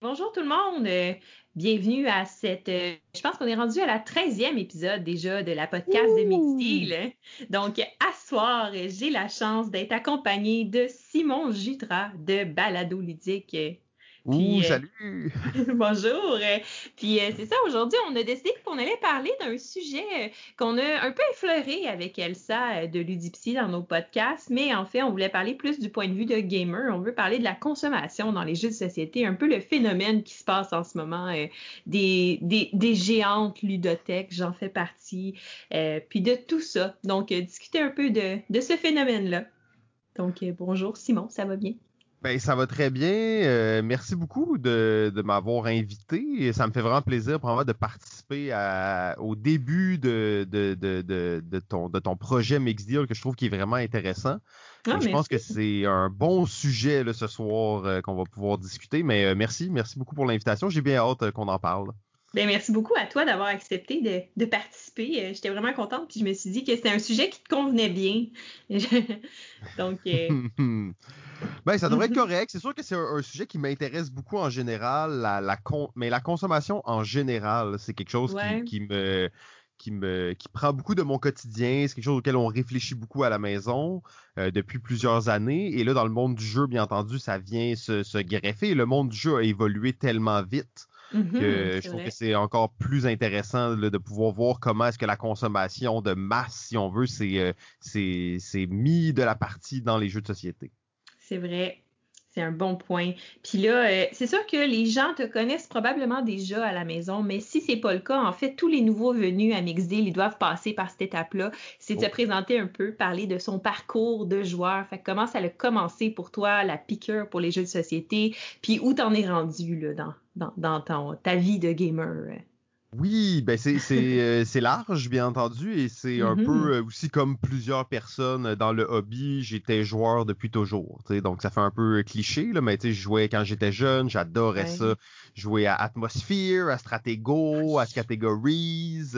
Bonjour tout le monde, euh, bienvenue à cette, euh, je pense qu'on est rendu à la 13e épisode déjà de la podcast de Mixdeal. Donc, à soir, j'ai la chance d'être accompagnée de Simon Jutra de Balado Ludique. Ouh, salut! bonjour! Puis c'est ça, aujourd'hui, on a décidé qu'on allait parler d'un sujet qu'on a un peu effleuré avec Elsa de Ludipsy dans nos podcasts, mais en fait, on voulait parler plus du point de vue de gamer. On veut parler de la consommation dans les jeux de société, un peu le phénomène qui se passe en ce moment, des, des, des, géantes ludothèques, j'en fais partie, puis de tout ça. Donc, discuter un peu de, de ce phénomène-là. Donc, bonjour Simon, ça va bien? Ben, ça va très bien. Euh, merci beaucoup de, de m'avoir invité. Ça me fait vraiment plaisir pour moi de participer à, au début de, de, de, de, ton, de ton projet Mixdeal que je trouve qui est vraiment intéressant. Ah, je pense que c'est un bon sujet là, ce soir euh, qu'on va pouvoir discuter. Mais euh, merci, merci beaucoup pour l'invitation. J'ai bien hâte qu'on en parle. Ben, merci beaucoup à toi d'avoir accepté de, de participer. Euh, j'étais vraiment contente, puis je me suis dit que c'était un sujet qui te convenait bien. Donc. Euh... ben, ça devrait être correct. C'est sûr que c'est un, sujet qui m'intéresse beaucoup en général, la, la con... mais la consommation en général, c'est quelque chose qui, qui, me qui me qui prend beaucoup de mon quotidien, c'est quelque chose auquel on réfléchit beaucoup à la maison euh, depuis plusieurs années. Et là, dans le monde du jeu, bien entendu, ça vient se, se greffer. Le monde du jeu a évolué tellement vite Que je trouve que c'est encore plus intéressant de pouvoir voir comment est-ce que la consommation de masse, si on veut, c'est c'est mis de la partie dans les jeux de société. C'est vrai. C'est un bon point. Puis là, euh, c'est sûr que les gens te connaissent probablement déjà à la maison, mais si c'est pas le cas, en fait, tous les nouveaux venus à Mixdeal, ils doivent passer par cette étape-là. C'est de se présenter un peu, parler de son parcours de joueur. Fait comment ça a commencé pour toi, la piqûre pour les jeux de société, puis où t'en es rendu là, dans, dans, dans ton, ta vie de gamer? Oui, ben c'est c'est euh, c'est large bien entendu et c'est un mm-hmm. peu euh, aussi comme plusieurs personnes dans le hobby, j'étais joueur depuis toujours, donc ça fait un peu cliché là mais tu sais je jouais quand j'étais jeune, j'adorais ça, jouer à Atmosphere, à Stratego, à Categories.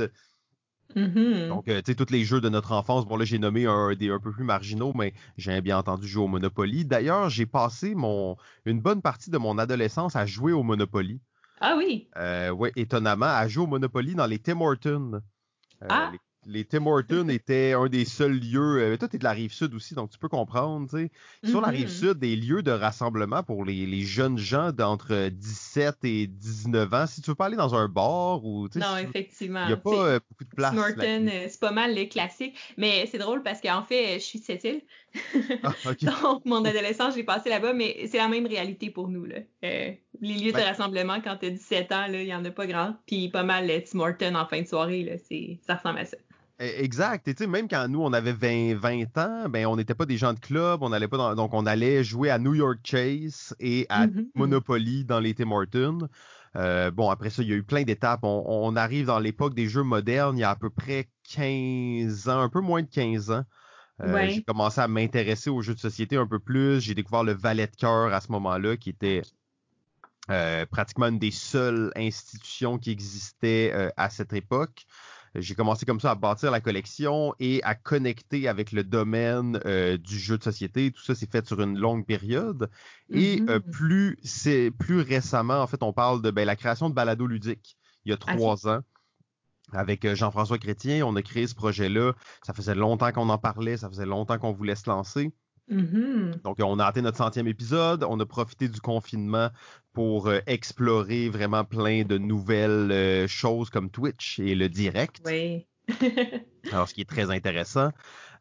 Mm-hmm. Donc, euh, tu sais, tous les jeux de notre enfance, bon là, j'ai nommé un des un peu plus marginaux, mais j'ai bien entendu jouer au Monopoly. D'ailleurs, j'ai passé mon une bonne partie de mon adolescence à jouer au Monopoly. Ah oui. Euh, ouais, étonnamment, à jouer au Monopoly dans les Tim Hortons. Euh, ah les Tim Hortons étaient un des seuls lieux. Euh, toi, t'es de la rive sud aussi, donc tu peux comprendre. Tu. Sur la rive mm-hmm. sud, des lieux de rassemblement pour les, les jeunes gens d'entre 17 et 19 ans. Si tu veux pas aller dans un bar ou. Tu sais, non, effectivement. Il n'y a pas euh, beaucoup de place. Tim Hortons, c'est pas mal les classiques. Mais c'est drôle parce qu'en fait, je suis de cette île. Ah, donc, mon adolescence, j'ai passé là-bas, mais c'est la même réalité pour nous. Là. Euh, les lieux de ben rassemblement, quand t'as 17 ans, il y en a pas grand. Puis pas mal Tim Hortons en fin de soirée, là, ça ressemble à ça. E, exact. Et tu sais, même quand nous, on avait 20, 20 ans, ben, on n'était pas des gens de club, on allait pas dans, donc on allait jouer à New York Chase et à mm-hmm. Monopoly dans les Tim Hortons. Euh, bon, après ça, il y a eu plein d'étapes. On, arrive dans l'époque des jeux modernes, il y a à peu près 15 ans, un peu moins de 15 ans. Euh, j'ai commencé à m'intéresser aux jeux de société un peu plus. J'ai découvert le Valet de cœur à ce moment-là, qui était euh, pratiquement une des seules institutions qui existait à cette époque. J'ai commencé comme ça à bâtir la collection et à connecter avec le domaine euh, du jeu de société. Tout ça s'est fait sur une longue période. Et euh, mm-hmm. plus c'est plus récemment, en fait, on parle de ben, la création de Balado ludique il y a trois ans. Avec euh, Jean-François Chrétien, on a créé ce projet-là. Ça faisait longtemps qu'on en parlait, ça faisait longtemps qu'on voulait se lancer. Mm-hmm. Donc, on a atteint notre centième épisode. On a profité du confinement pour euh, explorer vraiment plein de nouvelles euh, choses comme Twitch et le direct. Oui. Alors, ce qui est très intéressant.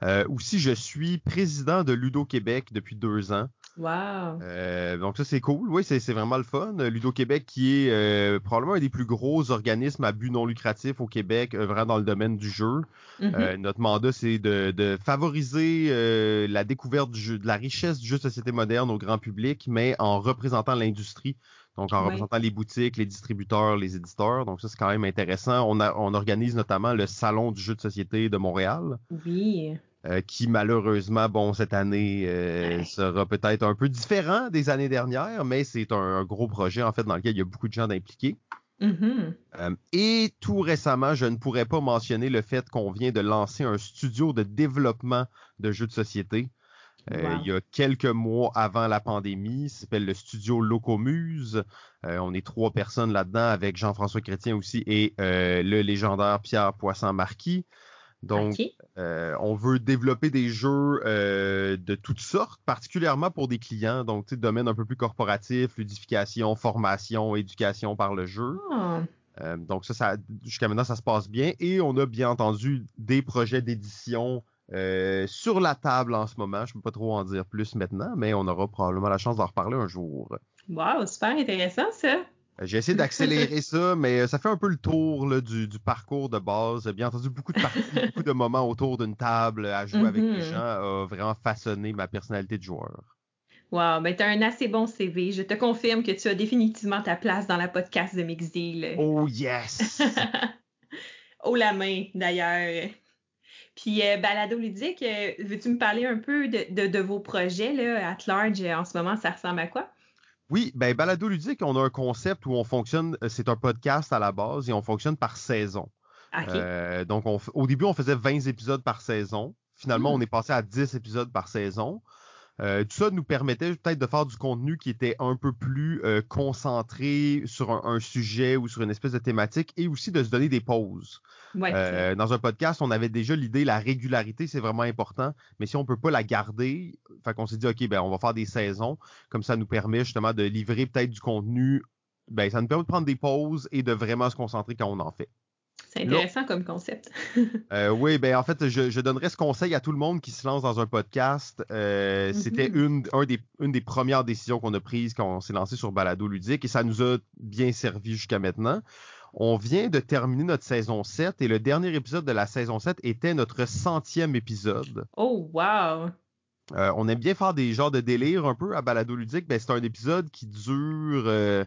Euh, aussi, je suis président de Ludo Québec depuis deux ans. Wow. Euh, donc ça c'est cool. Oui, c'est vraiment le fun. Ludo Québec qui est euh, probablement un des plus gros organismes à but non lucratif au Québec, euh, vraiment dans le domaine du jeu. Mm-hmm. notre mandat c'est de, de, favoriser la découverte du jeu, de la richesse du jeu de société moderne au grand public, mais en représentant l'industrie. Donc en représentant les boutiques, les distributeurs, les éditeurs. Donc ça c'est quand même intéressant. On, a, on organise notamment le salon du jeu de société de Montréal. Oui. Euh, qui malheureusement, bon, cette année euh, sera peut-être un peu différent des années dernières, mais c'est un, gros projet en fait dans lequel il y a beaucoup de gens d'impliqués. Mm-hmm. Euh, et tout récemment, je ne pourrais pas mentionner le fait qu'on vient de lancer un studio de développement de jeux de société il y a quelques mois avant la pandémie. Ça s'appelle le studio Locomuse. on est trois personnes là-dedans avec Jean-François Chrétien aussi et le légendaire Pierre Poisson-Marquis. Donc, euh, on veut développer des jeux euh, de toutes sortes, particulièrement pour des clients, donc tu sais, domaine un peu plus corporatif, ludification, formation, éducation par le jeu. Ah. Euh, donc ça, ça jusqu'à maintenant, ça se passe bien. Et on a bien entendu des projets d'édition sur la table en ce moment. Je ne peux pas trop en dire plus maintenant, mais on aura probablement la chance d'en reparler un jour. Wow, super intéressant ça. J'ai essayé d'accélérer ça, mais ça fait un peu le tour du, parcours de base. Bien entendu, beaucoup de parties, beaucoup de moments autour d'une table à jouer avec les mm-hmm. gens a vraiment façonné ma personnalité de joueur. Wow, ben t'as un assez bon CV. Je te confirme que tu as définitivement ta place dans la podcast de Mixdeal. Oh yes! oh la main, d'ailleurs. Puis euh, Balado Ludique, euh, veux-tu me parler un peu de, de, vos projets là, at large? En ce moment? Ça ressemble à quoi? Oui, ben Balado Ludique, on a un concept où on fonctionne, euh, c'est un podcast à la base et on fonctionne par saison. Euh, donc, au début, on faisait 20 épisodes par saison. Finalement, hmm. on est passé à 10 épisodes par saison. Euh, tout ça nous permettait peut-être de faire du contenu qui était un peu plus euh, concentré sur un, sujet ou sur une espèce de thématique et aussi de se donner des pauses. Euh, dans un podcast, on avait déjà l'idée, la régularité, c'est vraiment important, mais si on peut pas la garder, fait qu'on s'est dit, OK, ben, on va faire des saisons, comme ça nous permet justement de livrer peut-être du contenu, ben, ça nous permet de prendre des pauses et de vraiment se concentrer quand on en fait. C'est intéressant comme concept. euh, oui, ben en fait, je, je, donnerais ce conseil à tout le monde qui se lance dans un podcast. Euh, c'était une, un des, une des premières décisions qu'on a prises quand on s'est lancé sur Balado Ludique et ça nous a bien servi jusqu'à maintenant. On vient de terminer notre saison 7 et le dernier épisode de la saison 7 était notre centième épisode. Oh, wow! Euh, on aime bien faire des genres de délire un peu à Balado Ludique. Ben, c'est un épisode qui dure...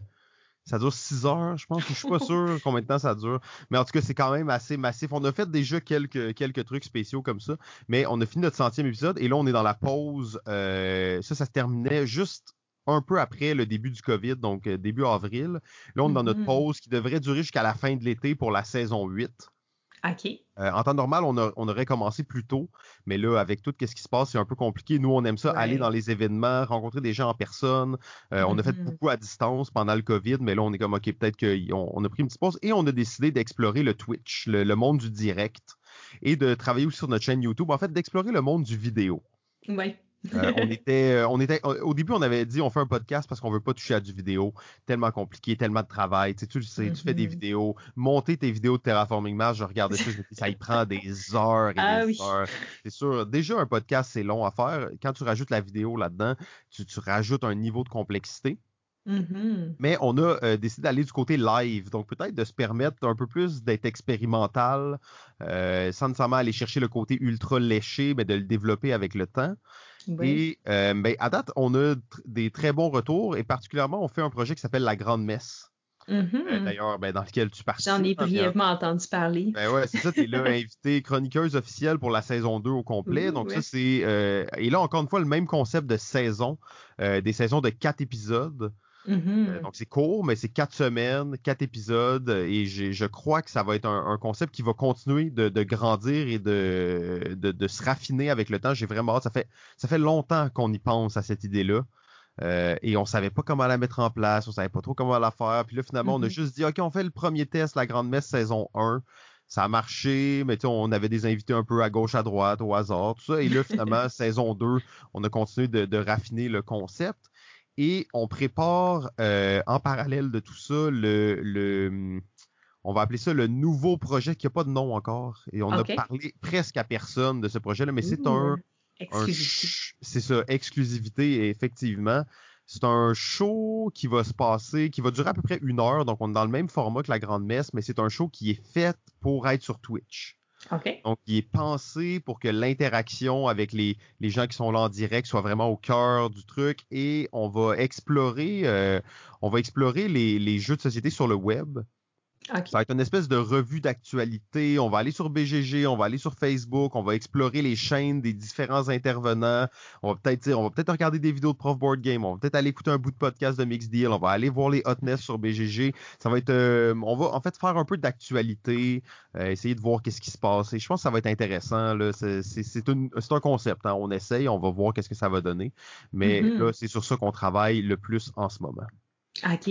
Ça dure 6 heures, je pense. Je suis pas sûr combien de temps ça dure. Mais en tout cas, c'est quand même assez massif. On a fait déjà quelques, quelques trucs spéciaux comme ça. Mais on a fini notre centième épisode et là, on est dans la pause. Euh, ça, ça se terminait juste un peu après le début du COVID, donc euh, début avril. Là, on est dans notre mm-hmm. pause qui devrait durer jusqu'à la fin de l'été pour la saison 8. Euh, en temps normal, on, aurait commencé plus tôt, mais là, avec tout ce qui se passe, c'est un peu compliqué. Nous, on aime ça, aller dans les événements, rencontrer des gens en personne. Euh, on a fait mm-hmm. beaucoup à distance pendant le COVID, mais là, on est comme, OK, peut-être qu'on on a pris une petite pause et on a décidé d'explorer le Twitch, le, monde du direct, et de travailler aussi sur notre chaîne YouTube. En fait, d'explorer le monde du vidéo. Oui. Euh, on était, euh, on était, au début, on avait dit on fait un podcast parce qu'on veut pas toucher à du vidéo, tellement compliqué, tellement de travail. Tu sais, tu sais, tu fais des mm-hmm. vidéos, monter tes vidéos de Terraforming Mars, je regardais ça, ça y prend des heures et ah des heures. C'est sûr, déjà un podcast c'est long à faire. Quand tu rajoutes la vidéo là-dedans, tu, tu rajoutes un niveau de complexité. Mm-hmm. Mais on a euh, décidé d'aller du côté live, donc peut-être de se permettre un peu plus d'être expérimental, euh, sans nécessairement aller chercher le côté ultra léché, mais de le développer avec le temps. Et euh, ben, à date, on a des très bons retours et particulièrement, on fait un projet qui s'appelle La Grande Messe. Mm-hmm. D'ailleurs, ben, dans lequel tu participes. J'en ai brièvement entendu parler. Ben ouais, c'est ça, tu es là invité chroniqueuse officielle pour la saison 2 au complet. donc ça, c'est... et là, encore une fois, le même concept de saison, des saisons de quatre épisodes. Mm-hmm. Euh, donc c'est court, mais c'est quatre semaines, quatre épisodes, et je crois que ça va être un, concept qui va continuer de, grandir et de, de, se raffiner avec le temps. J'ai vraiment hâte. Ça fait, ça fait longtemps qu'on y pense à cette idée-là. Euh, et on savait pas comment la mettre en place, on savait pas trop comment la faire. Puis là, finalement, on a mm-hmm. juste dit, OK, on fait le premier test, la Grande Messe saison 1. Ça a marché, mais on avait des invités un peu à gauche, à droite, au hasard, tout ça. Et là, finalement, saison 2, on a continué de, de raffiner le concept et on prépare euh, en parallèle de tout ça le, le, on va appeler ça le nouveau projet qui n'a pas de nom encore. Et on a parlé presque à personne de ce projet-là, mais c'est un, c'est ça, exclusivité, effectivement. C'est un show qui va se passer, qui va durer à peu près une heure, donc on est dans le même format que la Grande Messe, mais c'est un show qui est fait pour être sur Twitch. Donc, il est pensé pour que l'interaction avec les, les, gens qui sont là en direct soit vraiment au cœur du truc et on va explorer, euh, on va explorer les, les, jeux de société sur le web. Ça va être une espèce de revue d'actualité. On va aller sur BGG, on va aller sur Facebook, on va explorer les chaînes des différents intervenants. On va peut-être on va peut-être regarder des vidéos de Prof Board Game. On va peut-être aller écouter un bout de podcast de Mix Deal. On va aller voir les hotness sur BGG. Ça va être, euh, on va en fait faire un peu d'actualité, euh, essayer de voir qu'est-ce qui se passe. Et je pense que ça va être intéressant. C'est un concept. Hein. On essaye, on va voir qu'est-ce que ça va donner. Mais mm-hmm. là, c'est sur ça qu'on travaille le plus en ce moment. OK.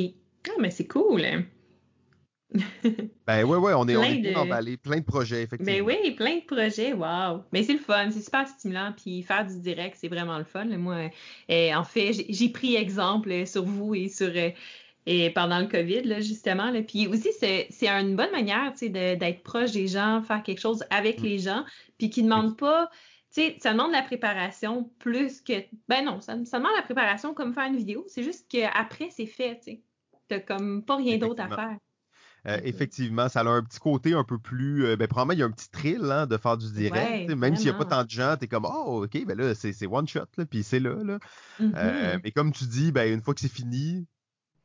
Ah, mais c'est cool. Ben oui, oui, on est, plein de... plein de projets, effectivement. Ben oui, plein de projets, wow. Mais c'est le fun, c'est super stimulant, puis faire du direct, c'est vraiment le fun. Moi, euh, en fait, j'ai pris exemple sur vous et sur euh, et pendant le COVID, là, justement. Là. Puis aussi, c'est une bonne manière d'être proche des gens, faire quelque chose avec mm. les gens, puis qui ne demande pas. Tu sais, ça demande la préparation plus que. Ben non, ça, ça demande la préparation comme faire une vidéo. C'est juste qu'après, c'est fait, tu sais. T'as comme pas rien d'autre à faire. Euh, effectivement, ça a un petit côté un peu plus. Euh, ben, probablement, il y a un petit thrill hein, de faire du direct. même s'il n'y a pas tant de gens, tu es comme, oh, OK, ben là, c'est one shot, puis c'est là. là. Euh, mais comme tu dis, ben, une fois que c'est fini,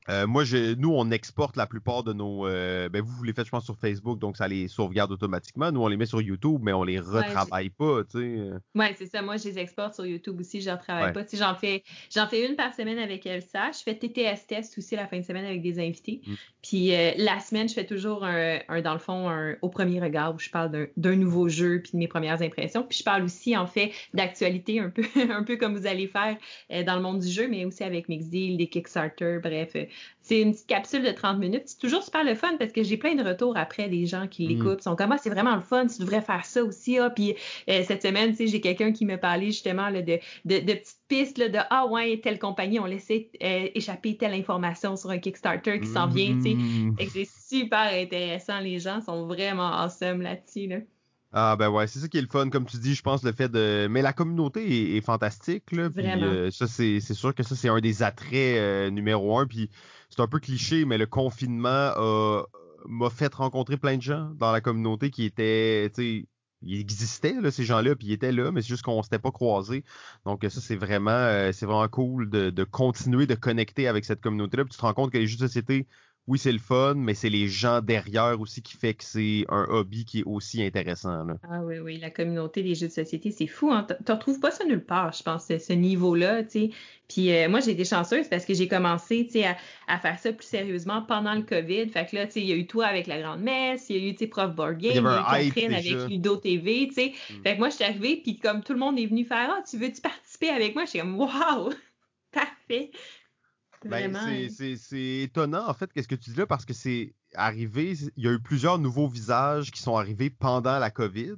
euh, moi, nous, on exporte la plupart de nos. Euh, ben, vous, vous les faites, je pense, sur Facebook, donc ça les sauvegarde automatiquement. Nous, on les met sur YouTube, mais on les retravaille pas, tu sais. Oui, c'est ça. Moi, je les exporte sur YouTube aussi, je ne retravaille pas. j'en fais, j'en fais une par semaine avec Elsa. Je fais TTS test aussi la fin de semaine avec des invités. Mm. Puis euh, la semaine, je fais toujours un, dans le fond, un, au premier regard où je parle d'un, nouveau jeu puis de mes premières impressions. Puis je parle aussi, en fait, d'actualité, un peu, un peu comme vous allez faire dans le monde du jeu, mais aussi avec Mixdeal, des Kickstarter, bref c'est une petite capsule de 30 minutes. C'est toujours super le fun parce que j'ai plein de retours après des gens qui mm. l'écoutent. Ils sont comme, ah, c'est vraiment le fun, tu devrais faire ça aussi. Ah. Puis euh, cette semaine, tu sais, j'ai quelqu'un qui me parlait justement de, de, petites pistes là, de, ah ouais, telle compagnie, on laissait euh, échapper telle information sur un Kickstarter qui s'en vient. Tu sais. Mm. c'est super intéressant. Les gens sont vraiment awesome là-dessus. Là. Ah ben ouais, c'est ça qui est le fun, comme tu dis, je pense le fait de. Mais la communauté est, fantastique, là. Vraiment. Euh, ça, c'est sûr que ça, c'est un des attraits numéro un. Puis c'est un peu cliché, mais le confinement m'a fait rencontrer plein de gens dans la communauté qui étaient, tu sais, ils existaient, là, ces gens-là, puis ils étaient là, mais c'est juste qu'on s'était pas croisés. Donc ça, c'est vraiment, euh, c'est vraiment cool de, de, continuer de connecter avec cette communauté-là. Puis tu te rends compte que les jeux de société oui, c'est le fun, mais c'est les gens derrière aussi qui fait que c'est un hobby qui est aussi intéressant. Là. Ah oui, oui, la communauté des jeux de société, c'est fou. Hein? Tu retrouves pas ça nulle part, je pense, ce niveau-là. Puis euh, moi, j'ai été chanceuse parce que j'ai commencé à, à faire ça plus sérieusement pendant le COVID. Fait que là, il y a eu toi avec la Grande Messe, il y a eu Prof Board Game, il y a eu Catherine avec Ludo TV. sais. Mm. Fait que moi, je suis arrivée, puis comme tout le monde est venu faire Ah, tu veux-tu participer avec moi? Je suis comme Waouh! Parfait! Ben, c'est étonnant, en fait, qu'est-ce que tu dis là, parce que c'est arrivé, il y a eu plusieurs nouveaux visages qui sont arrivés pendant la COVID.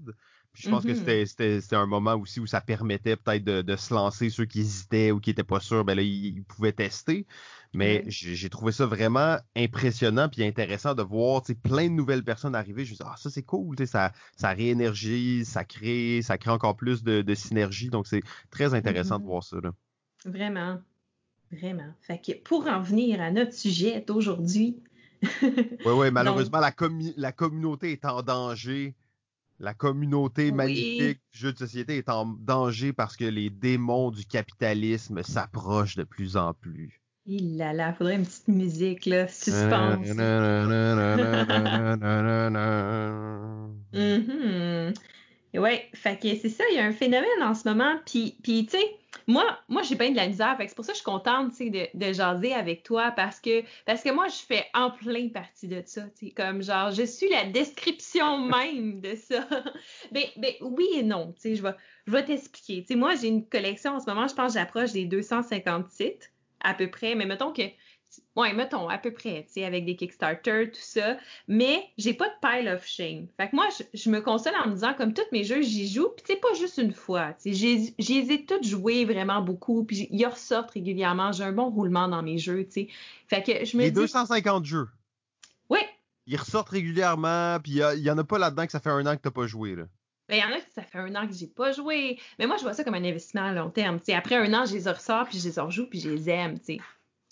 Puis je pense que mm-hmm. c'était un moment aussi où ça permettait peut-être de, se lancer ceux qui hésitaient ou qui n'étaient pas sûrs, ben là, ils, pouvaient tester. Mais j'ai trouvé ça vraiment impressionnant puis intéressant de voir plein de nouvelles personnes arriver. Je me suis dit, ah, ça c'est cool, ça, ça réénergise, ça crée, ça crée encore plus de, synergie. Donc c'est très intéressant de mm-hmm. voir ça. Là. Vraiment. Vraiment. Fait que pour en venir à notre sujet d'aujourd'hui. oui, oui, malheureusement, la, la communauté est en danger. La communauté magnifique du jeu de société est en danger parce que les démons du capitalisme s'approchent de plus en plus. Il là là, faudrait une petite musique, là, suspense. mm Ouais, fait que c'est ça, il y a un phénomène en ce moment, puis, puis tu sais, moi, moi j'ai pas de la misère. c'est pour ça que je suis contente de, de jaser avec toi parce que, parce que moi, je fais en plein partie de ça. Comme genre, je suis la description même de ça. ben, ben, oui et non. Je vais, je vais t'expliquer. Moi, j'ai une collection en ce moment, je pense que j'approche des 250 sites à peu près. Mais mettons que Ouais, mettons, à peu près, tu sais, avec des Kickstarter, tout ça. Mais j'ai pas de pile of shame. Fait que moi, je, me console en me disant, comme tous mes jeux, j'y joue, puis c'est pas juste une fois. Tu sais, j'y ai tous joués vraiment beaucoup, puis ils ressortent régulièrement. J'ai un bon roulement dans mes jeux, tu sais. Fait que je me Les dis... 250 jeux. Oui. Ils ressortent régulièrement, puis il y, en a pas là-dedans que ça fait un an que t'as pas joué, là. Ben, il y en a que ça fait un an que j'ai pas joué. Mais moi, je vois ça comme un investissement à long terme. après un an, je les ressors, puis je les rejoue, puis je les aime. sais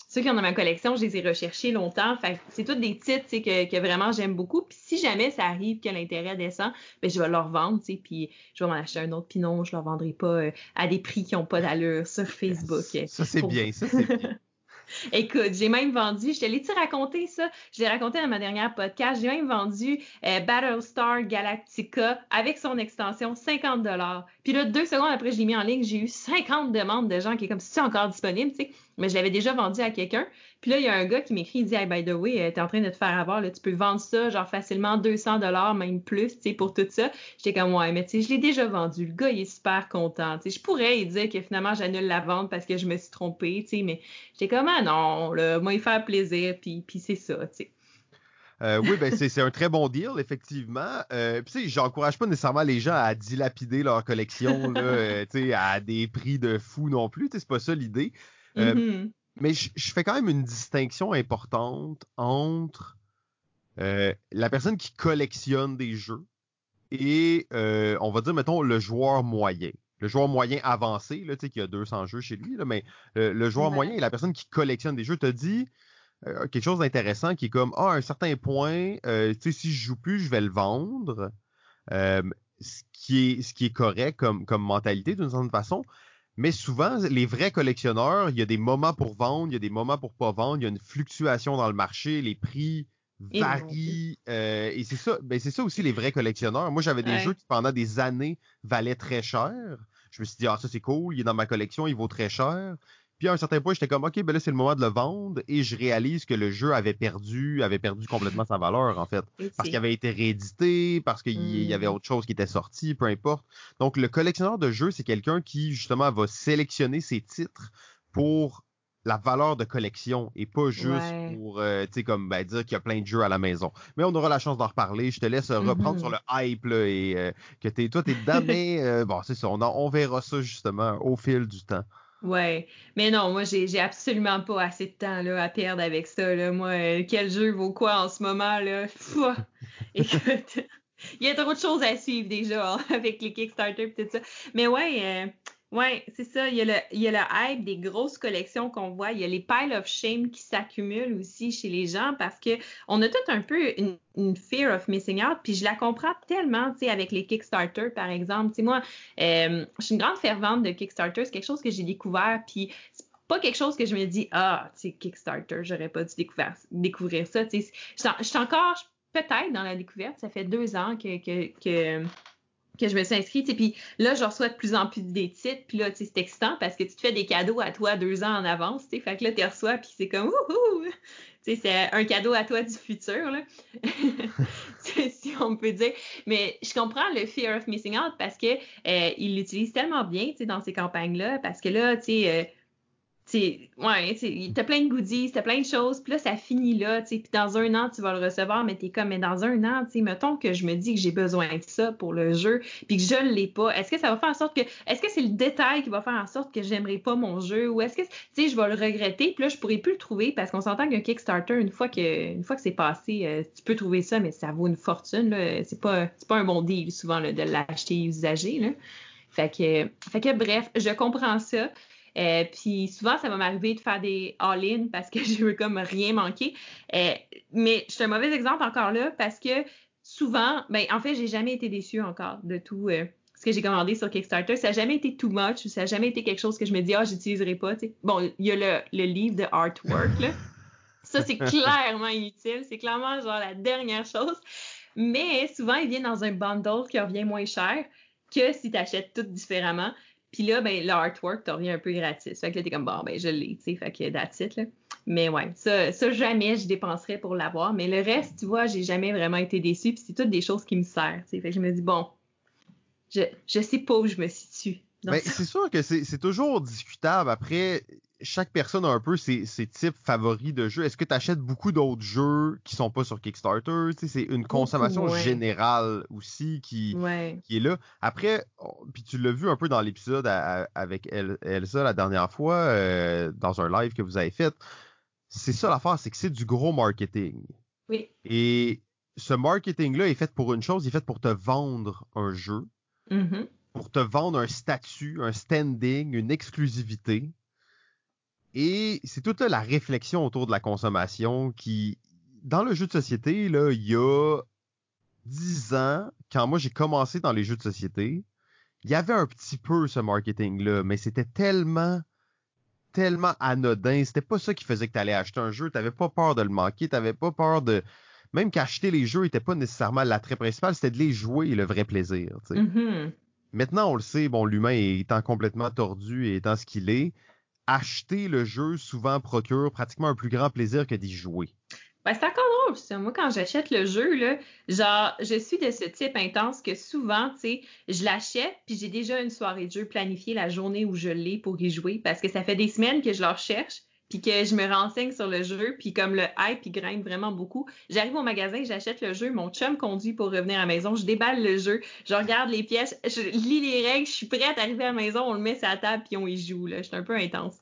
ceux qui ont dans ma collection, je les ai recherchés longtemps. Fait c'est tous des titres que, que vraiment j'aime beaucoup. Puis si jamais ça arrive que l'intérêt descend, ben je vais leur vendre, puis je vais m'en acheter un autre. Puis non, je leur vendrai pas euh, à des prix qui n'ont pas d'allure sur Facebook. Ça, c'est bien, ça, c'est bien. Écoute, j'ai même vendu, je te l'ai-tu raconté ça? Je l'ai raconté dans ma dernière podcast. J'ai même vendu euh, Battlestar Galactica avec son extension 50 Puis là, deux secondes après, je l'ai mis en ligne, j'ai eu 50 demandes de gens qui est comme c'est encore disponible, tu sais? Mais je l'avais déjà vendu à quelqu'un. Puis là, il y a un gars qui m'écrit, il dit, hey, by the way, euh, t'es en train de te faire avoir, là, tu peux vendre ça, genre facilement 200 dollars, même plus, tu sais, pour tout ça. J'étais comme, ouais, mais tu sais, je l'ai déjà vendu. Le gars, il est super content. Tu sais, je pourrais lui dire que finalement, j'annule la vente parce que je me suis trompée, tu sais, mais j'étais comme, ah non, là, moi, il fait plaisir, puis, puis c'est ça, tu sais. Euh, oui, ben c'est un très bon deal, effectivement. Euh, Puis j'encourage pas nécessairement les gens à dilapider leur collection là, euh, à des prix de fou non plus. C'est pas ça l'idée. Euh, mm-hmm. Mais je, fais quand même une distinction importante entre la personne qui collectionne des jeux et, on va dire, mettons, le joueur moyen. Le joueur moyen avancé, là, tu sais, qui a 200 jeux chez lui, là, mais le joueur moyen et la personne qui collectionne des jeux te dit euh, quelque chose d'intéressant qui est comme, ah, à un certain point, tu sais, si je joue plus, je vais le vendre. ce qui est ce qui est correct comme, comme mentalité d'une certaine façon. Mais souvent, les vrais collectionneurs, il y a des moments pour vendre, il y a des moments pour pas vendre, il y a une fluctuation dans le marché, les prix varient. Euh, et c'est ça, ben c'est ça aussi les vrais collectionneurs. Moi, j'avais des jeux qui pendant des années valaient très cher. Je me suis dit, ah, ça c'est cool, il est dans ma collection, il vaut très cher. Puis à un certain point, j'étais comme OK, ben là c'est le moment de le vendre et je réalise que le jeu avait perdu, avait perdu complètement sa valeur en fait, parce qu'il avait été réédité, parce qu'il y avait hmm. autre chose qui était sorti, peu importe. Donc le collectionneur de jeux, c'est quelqu'un qui justement va sélectionner ses titres pour la valeur de collection et pas juste pour euh, tu sais comme ben, dire qu'il y a plein de jeux à la maison. Mais on aura la chance d'en reparler. Je te laisse reprendre mm-hmm. sur le hype là, et euh, que t'es toi t'es mais euh, bon c'est ça. On, on verra ça justement au fil du temps. Ouais, mais non, moi j'ai absolument pas assez de temps là, à perdre avec ça. Là. Moi, euh, quel jeu vaut quoi en ce moment là? Écoute, il y a trop de choses à suivre déjà hein, avec les Kickstarter et tout ça. Mais ouais, euh, oui, c'est ça. Il y, a le, il y a le hype des grosses collections qu'on voit. Il y a les piles of shame qui s'accumulent aussi chez les gens parce que on a tout un peu une, fear of missing out. Puis je la comprends tellement, tu sais, avec les Kickstarter, par exemple. Tu sais, moi, euh, je suis une grande fervente de Kickstarter. C'est quelque chose que j'ai découvert. Puis pas quelque chose que je me dis, ah, tu sais, Kickstarter, j'aurais pas dû découvrir, découvrir ça. Tu sais, je suis encore peut-être dans la découverte. Ça fait deux ans que, que, que que je me suis inscrite. Puis là, je reçois de plus en plus des titres. Puis là, c'est excitant parce que tu te fais des cadeaux à toi deux ans en avance. Fait que là, tu reçois, puis c'est comme ouhou! C'est un cadeau à toi du futur, là. si on peut dire. Mais je comprends le fear of missing out parce que euh, il l'utilise tellement bien dans ces campagnes-là. Parce que là, tu sais, euh, ouais, t'as plein de goodies, t'as plein de choses, puis là, ça finit là, tu puis dans un an, tu vas le recevoir, mais t'es comme, mais dans un an, tu mettons que je me dis que j'ai besoin de ça pour le jeu, puis que je l'ai pas, est-ce que ça va faire en sorte que, est-ce que c'est le détail qui va faire en sorte que j'aimerais pas mon jeu, ou est-ce que, tu je vais le regretter, puis là, je pourrais plus le trouver, parce qu'on s'entend qu'un Kickstarter, une fois que, une fois que c'est passé, euh, tu peux trouver ça, mais ça vaut une fortune, là, c'est pas, pas un bon deal, souvent, de l'acheter usagé, là. Fait que, fait que bref, je comprends ça. Euh, puis souvent, ça va m'arriver de faire des all-in parce que je veux comme rien manquer. Euh, mais je suis un mauvais exemple encore là parce que souvent, ben en fait, j'ai jamais été déçue encore de tout euh, ce que j'ai commandé sur Kickstarter. Ça n'a jamais été too much ou ça n'a jamais été quelque chose que je me dis ah j'utiliserai pas. Bon, il y a le, le livre de artwork là. Ça c'est clairement inutile. C'est clairement genre la dernière chose. Mais souvent, il vient dans un bundle qui revient moins cher que si tu achètes tout différemment. Puis là, ben, l'artwork t'en revient un peu gratis. Fait que là, t'es comme, bon, ben, je l'ai, tu sais. Fait que that's it, là. Mais ouais, ça, ça jamais je dépenserais pour l'avoir. Mais le reste, tu vois, j'ai jamais vraiment été déçue. Puis c'est toutes des choses qui me servent, tu sais. Fait que je me dis, bon, je, je sais pas où je me situe. Ben, c'est sûr que c'est toujours discutable. Après, chaque personne a un peu ses, types favoris de jeux. Est-ce que tu achètes beaucoup d'autres jeux qui sont pas sur Kickstarter? c'est une consommation générale aussi qui, qui est là. Après, puis tu l'as vu un peu dans l'épisode avec Elsa la dernière fois, euh, dans un live que vous avez fait. C'est ça l'affaire, c'est que c'est du gros marketing. Oui. Et ce marketing-là est fait pour une chose, il est fait pour te vendre un jeu. Mm-hmm. Pour te vendre un statut, un standing, une exclusivité. Et c'est toute la réflexion autour de la consommation qui, dans le jeu de société, là, il y a dix ans, quand moi j'ai commencé dans les jeux de société, il y avait un petit peu ce marketing-là, mais c'était tellement tellement anodin. C'était pas ça qui faisait que tu allais acheter un jeu. T'avais pas peur de le manquer. T'avais pas peur de. Même qu'acheter les jeux était pas nécessairement l'attrait principal, c'était de les jouer et le vrai plaisir. Mm-hmm. Maintenant, on le sait, bon, l'humain étant complètement tordu et étant ce qu'il est, acheter le jeu souvent procure pratiquement un plus grand plaisir que d'y jouer? Ben, c'est encore drôle, ça. Moi, quand j'achète le jeu, là, genre, je suis de ce type intense que souvent, tu sais, je l'achète, puis j'ai déjà une soirée de jeu planifiée la journée où je l'ai pour y jouer, parce que ça fait des semaines que je leur cherche, puis que je me renseigne sur le jeu, puis comme le hype, il grimpe vraiment beaucoup. J'arrive au magasin, j'achète le jeu, mon chum conduit pour revenir à la maison, je déballe le jeu, je regarde les pièces, je lis les règles, je suis prête à arriver à la maison, on le met sur la table, puis on y joue, là. Je suis un peu intense.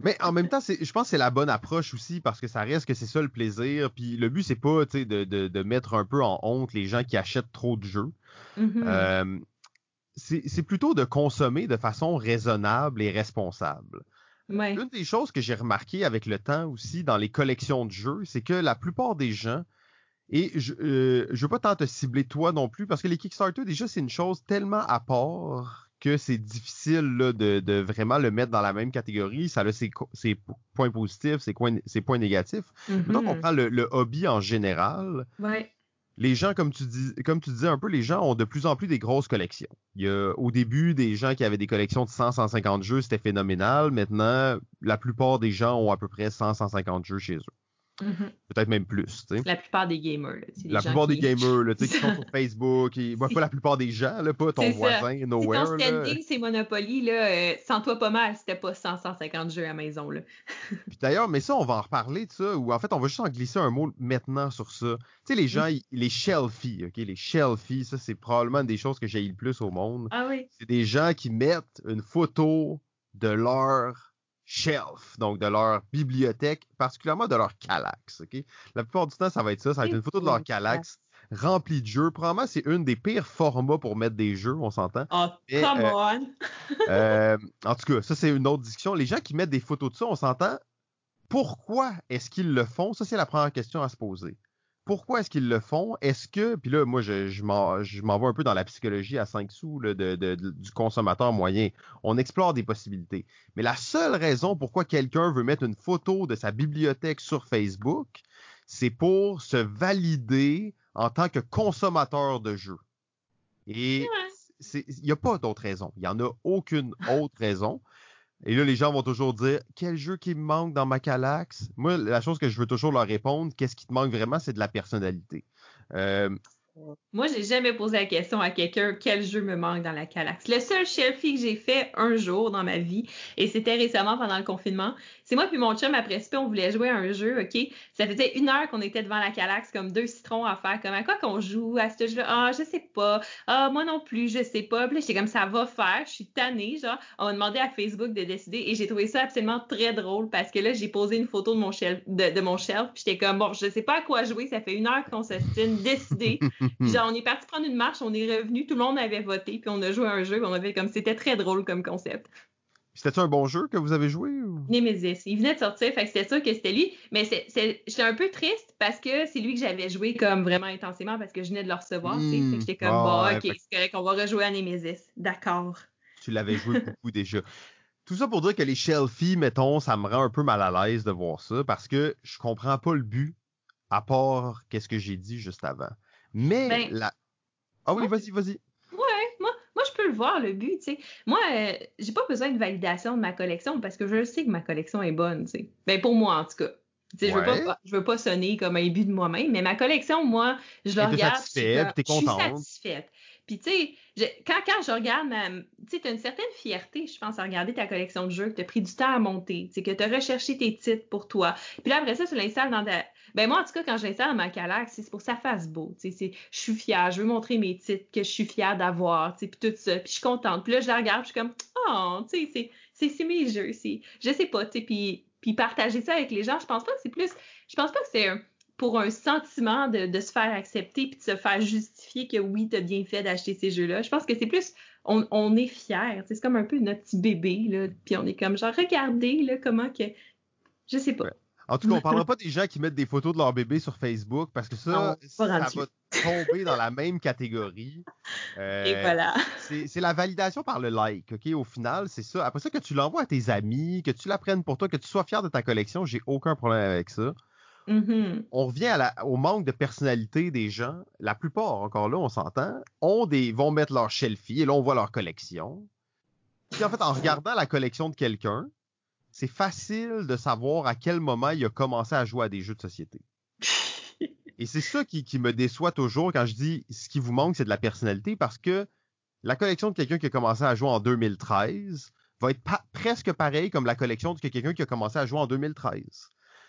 Mais en même temps, je pense que c'est la bonne approche aussi parce que ça reste que c'est ça le plaisir. Puis le but, c'est pas de, de, de, mettre un peu en honte les gens qui achètent trop de jeux. Mm-hmm. Euh, c'est plutôt de consommer de façon raisonnable et responsable. Une des choses que j'ai remarqué avec le temps aussi dans les collections de jeux, c'est que la plupart des gens, et je ne euh, veux pas tant te cibler toi non plus, parce que les Kickstarter, déjà, c'est une chose tellement à part que c'est difficile de, vraiment le mettre dans la même catégorie. Ça a ses, points positifs, ses, points, négatifs. Donc, on prend le, hobby en général. Les gens, comme tu, dis, comme tu disais un peu, les gens ont de plus en plus des grosses collections. Il y a au début des gens qui avaient des collections de 100-150 jeux, c'était phénoménal. Maintenant, la plupart des gens ont à peu près 100-150 jeux chez eux. Mm-hmm. Peut-être même plus. La plupart des gamers. la plupart des gamers là, qui sont sur Facebook. Et, pas la plupart des gens, là, pas ton voisin, nowhere. Si ton standing, c'est Monopoly, là, euh, sans toi pas mal, c'était pas 100, 150 jeux à la maison. Là. Puis d'ailleurs, mais ça, on va en reparler de ça, ou en fait, on va juste en glisser un mot maintenant sur ça. Tu sais, les gens, les shelfies, OK? Les shelfies, ça, c'est probablement des choses que j'ai le plus au monde. Ah oui. C'est des gens qui mettent une photo de leur shelf, donc de leur bibliothèque, particulièrement de leur Calax. ok? La plupart du temps, ça va être ça. Ça va être une photo de leur Calax remplie de jeux. Probablement, c'est une des pires formats pour mettre des jeux, on s'entend. Oh, come euh, on! Euh, en tout cas, ça, c'est une autre discussion. Les gens qui mettent des photos de ça, on s'entend. Pourquoi est-ce qu'ils le font? Ça, c'est la première question à se poser pourquoi est-ce qu'ils le font? Est-ce que, puis là, moi, je, je m'en vais un peu dans la psychologie à 5 sous du consommateur moyen. On explore des possibilités. Mais la seule raison pourquoi quelqu'un veut mettre une photo de sa bibliothèque sur Facebook, c'est pour se valider en tant que consommateur de jeux. Et il n'y a pas d'autre raison. Il n'y en a aucune autre raison. Et là, les gens vont toujours dire quel jeu qui me manque dans ma Calax. Moi, la chose que je veux toujours leur répondre, qu'est-ce qui te manque vraiment, c'est de la personnalité. Euh, moi, j'ai jamais posé la question à quelqu'un quel jeu me manque dans la Calax. Le seul shelfie que j'ai fait un jour dans ma vie, et c'était récemment pendant le confinement, c'est moi puis mon chum après ça, on voulait jouer à un jeu, ok? Ça faisait une heure qu'on était devant la Calax, comme deux citrons à faire, comme à quoi qu'on joue à ce jeu-là? Ah, je sais pas. Ah, moi non plus, je sais pas. Puis là, j'étais comme ça va faire, je suis tannée, genre. On m'a demandé à Facebook de décider et j'ai trouvé ça absolument très drôle parce que là, j'ai posé une photo de mon shelf, de, mon shelf, puis j'étais comme bon, je sais pas à quoi jouer, ça fait une heure qu'on s'estime, décider. genre, on est parti prendre une marche, on est revenu, tout le monde avait voté, puis on a joué à un jeu, on avait comme c'était très drôle comme concept. C'était un bon jeu que vous avez joué? Ou... Nemesis. Il venait de sortir, fait que c'était sûr que c'était lui. Mais j'étais un peu triste parce que c'est lui que j'avais joué comme vraiment intensément parce que je venais de le recevoir. Mmh. J'étais comme, bon, ok, c'est correct, on va rejouer à Nemesis. D'accord. Tu l'avais joué beaucoup déjà. Tout ça pour dire que les shelfies, mettons, ça me rend un peu mal à l'aise de voir ça parce que je comprends pas le but à part qu'est-ce que j'ai dit juste avant. Mais ben, la. Ah oui, vas-y, vas-y. Ouais, moi, moi, je peux le voir, le but, tu sais. Moi, euh, j'ai pas besoin de validation de ma collection parce que je sais que ma collection est bonne, tu sais. Ben, pour moi, en tout cas. Je veux, pas, je veux pas sonner comme un but de moi-même, mais ma collection, moi, je la regarde. Satisfaite, es contente. Je suis satisfaite. Puis, tu sais, quand, quand je regarde ma. Tu sais, tu as une certaine fierté, je pense, à regarder ta collection de jeux, que tu as pris du temps à monter, tu sais, que tu as recherché tes titres pour toi. Puis là, après ça, tu l'installes dans ta. Ben, moi, en tout cas, quand dans ma Calax, c'est pour que ça fasse beau. Je suis fière, je veux montrer mes titres que je suis fière d'avoir, puis tout ça. Puis je suis contente. Puis là, je la regarde, je suis comme, oh, tu sais, c'est mes jeux. Je sais pas, puis, partager ça avec les gens, je pense pas que c'est plus. Je pense pas que c'est pour un sentiment de, se faire accepter puis de se faire justifier que oui, tu as bien fait d'acheter ces jeux-là. Je pense que c'est plus, on, est fiers. C'est comme un peu notre petit bébé, là, puis on est comme genre, regardez là, comment que. Je sais pas. En tout cas, on parlera pas des gens qui mettent des photos de leur bébé sur Facebook parce que ça, ça, va, tomber dans la même catégorie. Euh, Et voilà. C'est la validation par le like, OK? Au final, c'est ça. Après ça, que tu l'envoies à tes amis, que tu l'apprennes pour toi, que tu sois fier de ta collection, j'ai aucun problème avec ça. Mm-hmm. On revient au manque de personnalité des gens. La plupart, encore là, on s'entend, ont des, vont mettre leur shelfie et là, on voit leur collection. Puis en fait, en regardant la collection de quelqu'un, c'est facile de savoir à quel moment il a commencé à jouer à des jeux de société. Et c'est ça qui, me déçoit toujours quand je dis ce qui vous manque, c'est de la personnalité parce que la collection de quelqu'un qui a commencé à jouer en 2013 va être presque pareil comme la collection de quelqu'un qui a commencé à jouer en 2013.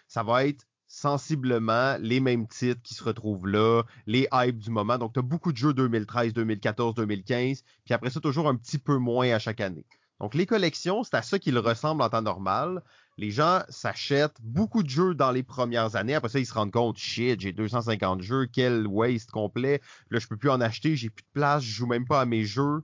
Ça va être sensiblement les mêmes titres qui se retrouvent là, les hypes du moment. Donc, tu as beaucoup de jeux 2013, 2014, 2015, puis après ça, toujours un petit peu moins à chaque année. Donc, les collections, c'est à ça qu'ils ressemblent en temps normal. Les gens s'achètent beaucoup de jeux dans les premières années. Après ça, ils se rendent compte, shit, j'ai 250 jeux, quel waste complet. Là, je peux plus en acheter, j'ai plus de place, je joue même pas à mes jeux.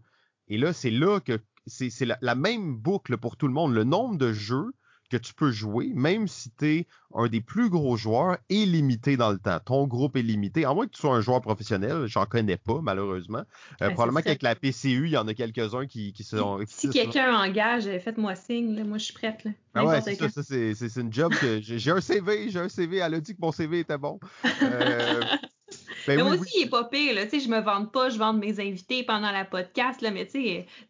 Et là, c'est là que c'est la, la, même boucle pour tout le monde. Le nombre de jeux que tu peux jouer, même si tu es un des plus gros joueurs, est limité dans le temps. Ton groupe est limité. À moins que tu sois un joueur professionnel, j'en connais pas, malheureusement. Euh, probablement qu'avec la PCU, il y en a quelques-uns qui, qui sont. Si quelqu'un engage, faites-moi signe, moi je suis prête. Là. Ah ouais, c'est ça, c'est une job que j'ai un CV, j'ai un CV, elle a dit que mon CV était bon. Euh, ben mais moi aussi, il est pas pire. Là. Je me vante pas, je vends mes invités pendant la podcast, là, mais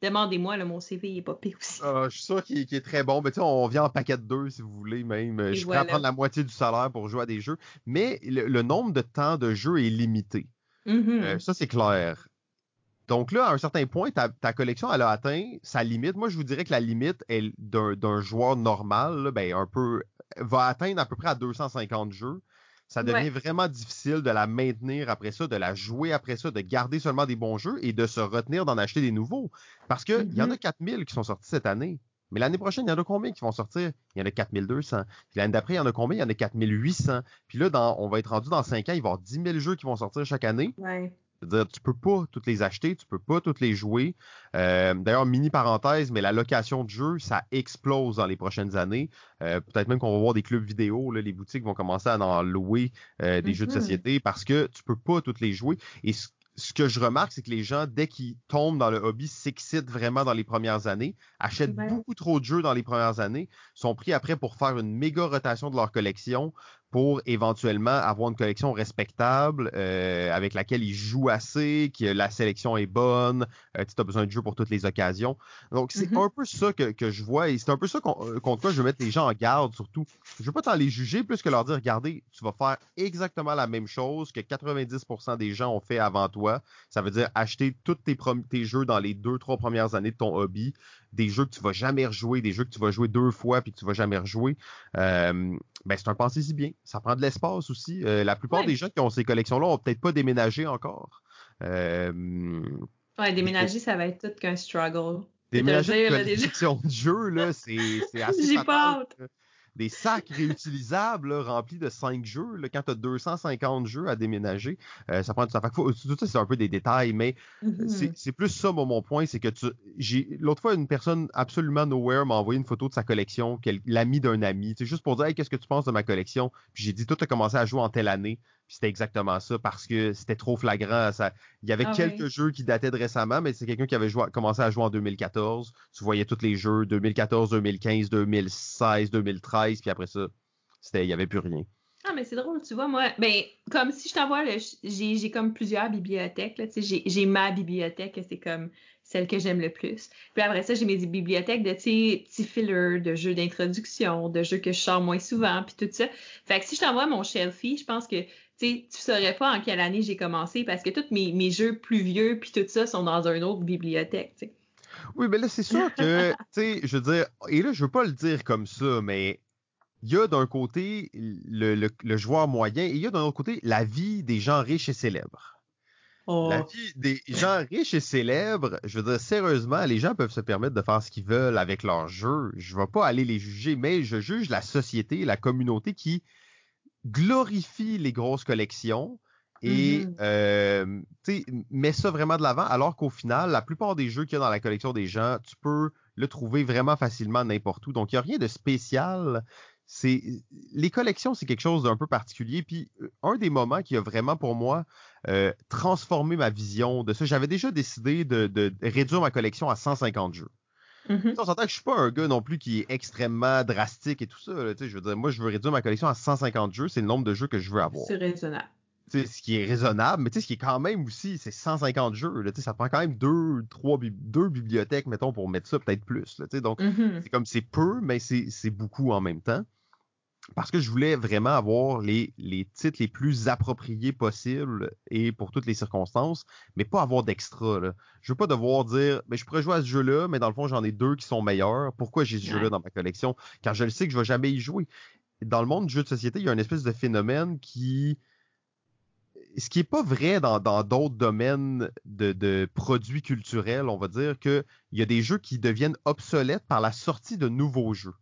demandez-moi, mon CV, il est pas pire aussi. Ah, je suis sûr qu'il est très bon. Mais on vient en paquet de deux, si vous voulez, même. je voilà. prendre la moitié du salaire pour jouer à des jeux. Mais le, nombre de temps de jeu est limité. Mm-hmm. Euh, ça, c'est clair. Donc là, à un certain point, ta, collection, elle a atteint sa limite. Moi, je vous dirais que la limite d'un joueur normal, ben, un peu, va atteindre à peu près à 250 jeux ça devient vraiment difficile de la maintenir après ça, de la jouer après ça, de garder seulement des bons jeux et de se retenir d'en acheter des nouveaux. Parce qu'il il y en a 4000 mm-hmm. qui sont sortis cette année. Mais l'année prochaine, il y en a combien qui vont sortir? Il y en a 4200. Puis l'année d'après, il y en a combien? Il y en a 4800. Puis là, dans, on va être rendu dans 5 ans, il va y avoir 10 000 jeux qui vont sortir chaque année. Ouais. C'est-à-dire, tu peux pas toutes les acheter, tu peux pas toutes les jouer. Euh, d'ailleurs, mini parenthèse, mais la location de jeux, ça explose dans les prochaines années. Euh, peut-être même qu'on va voir des clubs vidéo, là, les boutiques vont commencer à en louer euh, des jeux de mm-hmm. société parce que tu peux pas toutes les jouer. Et ce que je remarque, c'est que les gens, dès qu'ils tombent dans le hobby, s'excitent vraiment dans les premières années, achètent beaucoup trop de jeux dans les premières années, sont pris après pour faire une méga rotation de leur collection, pour éventuellement avoir une collection respectable euh, avec laquelle ils jouent assez, que la sélection est bonne, euh, tu as besoin de jeux pour toutes les occasions. Donc, c'est mm-hmm. un peu ça que, que je vois et c'est un peu ça euh, contre quoi je veux mettre les gens en garde surtout. Je veux pas t'en les juger plus que leur dire, regardez, tu vas faire exactement la même chose que 90% des gens ont fait avant toi. Ça veut dire acheter tous tes, tes jeux dans les deux, trois premières années de ton hobby, des jeux que tu vas jamais rejouer, des jeux que tu vas jouer deux fois puis que tu vas jamais rejouer. Euh, ben c'est un pensée si bien. Ça prend de l'espace aussi. Euh, la plupart des gens qui ont ces collections-là ont peut-être pas déménagé encore. Euh, ouais, déménager, ça va être tout qu'un struggle. Déménager une collection de jeux, là, c'est assez J'ai pas des sacs réutilisables remplis de 5 jeux. Là, quand tu as 250 jeux à déménager, euh, ça prend du temps. tout ça, c'est un peu des détails, mais mm-hmm. c'est plus ça, mon point, c'est que tu. j'ai L'autre fois, une personne absolument nowhere m'a envoyé une photo de sa collection, l'ami d'un ami, juste pour dire hey, qu'est-ce que tu penses de ma collection? Puis j'ai dit tout a commencé à jouer en telle année c'était exactement ça parce que c'était trop flagrant. Ça, il y avait ah quelques jeux qui dataient de récemment, mais c'est quelqu'un qui avait joué, commencé à jouer en 2014. Tu voyais tous les jeux 2014, 2015, 2016, 2013, puis après ça, c'était, il y avait plus rien. Ah, mais c'est drôle, tu vois, moi, ben, comme si je t'envoie, j'ai, j'ai comme plusieurs bibliothèques, là, tu sais, j'ai, j'ai ma bibliothèque, c'est comme celle que j'aime le plus. Puis après ça, j'ai mes bibliothèques de, tu sais, petits fillers, de jeux d'introduction, de jeux que je sors moins souvent, puis tout ça. Fait que si je t'envoie mon shelfie, je pense que tu tu saurais pas en quelle année j'ai commencé parce que tous mes, mes, jeux plus vieux puis tout ça sont dans une autre bibliothèque, tu sais. Oui, mais là, c'est sûr que, tu sais, je veux dire, et là, je veux pas le dire comme ça, mais il y a d'un côté le, le, joueur moyen et il y a d'un autre côté la vie des gens riches et célèbres. La oh. vie des gens riches et célèbres, je veux dire, sérieusement, les gens peuvent se permettre de faire ce qu'ils veulent avec leur jeu. Je ne vais pas aller les juger, mais je juge la société, la communauté qui glorifie les grosses collections et euh, met ça vraiment de l'avant, alors qu'au final, la plupart des jeux qu'il y a dans la collection des gens, tu peux le trouver vraiment facilement n'importe où. Donc, il n'y a rien de spécial. c'est les collections, c'est quelque chose d'un peu particulier. Puis euh, un des moments qui a vraiment pour moi euh, transformé ma vision de ça, j'avais déjà décidé de, réduire ma collection à 150 jeux. Mm-hmm. On s'entend que je suis pas un gars non plus qui est extrêmement drastique et tout ça. je veux dire, moi, je veux réduire ma collection à 150 jeux. C'est le nombre de jeux que je veux avoir. C'est raisonnable. ce qui est raisonnable, mais ce qui est quand même aussi, c'est 150 jeux. Là, ça prend quand même deux, trois, deux bibliothèques, mettons, pour mettre ça, peut-être plus. Là, donc, mm-hmm. c'est comme c'est peu, mais c'est beaucoup en même temps parce que je voulais vraiment avoir les, les titres les plus appropriés possibles et pour toutes les circonstances, mais pas avoir d'extra. Je veux pas devoir dire, mais ben, je pourrais jouer à ce jeu-là, mais dans le fond, j'en ai deux qui sont meilleurs. Pourquoi j'ai ce jeu-là dans ma collection? Car je le sais que je vais jamais y jouer. Dans le monde du jeu de société, il y a une espèce de phénomène qui, ce qui est pas vrai dans d'autres domaines de, de, produits culturels, on va dire qu'il y a des jeux qui deviennent obsolètes par la sortie de nouveaux jeux.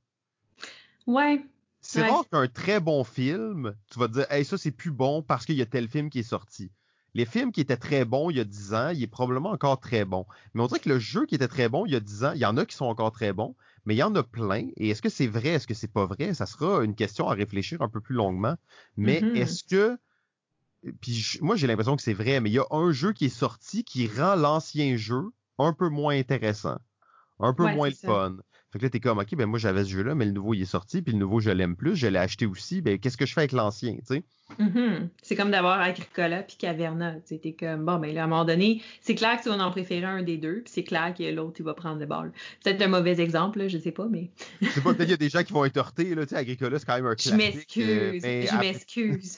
Ouais, c'est rare qu'un très bon film, tu vas te dire, hey, ça c'est plus bon parce qu'il y a tel film qui est sorti. Les films qui étaient très bons il y a 10 ans, il est probablement encore très bon. Mais on dirait que le jeu qui était très bon il y a 10 ans, il y en a qui sont encore très bons, mais il y en a plein. Et est-ce que c'est vrai, est-ce que c'est pas vrai? Ça sera une question à réfléchir un peu plus longuement. Mais mm-hmm. est-ce que puis moi j'ai l'impression que c'est vrai, mais il y a un jeu qui est sorti qui rend l'ancien jeu un peu moins intéressant, un peu moins le fun. Fait que là, t'es comme, OK, ben moi, j'avais ce jeu-là, mais le nouveau, il est sorti, puis le nouveau, je l'aime plus, je l'ai acheté aussi, ben qu'est-ce que je fais avec l'ancien, tu sais? Mm-hmm. C'est comme d'avoir Agricola puis Caverna, tu sais, t'es comme, bon, ben là, à un moment donné, c'est clair que tu vas en préférer un des deux, puis c'est clair que l'autre, il va prendre le ball. Peut-être un mauvais exemple, là, je sais pas, mais... je sais pas, peut-être qu'il y a des gens qui vont être heurtés, là, tu sais, Agricola, c'est quand même un classique. Je m'excuse, euh, je m'excuse.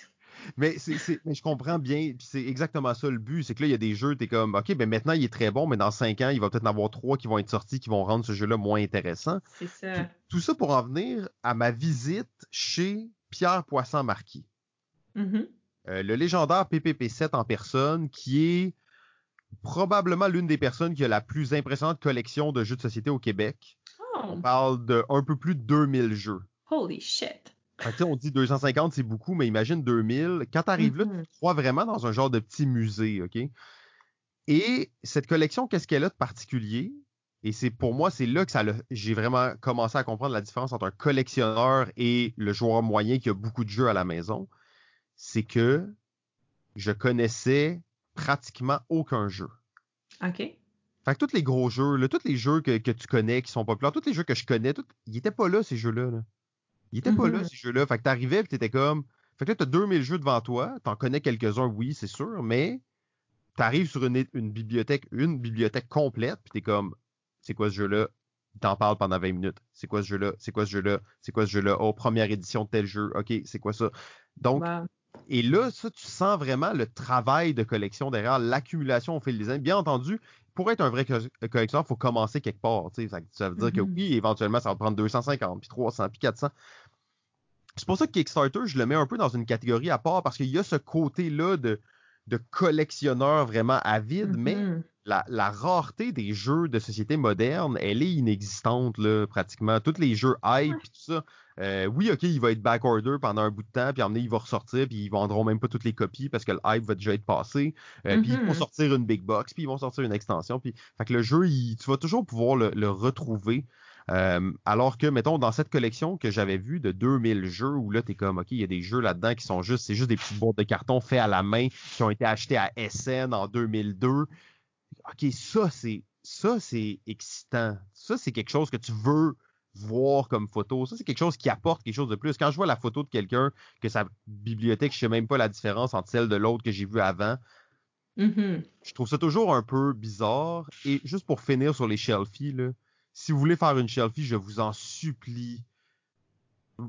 Mais, c'est, mais je comprends bien, puis c'est exactement ça le but, c'est que là, il y a des jeux, t'es comme, OK, ben maintenant, il est très bon, mais dans cinq ans, il va peut-être en avoir trois qui vont être sortis, qui vont rendre ce jeu-là moins intéressant. C'est ça. tout ça pour en venir à ma visite chez Pierre Poisson-Marquis. Mm-hmm. Euh, le légendaire PPP7 en personne, qui est probablement l'une des personnes qui a la plus impressionnante collection de jeux de société au Québec. Oh. On parle de un peu plus de 2000 jeux. Holy shit on dit 250, c'est beaucoup, mais imagine 2000. Quand tu arrives là, tu mm-hmm. crois vraiment dans un genre de petit musée, OK? Et cette collection, qu'est-ce qu'elle a de particulier? Et c'est pour moi, c'est là que ça j'ai vraiment commencé à comprendre la différence entre un collectionneur et le joueur moyen qui a beaucoup de jeux à la maison. C'est que je connaissais pratiquement aucun jeu. OK. Fait que tous les gros jeux, là, tous les jeux que, tu connais, qui sont populaires, tous les jeux que je connais, ils étaient pas là, ces jeux-là. Là. Il était pas là, mm-hmm. ces jeux-là. Fait que t'arrivais pis t'étais comme. Fait que là, t'as 2000 jeux devant toi. T'en connais quelques-uns, oui, c'est sûr, mais t'arrives sur une, une, bibliothèque, une bibliothèque complète, puis t'es comme, c'est quoi ce jeu-là? Il t'en parle pendant 20 minutes. C'est quoi ce jeu-là? C'est quoi ce jeu-là? C'est quoi ce jeu-là? Oh, première édition de tel jeu. OK, c'est quoi ça? Donc, et là, ça, tu sens vraiment le travail de collection derrière, l'accumulation au fil des années. Bien entendu, pour être un vrai collectionneur, il faut commencer quelque part. Ça, veut dire que mm-hmm. oui, éventuellement, ça va prendre 250, puis 300, puis 400. C'est pour ça que Kickstarter, je le mets un peu dans une catégorie à part parce qu'il y a ce côté-là de, de collectionneur vraiment avide, mais la, rareté des jeux de société moderne, elle est inexistante là, pratiquement. Tous les jeux hype et tout ça. Euh, oui, ok, il va être backorder pendant un bout de temps, puis il va ressortir, puis ils vendront même pas toutes les copies parce que le hype va déjà être passé. Euh, puis ils vont mm-hmm. sortir une big box, puis ils vont sortir une extension. Puis, fait que le jeu, tu vas toujours pouvoir le, retrouver. Euh, alors que, mettons, dans cette collection que j'avais vue de 2000 jeux, où là, t'es comme, OK, il y a des jeux là-dedans qui sont juste, c'est juste des petites boîtes de carton faits à la main, qui ont été achetés à SN en 2002. OK, ça, c'est, ça, c'est excitant. Ça, c'est quelque chose que tu veux voir comme photo. Ça, c'est quelque chose qui apporte quelque chose de plus. Quand je vois la photo de quelqu'un, que sa bibliothèque, je sais même pas la différence entre celle de l'autre que j'ai vu avant, mm-hmm. je trouve ça toujours un peu bizarre. Et juste pour finir sur les shelfies, là, si vous voulez faire une shelfie, je vous en supplie,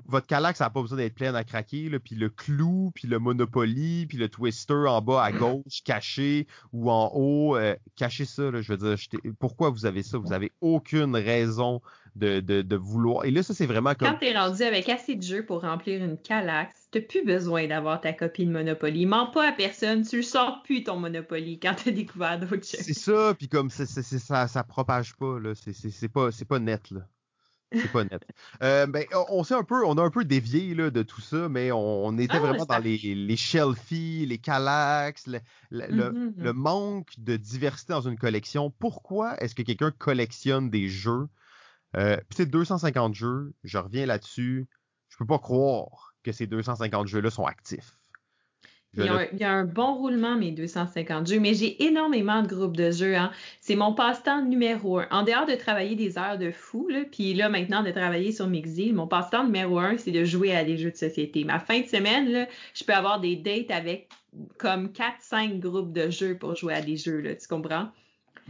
votre calax, ça n'a pas besoin d'être plein à craquer, là, puis le clou, puis le Monopoly, puis le Twister en bas à gauche, caché, ou en haut, euh, cachez ça, là, je veux dire, pourquoi vous avez ça? Vous avez aucune raison de, de, de vouloir. Et là, ça, c'est vraiment comme... Quand t'es rendu avec assez de jeux pour remplir une calax, t'as plus besoin d'avoir ta copie de Monopoly. Mens pas à personne, tu le sors plus ton Monopoly quand t'as découvert d'autres jeux. C'est ça, puis comme ça, ça propage pas, là, c'est pas, pas net, là. C'est pas net. Euh, ben, on sait un peu, on a un peu dévié là, de tout ça, mais on, était ah, vraiment dans les, les shelfies, les calax, le, mm-hmm. le, manque de diversité dans une collection. Pourquoi est-ce que quelqu'un collectionne des jeux? Euh, c'est 250 jeux, je reviens là-dessus. Je peux pas croire que ces 250 jeux-là sont actifs. Il y, a un, bon roulement, mes 250 jeux, mais j'ai énormément de groupes de jeux. Hein. C'est mon passe-temps numéro un. En dehors de travailler des heures de fou, puis là, maintenant, de travailler sur Mixi, mon passe-temps numéro un, c'est de jouer à des jeux de société. Ma fin de semaine, là, je peux avoir des dates avec comme 4-5 groupes de jeux pour jouer à des jeux, là, tu comprends?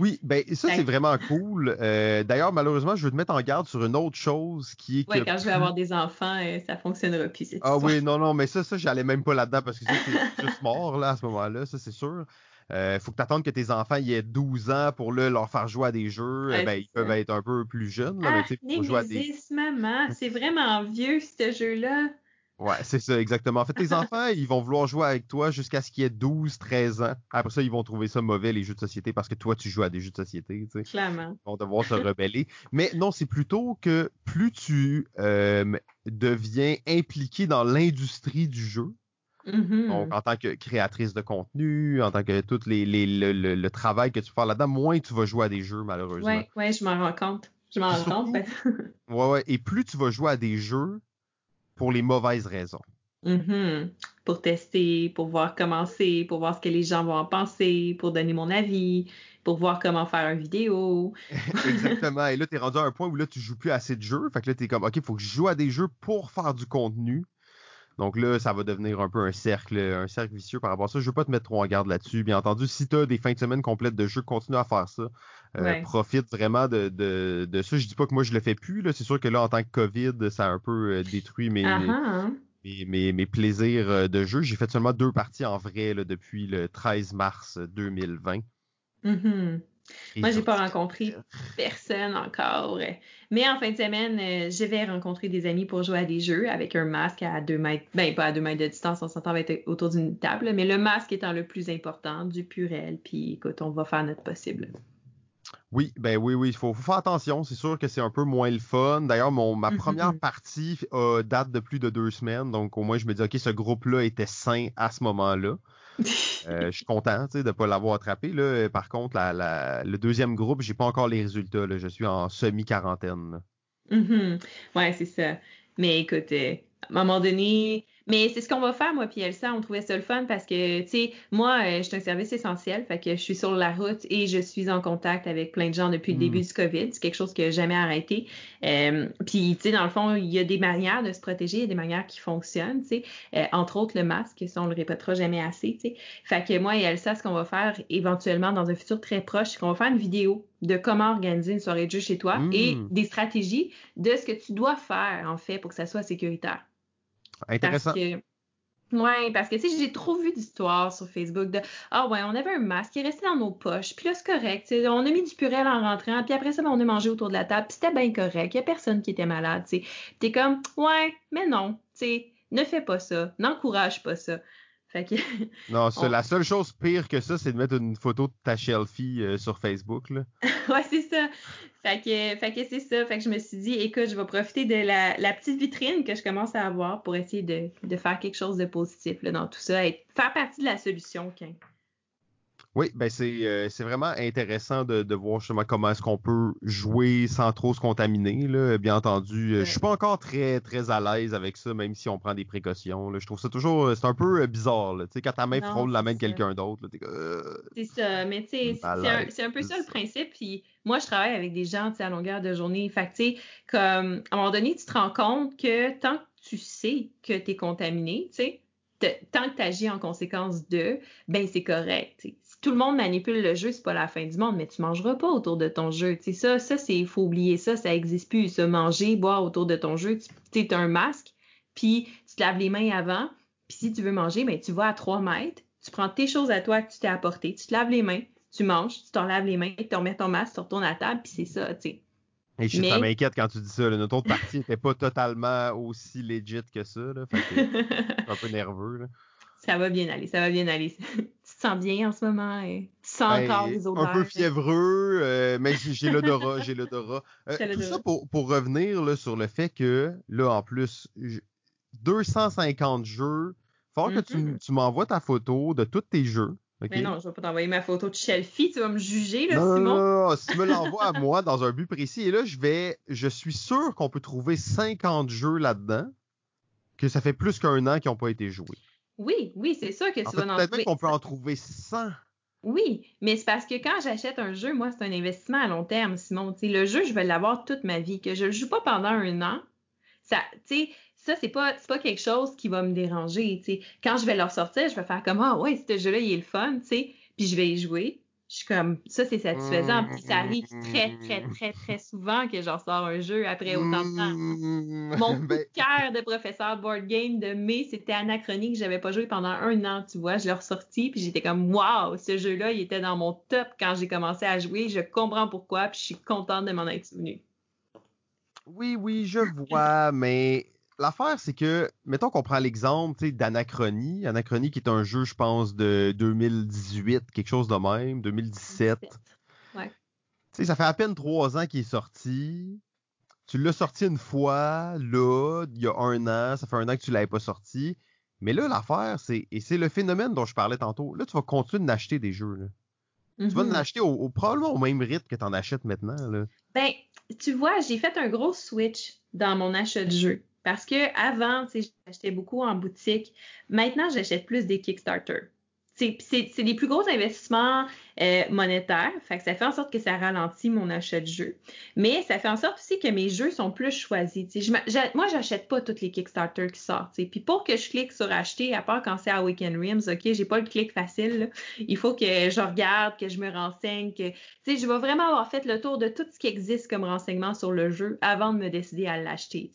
Oui, ben ça c'est vraiment cool. Euh, d'ailleurs, malheureusement, je veux te mettre en garde sur une autre chose qui est que. Oui, quand je vais avoir des enfants, euh, ça fonctionnera plus. ah oui, non, non, mais ça, ça, j'allais même pas là-dedans parce que c'est juste mort là à ce moment-là, ça c'est sûr. Euh, faut que tu attendes que tes enfants aient 12 ans pour leur faire jouer à des jeux. ben, ils peuvent être un peu plus jeunes. Là, ah, mais, pour jouer à des... maman, c'est vraiment vieux ce jeu-là. Ouais, c'est ça, exactement. En fait, tes enfants, ils vont vouloir jouer avec toi jusqu'à ce qu'ils aient 12, 13 ans. Après ça, ils vont trouver ça mauvais, les jeux de société, parce que toi, tu joues à des jeux de société. Tu sais. Clairement. Ils vont devoir se rebeller. Mais non, c'est plutôt que plus tu euh, deviens impliqué dans l'industrie du jeu, mm-hmm. Donc, en tant que créatrice de contenu, en tant que tout les, les, le, travail que tu fais là-dedans, moins tu vas jouer à des jeux, malheureusement. Oui, ouais, je m'en rends compte. Je m'en rends compte. ouais, ouais. Et plus tu vas jouer à des jeux, pour les mauvaises raisons. Mm-hmm. Pour tester, pour voir comment c'est, pour voir ce que les gens vont en penser, pour donner mon avis, pour voir comment faire une vidéo. Exactement. Et là, tu es rendu à un point où là, tu joues plus assez de jeux. Fait que là, tu es comme, OK, il faut que je joue à des jeux pour faire du contenu. Donc là, ça va devenir un peu un cercle, un cercle vicieux par rapport à ça. Je veux pas te mettre trop en garde là-dessus. Bien entendu, si tu as des fins de semaine complètes de jeux, continue à faire ça. Euh, profite vraiment de, de, de, ça. Je dis pas que moi je le fais plus. C'est sûr que là, en tant que COVID, ça a un peu euh, détruit mes, uh-huh. mes, mes, plaisirs euh, de jeu. J'ai fait seulement deux parties en vrai là, depuis le 13 mars 2020. Mm-hmm. Moi, j'ai pas rencontré personne encore. Mais en fin de semaine, je vais rencontrer des amis pour jouer à des jeux avec un masque à deux mètres. Ben, pas à deux mètres de distance, on s'entend être autour d'une table, mais le masque étant le plus important, du purel. Puis écoute, on va faire notre possible. Oui, ben oui, oui, il faut, faire attention. C'est sûr que c'est un peu moins le fun. D'ailleurs, mon ma première partie date de plus de deux semaines, donc au moins je me dis ok, ce groupe-là était sain à ce moment-là. Euh, je suis content de ne pas l'avoir attrapé. Là. Par contre, le deuxième groupe, j'ai pas encore les résultats. Là. Je suis en semi-quarantaine. Mm-hmm. Ouais, c'est ça. Mais écoute, euh, à un moment donné, mais c'est ce qu'on va faire, moi puis Elsa. On trouvait ça le fun parce que, tu sais, moi, euh, je suis un service essentiel. Fait que je suis sur la route et je suis en contact avec plein de gens depuis le hmm. début du COVID. C'est quelque chose qui n'a jamais arrêté. Euh, puis, tu sais, dans le fond, il y a des manières de se protéger. Il y a des manières qui fonctionnent, tu sais. Euh, entre autres, le masque. Ça, on le répétera jamais assez, tu sais. Fait que moi et Elsa, ce qu'on va faire éventuellement dans un futur très proche, c'est qu'on va faire une vidéo de comment organiser une soirée de jeu chez toi et hmm. des stratégies de ce que tu dois faire, en fait, pour que ça soit sécuritaire. Intéressant. Oui, parce que tu sais, j'ai trop vu d'histoires sur Facebook de Ah ouais, on avait un masque qui est resté dans nos poches, puis là c'est correct, on a mis du purel en rentrant, puis après ça, ben, on a mangé autour de la table, puis c'était bien correct, il n'y a personne qui était malade, tu sais. T'es comme Ouais, mais non, tu sais, ne fais pas ça, n'encourage pas ça. Fait que, non, la seule chose pire que ça, c'est de mettre une photo de ta shelfie euh, sur Facebook. Là. ouais, c'est ça. Fait que, fait que c'est ça. Fait que je me suis dit, écoute, je vais profiter de la, la petite vitrine que je commence à avoir pour essayer de, de faire quelque chose de positif là, dans tout ça et faire partie de la solution. Quand... Oui, ben c'est euh, c'est vraiment intéressant de, de voir justement comment est-ce qu'on peut jouer sans trop se contaminer. Là. Bien entendu, euh, je suis pas encore très très à l'aise avec ça, même si on prend des précautions. Là. Je trouve ça toujours euh, c'est un peu bizarre. Là. Tu sais, quand ta main frôle la main de quelqu'un d'autre, t'es C'est ça, mais tu sais, c'est un, peu ça, le principe. Puis moi, je travaille avec des gens à longueur de journée. Fait tu sais, comme à un moment donné, tu te rends compte que tant que tu sais que tu es contaminé, tu sais, tant que tu agis en conséquence de, ben c'est correct tout le monde manipule le jeu, c'est pas la fin du monde, mais tu mangeras pas autour de ton jeu. Tu sais, ça, ça, c'est, faut oublier ça, ça existe plus. Se manger, boire autour de ton jeu, tu as un masque, puis tu te laves les mains avant, puis si tu veux manger, ben, tu vas à 3 mètres, tu prends tes choses à toi que tu t'es apportées, tu te laves les mains, tu manges, tu t'en laves les mains, tu remets ton masque, tu retournes à table, puis c'est ça, tu sais. Et je, ça m'inquiète quand tu dis ça. Notre autre partie n'était pas totalement aussi legit que ça. Là, fait que, un peu nerveux. Là. Ça va bien aller, ça va bien aller. Sens bien en ce moment et tu sens ben, encore les odeurs. Un peu fiévreux, euh, mais j'ai l'odorat, j'ai l'odorat. Euh, tout ça pour, pour revenir là, sur le fait que, là, en plus, 250 jeux, faut que tu, mm-hmm. tu m'envoies ta photo de tous tes jeux. Mais non, je vais pas t'envoyer ma photo de Shelfie, tu vas me juger, là, non, Simon. Non, non, si tu me l'envoies à moi dans un but précis, et là, je vais, je suis sûr qu'on peut trouver 50 jeux là-dedans. que ça fait plus qu'un an qu'ils n'ont pas été joués. Oui, oui, c'est sûr que tu vas en trouver. Peut-être qu'on peut en trouver 100. Oui, mais c'est parce que quand j'achète un jeu, moi, c'est un investissement à long terme, Simon. le jeu, je vais l'avoir toute ma vie. Que je le joue pas pendant un an, ça, ça, c'est pas, pas quelque chose qui va me déranger. Quand je vais leur sortir, je vais faire comme Ah ouais, ce jeu-là, il est le fun, puis je vais y jouer je suis comme ça c'est satisfaisant. Puis ça arrive très très très très souvent que j'en sors un jeu après autant de temps. Mon coup de ben cœur de professeur board game de mai c'était anachronique, j'avais pas joué pendant un an, tu vois, je l'ai ressorti puis j'étais comme waouh, ce jeu-là, il était dans mon top quand j'ai commencé à jouer, je comprends pourquoi puis je suis contente de m'en être souvenue. Oui, oui, je vois, mais l'affaire, c'est que, mettons qu'on prend l'exemple d'Anachronie. Anachronie qui est un jeu, je pense, de 2018, quelque chose de même, 2017. Ouais. ça fait à peine trois ans qu'il est sorti. Tu l'as sorti une fois, là, il y a un an, ça fait un an que tu l'avais pas sorti. Mais là, l'affaire, c'est, et c'est le phénomène dont je parlais tantôt, là, tu vas continuer d'acheter des jeux, là. Tu vas en mm-hmm. acheter au, probablement au même rythme que tu en achètes maintenant, là. Ben, tu vois, j'ai fait un gros switch dans mon achat de jeux. Parce que avant, j'achetais beaucoup en boutique. Maintenant, j'achète plus des Kickstarter. C'est les plus gros investissements euh, monétaires. Fait que ça fait en sorte que ça ralentit mon achat de jeux. Mais ça fait en sorte aussi que mes jeux sont plus choisis. Je, moi, j'achète pas toutes les Kickstarter qui sortent. Puis pour que je clique sur acheter, à part quand c'est à Weekend Rims, OK, j'ai pas le clic facile. Il faut que je regarde, que je me renseigne, que je vais vraiment avoir fait le tour de tout ce qui existe comme renseignement sur le jeu avant de me décider à l'acheter.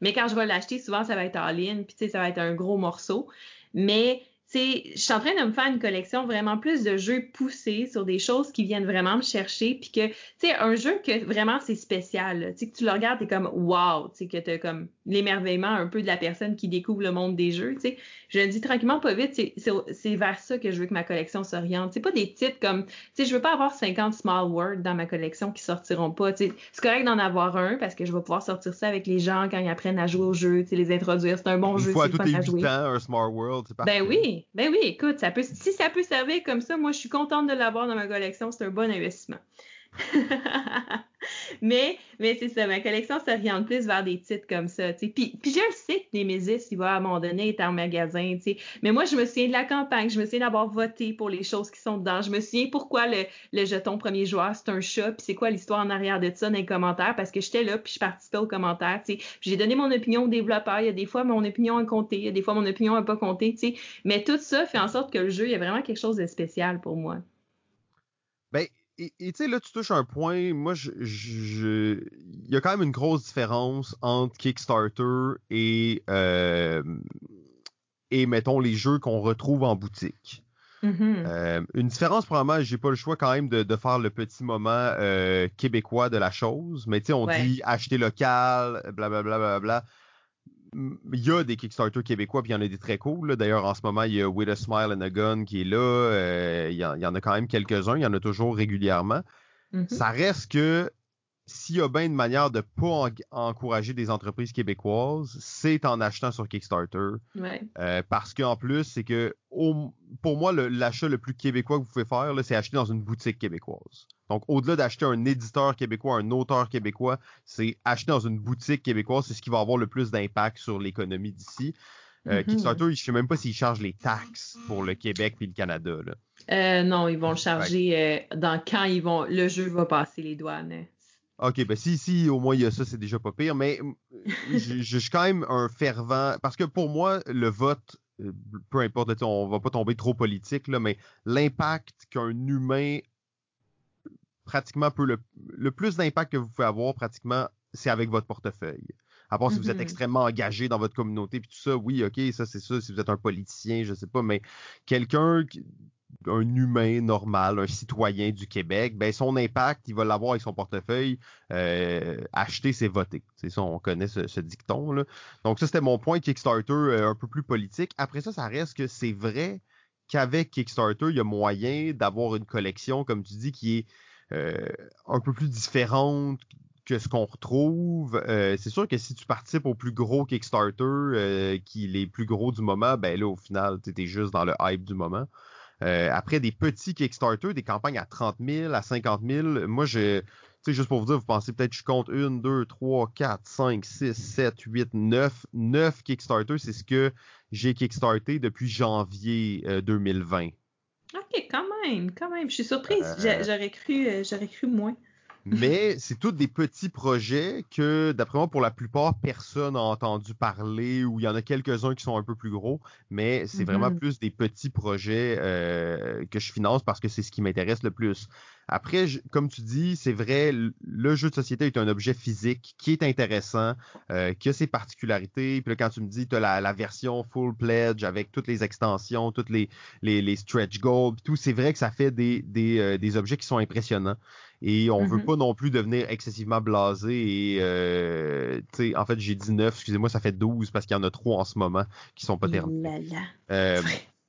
Mais quand je vais l'acheter, souvent, ça va être en ligne, puis ça va être un gros morceau. Mais je suis en train de me faire une collection vraiment plus de jeux poussés sur des choses qui viennent vraiment me chercher, puis que, tu sais, un jeu que vraiment c'est spécial, tu sais, que tu le regardes, t'es comme wow, tu sais, que t'as comme l'émerveillement un peu de la personne qui découvre le monde des jeux, tu sais. Je le dis tranquillement, pas vite, c'est vers ça que je veux que ma collection s'oriente. C'est pas des titres comme, tu sais, je veux pas avoir 50 Small World dans ma collection qui sortiront pas. C'est correct d'en avoir un parce que je vais pouvoir sortir ça avec les gens quand ils apprennent à jouer au jeu, tu sais, les introduire. C'est un bon jeu, c'est fun à jouer. un Small World, c'est. Ben oui, ben oui, écoute, ça peut, si ça peut servir comme ça, moi, je suis contente de l'avoir dans ma collection. C'est un bon investissement. mais mais c'est ça, ma collection s'oriente plus vers des titres comme ça. Puis, puis je le sais que Nemesis, il va à un moment donné être en magasin. Mais moi, je me souviens de la campagne, je me souviens d'avoir voté pour les choses qui sont dedans. Je me souviens pourquoi le, jeton premier joueur, c'est un chat, puis c'est quoi l'histoire en arrière de ça dans les commentaires, parce que j'étais là, puis je participais aux commentaires. J'ai donné mon opinion aux développeurs. Il y a des fois, mon opinion a compté, il y a des fois, mon opinion n'a pas compté. Mais tout ça fait en sorte que le jeu, il y a vraiment quelque chose de spécial pour moi. Et tu sais, là, tu touches un point. Moi, je, il y a quand même une grosse différence entre Kickstarter et, euh, et mettons, les jeux qu'on retrouve en boutique. Mm-hmm. Euh, une différence, probablement, j'ai pas le choix quand même de, de faire le petit moment euh, québécois de la chose. Mais tu sais, on dit acheter local, blablabla. Bla, bla, bla, il y a des Kickstarter québécois, puis il y en a des très cool. D'ailleurs, en ce moment, il y a With a Smile and a Gun qui est là. Euh, il, y en, a quand même quelques-uns. Il y en a toujours régulièrement. Mm-hmm. Ça reste que s'il y a bien une manière de pas encourager des entreprises québécoises, c'est en achetant sur Kickstarter. Euh, parce qu'en plus, c'est que pour moi, l'achat le, plus québécois que vous pouvez faire, c'est acheter dans une boutique québécoise. Donc, au-delà d'acheter un éditeur québécois, un auteur québécois, c'est acheter dans une boutique québécoise, c'est ce qui va avoir le plus d'impact sur l'économie d'ici. Euh, mm-hmm. Kickstarter, je sais même pas s'ils chargent les taxes pour le Québec puis le Canada. Euh, non, ils vont le charger dans quand ils vont le jeu va passer les douanes. OK, ben si, si au moins il y a ça, c'est déjà pas pire, mais je, suis quand même un fervent, parce que pour moi, le vote, euh, peu importe, on va pas tomber trop politique, là, mais l'impact qu'un humain pratiquement peut le, le plus d'impact que vous pouvez avoir, pratiquement, c'est avec votre portefeuille. À part si vous êtes mm-hmm. extrêmement engagé dans votre communauté puis tout ça, oui, ok, ça c'est ça. Si vous êtes un politicien, je sais pas, mais quelqu'un un humain normal, un citoyen du Québec, ben son impact, il va l'avoir avec son portefeuille. Euh, acheter, c'est voter. C'est ça, on connaît ce, dicton. Là. Donc ça, c'était mon point Kickstarter euh, un peu plus politique. Après ça, ça reste que c'est vrai qu'avec Kickstarter, il y a moyen d'avoir une collection, comme tu dis, qui est euh, un peu plus différente que ce qu'on retrouve. c'est sûr que si tu participes au plus gros Kickstarter, qui est les plus gros du moment, ben là, au final, tu étais juste dans le hype du moment. Euh, après des petits Kickstarter, des campagnes à 30 000, à 50 000, moi, je, sais, juste pour vous dire, vous pensez peut-être je compte 1, 2, 3, 4, 5, 6, 7, 8, 9. 9 Kickstarter, c'est ce que j'ai kickstarté depuis janvier 2020. Euh, OK, quand même, quand même. Je suis surprise. Euh, j'aurais cru, euh, j'aurais cru moins. Mais c'est tous des petits projets que, d'après moi, pour la plupart, personne n'a entendu parler ou il y en a quelques-uns qui sont un peu plus gros, mais c'est vraiment mm-hmm. plus des petits projets euh, que je finance parce que c'est ce qui m'intéresse le plus. Après, comme tu dis, c'est vrai, le jeu de société est un objet physique qui est intéressant, euh, qui a ses particularités. Puis là, quand tu me dis, tu as la, version full pledge avec toutes les extensions, toutes les, les, stretch goals, tout, c'est vrai que ça fait des, des, euh, des objets qui sont impressionnants. Et on veut mm-hmm. pas non plus devenir excessivement blasé. Et euh, en fait, j'ai dit 9, excusez-moi, ça fait 12 parce qu'il y en a trois en ce moment qui sont pas terminés. Euh,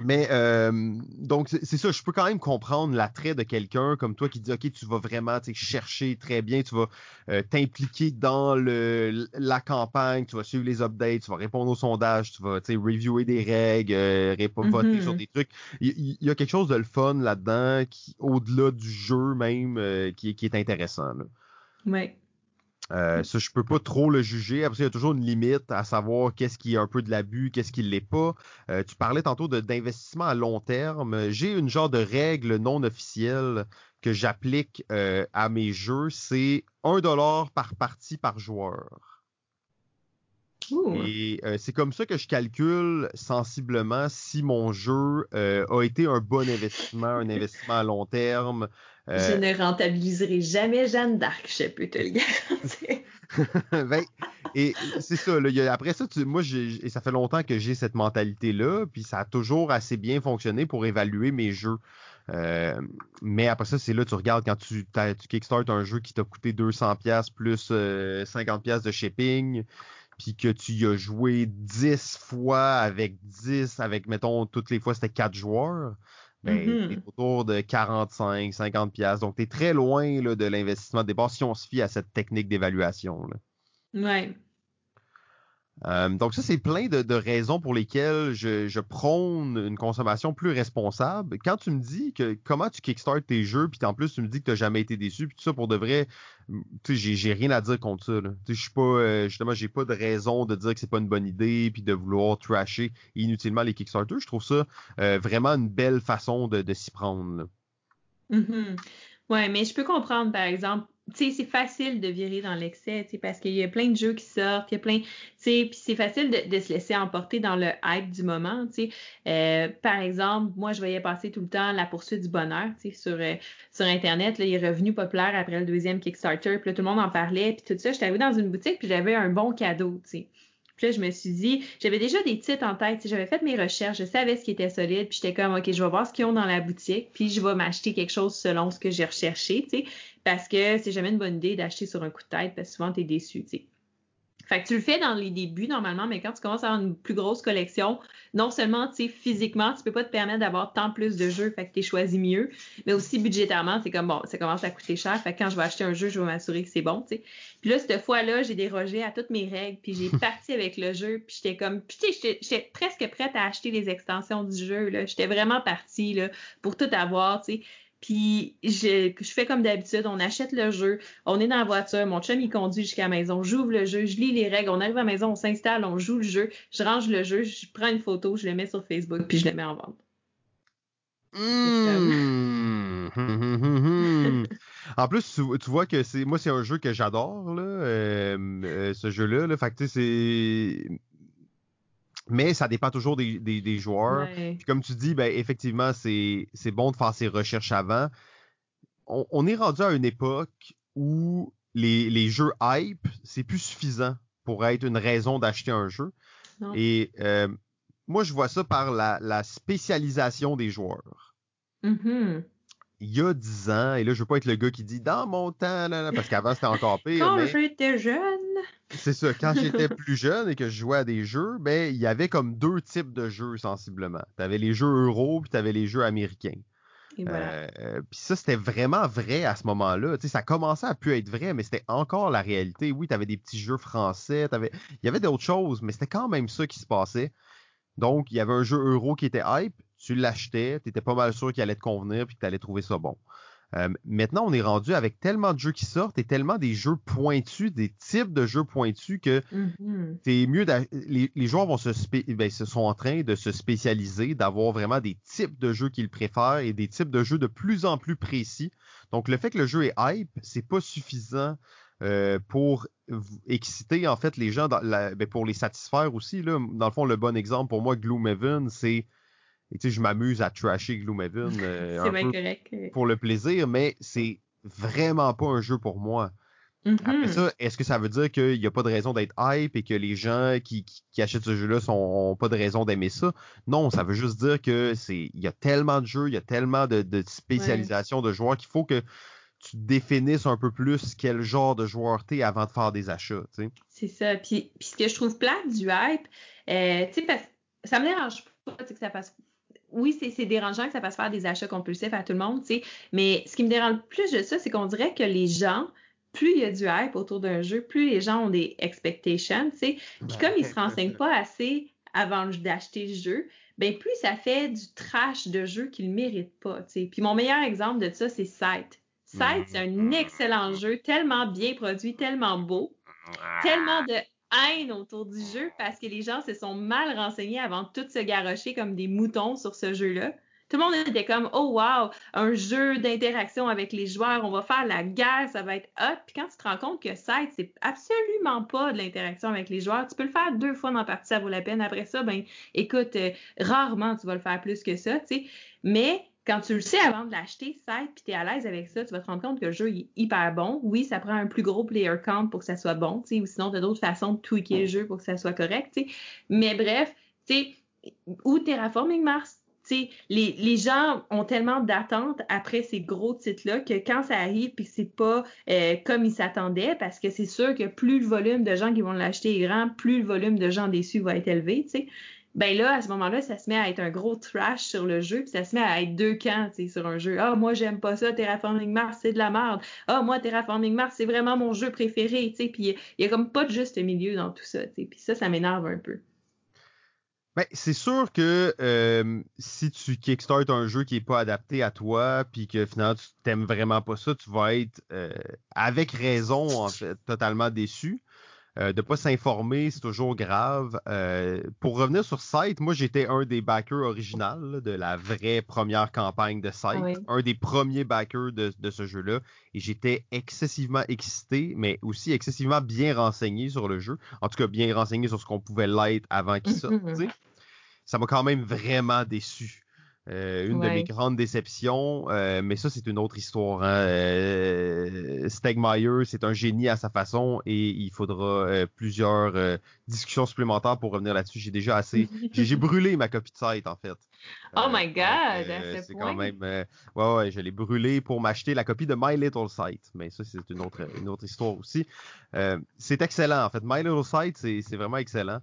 mais euh, donc c'est ça, je peux quand même comprendre l'attrait de quelqu'un comme toi qui dit ok tu vas vraiment chercher très bien, tu vas euh, t'impliquer dans le la campagne, tu vas suivre les updates, tu vas répondre aux sondages, tu vas reviewer des règles, euh, voter sur des trucs. Il, y, a quelque chose de le fun là-dedans qui au-delà du jeu même euh, qui, qui, est intéressant. Là. Ouais. Euh, ça, je peux pas trop le juger. Après, il y a toujours une limite à savoir qu'est-ce qui est un peu de l'abus, qu'est-ce qui l'est pas. Euh, tu parlais tantôt d'investissement à long terme. J'ai une genre de règle non officielle que j'applique euh, à mes jeux. C'est un dollar par partie par joueur. Et c'est comme ça que je calcule sensiblement si mon jeu a été un bon investissement, un investissement à long terme. Euh, je ne rentabiliserai jamais Jeanne d'Arc, je peux te le garantir. ben, et c'est ça. Là, après ça, moi, et ça fait longtemps que j'ai cette mentalité-là, puis ça a toujours assez bien fonctionné pour évaluer mes jeux. mais après ça, c'est là tu regardes quand tu, tu kickstart un jeu qui t'a coûté 200$ plus 50$ de shipping puis que tu y as joué 10 fois avec 10, avec, mettons, toutes les fois c'était 4 joueurs, ben, t'es autour de 45, 50 pièces. Donc, tu es très loin là, de l'investissement de départ si on se fie à cette technique d'évaluation. Ouais. Euh, donc ça, c'est plein de, raisons pour lesquelles je, prône une consommation plus responsable. Quand tu me dis que comment tu kickstart tes jeux, puis en plus tu me dis que tu n'as jamais été déçu, puis tout ça pour de vrai, j'ai rien à dire contre ça. Je suis pas, euh, justement, j'ai pas de raison de dire que c'est pas une bonne idée, puis de vouloir trasher inutilement les Kickstarter. Je trouve ça euh, vraiment une belle façon de, s'y prendre. Mm-hmm. Ouais, mais je peux comprendre, par exemple, tu sais, c'est facile de virer dans l'excès, tu sais, parce qu'il y a plein de jeux qui sortent, il y a plein, tu sais, puis c'est facile de, se laisser emporter dans le hype du moment, tu sais. Euh, par exemple, moi, je voyais passer tout le temps La poursuite du bonheur, tu sais, sur, euh, sur Internet, là, il est revenu populaire après le deuxième Kickstarter, puis là, tout le monde en parlait, puis tout ça. J'étais allée dans une boutique, puis j'avais un bon cadeau, tu sais. Puis je me suis dit, j'avais déjà des titres en tête, j'avais fait mes recherches, je savais ce qui était solide, puis j'étais comme, OK, je vais voir ce qu'ils ont dans la boutique, puis je vais m'acheter quelque chose selon ce que j'ai recherché, parce que c'est jamais une bonne idée d'acheter sur un coup de tête, parce que souvent, tu es déçu. Fait que tu le fais dans les débuts normalement, mais quand tu commences à avoir une plus grosse collection, non seulement tu sais physiquement, tu peux pas te permettre d'avoir tant plus de jeux, fait que tu choisi mieux, mais aussi budgétairement, c'est comme bon, ça commence à coûter cher, fait que quand je vais acheter un jeu, je vais m'assurer que c'est bon, tu sais. Puis là cette fois-là, j'ai dérogé à toutes mes règles, puis j'ai parti avec le jeu, puis j'étais comme puis tu sais, j'étais presque prête à acheter les extensions du jeu là, j'étais vraiment partie là pour tout avoir, tu sais. Puis je, je fais comme d'habitude, on achète le jeu, on est dans la voiture, mon chum il conduit jusqu'à la maison, j'ouvre le jeu, je lis les règles, on arrive à la maison, on s'installe, on joue le jeu, je range le jeu, je prends une photo, je le mets sur Facebook, puis je le mets en vente. Mmh. en plus, tu, vois que c'est moi c'est un jeu que j'adore là, euh, euh, ce jeu-là. Là. Fait que c'est mais ça dépend toujours des, des, joueurs. Puis comme tu dis, ben, effectivement, c'est bon de faire ses recherches avant. On, est rendu à une époque où les, les jeux hype, c'est plus suffisant pour être une raison d'acheter un jeu. Et euh, moi, je vois ça par la, la spécialisation des joueurs. Mm-hmm il y a dix ans, et là, je veux pas être le gars qui dit dans mon temps, là, parce qu'avant, c'était encore pire. Quand j'étais jeune. C'est ça. Quand j'étais plus jeune et que je jouais à des jeux, ben, il y avait comme deux types de jeux, sensiblement. Tu avais les jeux euro, puis tu avais les jeux américains. Euh, puis ça, c'était vraiment vrai à ce moment-là. Ça commençait à plus être vrai, mais c'était encore la réalité. Oui, tu avais des petits jeux français, avais... il y avait d'autres choses, mais c'était quand même ça qui se passait. Donc, il y avait un jeu euro qui était hype, tu l'achetais, tu étais pas mal sûr qu'il allait te convenir puis que tu allais trouver ça bon. Euh, maintenant, on est rendu avec tellement de jeux qui sortent et tellement des jeux pointus, des types de jeux pointus que mm-hmm. c'est mieux. Les, les, joueurs vont se, ben, sont en train de se spécialiser, d'avoir vraiment des types de jeux qu'ils préfèrent et des types de jeux de plus en plus précis. Donc, le fait que le jeu est hype, c'est pas suffisant euh, pour exciter en fait les gens, dans ben, pour les satisfaire aussi. Là. Dans le fond, le bon exemple pour moi, Gloomhaven, c'est tu sais, je m'amuse à trasher Gloomhaven euh, un peu pour le plaisir, mais c'est vraiment pas un jeu pour moi. Après mm-hmm. ça, est-ce que ça veut dire qu'il n'y a pas de raison d'être hype et que les gens qui, qui, achètent ce jeu-là n'ont pas de raison d'aimer ça? Non, ça veut juste dire que c'est il y a tellement de jeux, il y a tellement de, de spécialisation de joueurs qu'il faut que tu définisses un peu plus quel genre de joueur t'es avant de faire des achats. C'est ça. Puis, puis, ce que je trouve plate du hype, euh, tu sais, parce ça me dérange pas que ça passe. Oui, c'est dérangeant que ça passe faire des achats compulsifs à tout le monde, tu sais. Mais ce qui me dérange plus de ça, c'est qu'on dirait que les gens, plus il y a du hype autour d'un jeu, plus les gens ont des expectations, tu sais. Puis comme ils se renseignent pas assez avant d'acheter le jeu, ben plus ça fait du trash de jeu qu'ils méritent pas, tu sais. Puis mon meilleur exemple de ça, c'est Sight. Sight, c'est un excellent jeu, tellement bien produit, tellement beau, tellement de haine autour du jeu parce que les gens se sont mal renseignés avant de tout se garrocher comme des moutons sur ce jeu-là. Tout le monde était comme oh wow, un jeu d'interaction avec les joueurs, on va faire la guerre, ça va être hot. Puis quand tu te rends compte que Sight, c'est absolument pas de l'interaction avec les joueurs, tu peux le faire deux fois dans la partie, ça vaut la peine. Après ça, ben écoute, euh, rarement tu vas le faire plus que ça, tu sais. Mais quand tu le sais avant de l'acheter, site, puis tu es à l'aise avec ça, tu vas te rendre compte que le jeu est hyper bon. Oui, ça prend un plus gros player count pour que ça soit bon, ou sinon, tu d'autres façons de tweaker le jeu pour que ça soit correct. sais. Mais bref, tu sais, ou Terraforming Mars, les, les gens ont tellement d'attentes après ces gros titres-là que quand ça arrive puis c'est pas euh, comme ils s'attendaient, parce que c'est sûr que plus le volume de gens qui vont l'acheter est grand, plus le volume de gens déçus va être élevé, tu sais ben là, à ce moment-là, ça se met à être un gros trash sur le jeu, puis ça se met à être deux camps, sur un jeu. Ah, moi, j'aime pas ça, Terraforming Mars, c'est de la merde. Ah, moi, Terraforming Mars, c'est vraiment mon jeu préféré, puis il y, a comme pas de juste milieu dans tout ça, puis ça, ça m'énerve un peu. Ben, c'est sûr que euh, si tu kickstart un jeu qui est pas adapté à toi, puis que finalement tu t'aimes vraiment pas ça, tu vas être euh, avec raison en fait totalement déçu. Euh, de pas s'informer, c'est toujours grave. Euh, pour revenir sur Site, moi j'étais un des backers original de la vraie première campagne de Site, un des premiers backers de, ce jeu-là, et j'étais excessivement excité, mais aussi excessivement bien renseigné sur le jeu. En tout cas, bien renseigné sur ce qu'on pouvait l'être avant qu'il sorte. Ça m'a quand même vraiment déçu. Euh, une de mes grandes déceptions, euh, mais ça c'est une autre histoire. Hein. Euh, Stegmeyer, c'est un génie à sa façon et il faudra plusieurs discussions supplémentaires pour revenir là-dessus. J'ai déjà assez, j'ai brûlé ma copie de site en fait. Oh my god, c'est quand même, ouais ouais, je l'ai brûlé pour m'acheter la copie de My Little Site, mais ça c'est une autre une autre histoire aussi. c'est excellent en fait, My Little Site c'est vraiment excellent.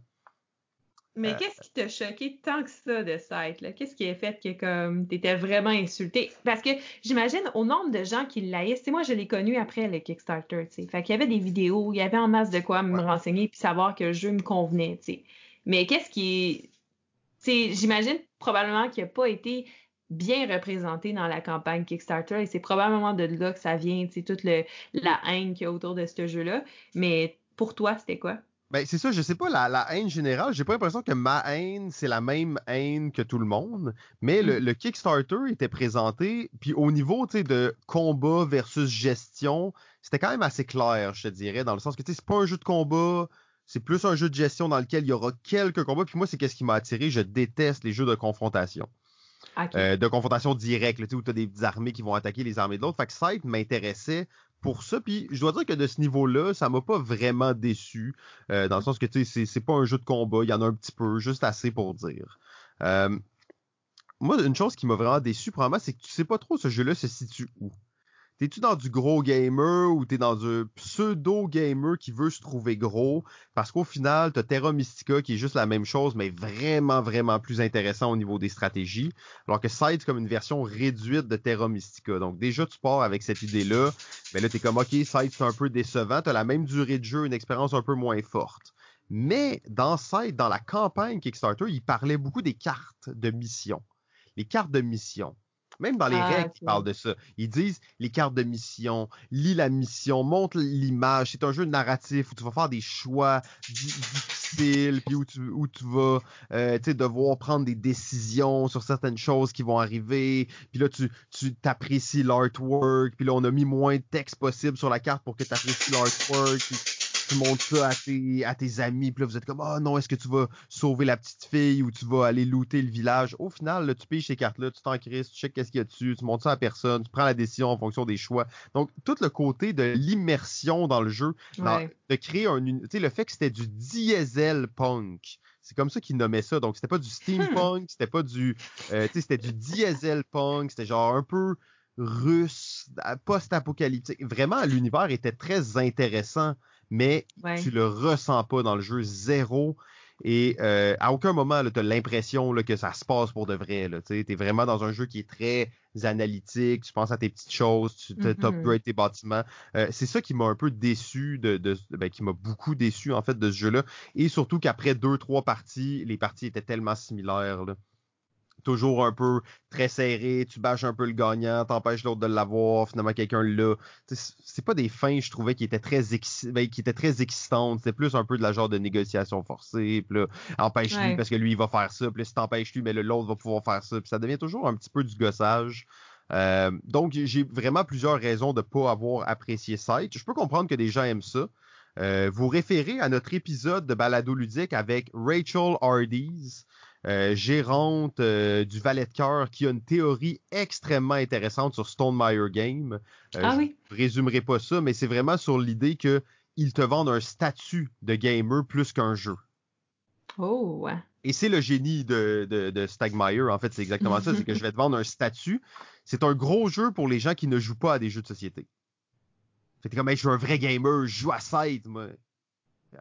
Mais euh, qu'est-ce qui t'a choqué tant que ça de site? Qu'est-ce qui a fait que comme t'étais vraiment insulté? Parce que j'imagine au nombre de gens qui l'haïssent, moi je l'ai connu après le Kickstarter, sais. Fait qu'il y avait des vidéos, il y avait en masse de quoi me renseigner puis savoir que le jeu me convenait, sais. Mais qu'est-ce qui est. J'imagine probablement qu'il n'a pas été bien représenté dans la campagne Kickstarter et c'est probablement de là que ça vient, tu sais, toute le, la haine qu'il y a autour de ce jeu-là. Mais pour toi, c'était quoi? Ben, c'est ça, je sais pas, la, la haine générale, j'ai pas l'impression que ma haine, c'est la même haine que tout le monde, mais le, mm. Kickstarter était présenté, puis au niveau, tu sais, de combat versus gestion, c'était quand même assez clair, je te dirais, dans le sens que, tu sais, c'est pas un jeu de combat, c'est plus un jeu de gestion dans lequel il y aura quelques combats, puis moi, c'est qu'est-ce qui m'a attiré, je déteste les jeux de confrontation. Euh, de confrontation directe, où tu as des armées qui vont attaquer les armées de l'autre. Fait que Scythe m'intéressait pour ça. Puis je dois dire que de ce niveau-là, ça m'a pas vraiment déçu. Euh, dans le sens que tu sais, c'est pas un jeu de combat, il y en a un petit peu, juste assez pour dire. Euh, moi, une chose qui m'a vraiment déçu, probablement, c'est que tu sais pas trop ce jeu-là se situe où. T'es-tu dans du gros gamer ou t'es dans un pseudo gamer qui veut se trouver gros? Parce qu'au final, t'as Terra Mystica qui est juste la même chose, mais vraiment, vraiment plus intéressant au niveau des stratégies. Alors que Side, comme une version réduite de Terra Mystica. Donc déjà, tu pars avec cette idée-là. Mais là, t'es comme, OK, Side, c'est un peu décevant. T'as la même durée de jeu, une expérience un peu moins forte. Mais dans Side, dans la campagne Kickstarter, il parlait beaucoup des cartes de mission. Les cartes de mission. Même dans les Ah, règles, ils parlent de ça. Ils disent les cartes de mission, lis la mission, montre l'image. C'est un jeu narratif où tu vas faire des choix di- difficiles, puis où tu, où tu vas euh, devoir prendre des décisions sur certaines choses qui vont arriver. Puis là, tu tu t'apprécies l'artwork. Puis là, on a mis moins de texte possible sur la carte pour que tu apprécies l'artwork. Puis tu montres ça à tes, à tes amis, puis là, vous êtes comme, oh non, est-ce que tu vas sauver la petite fille ou tu vas aller looter le village? Au final, là, tu piges ces cartes-là, tu t'en crises, tu checkes qu'est-ce qu'il y a dessus, tu montres ça à personne, tu prends la décision en fonction des choix. Donc, tout le côté de l'immersion dans le jeu, dans- Ouais. de créer un, tu sais, le fait que c'était du diesel punk. C'est comme ça qu'ils nommaient ça. Donc, c'était pas du steampunk, c'était pas du, euh, tu sais, c'était du diesel punk, c'était genre un peu russe, post-apocalyptique. Vraiment, l'univers était très intéressant, mais Ouais. tu le ressens pas dans le jeu zéro. Et euh, à aucun moment, tu as l'impression que ça se passe pour de vrai. Tu es vraiment dans un jeu qui est très analytique, tu penses à tes petites choses, tu Mhm. upgrades tes bâtiments. Euh, c'est ça qui m'a un peu déçu, de, de ben, qui m'a beaucoup déçu en fait de ce jeu-là. Et surtout qu'après deux, trois parties, les parties étaient tellement similaires. là. Toujours un peu très serré, tu bâches un peu le gagnant, t'empêches l'autre de l'avoir, finalement quelqu'un l'a. C'est pas des fins, je trouvais, qui étaient très exci- ben, qui étaient très excitantes. C'était plus un peu de la genre de négociation forcée. Puis là, empêche-lui Ouais. parce que lui, il va faire ça. Puis là, si t'empêches lui, mais le- l'autre va pouvoir faire ça. Puis ça devient toujours un petit peu du gossage. Euh, donc, j'ai vraiment plusieurs raisons de pas avoir apprécié Sight. Je peux comprendre que des gens aiment ça. Euh, vous référez à notre épisode de Balado Ludique avec Rachel Hardees, euh, gérante euh, du Valet de cœur, qui a une théorie extrêmement intéressante sur Stone Meyer Game. Euh, Ah je oui. résumerai pas ça, mais c'est vraiment sur l'idée que ils te vendent un statut de gamer plus qu'un jeu. Oh, ouais. Et c'est le génie de, de, de Stagmeyer, en fait, c'est exactement ça, c'est que je vais te vendre un statut. C'est un gros jeu pour les gens qui ne jouent pas à des jeux de société. Fait que comme, hey, je suis un vrai gamer, je joue à Scythe, moi. Ouais,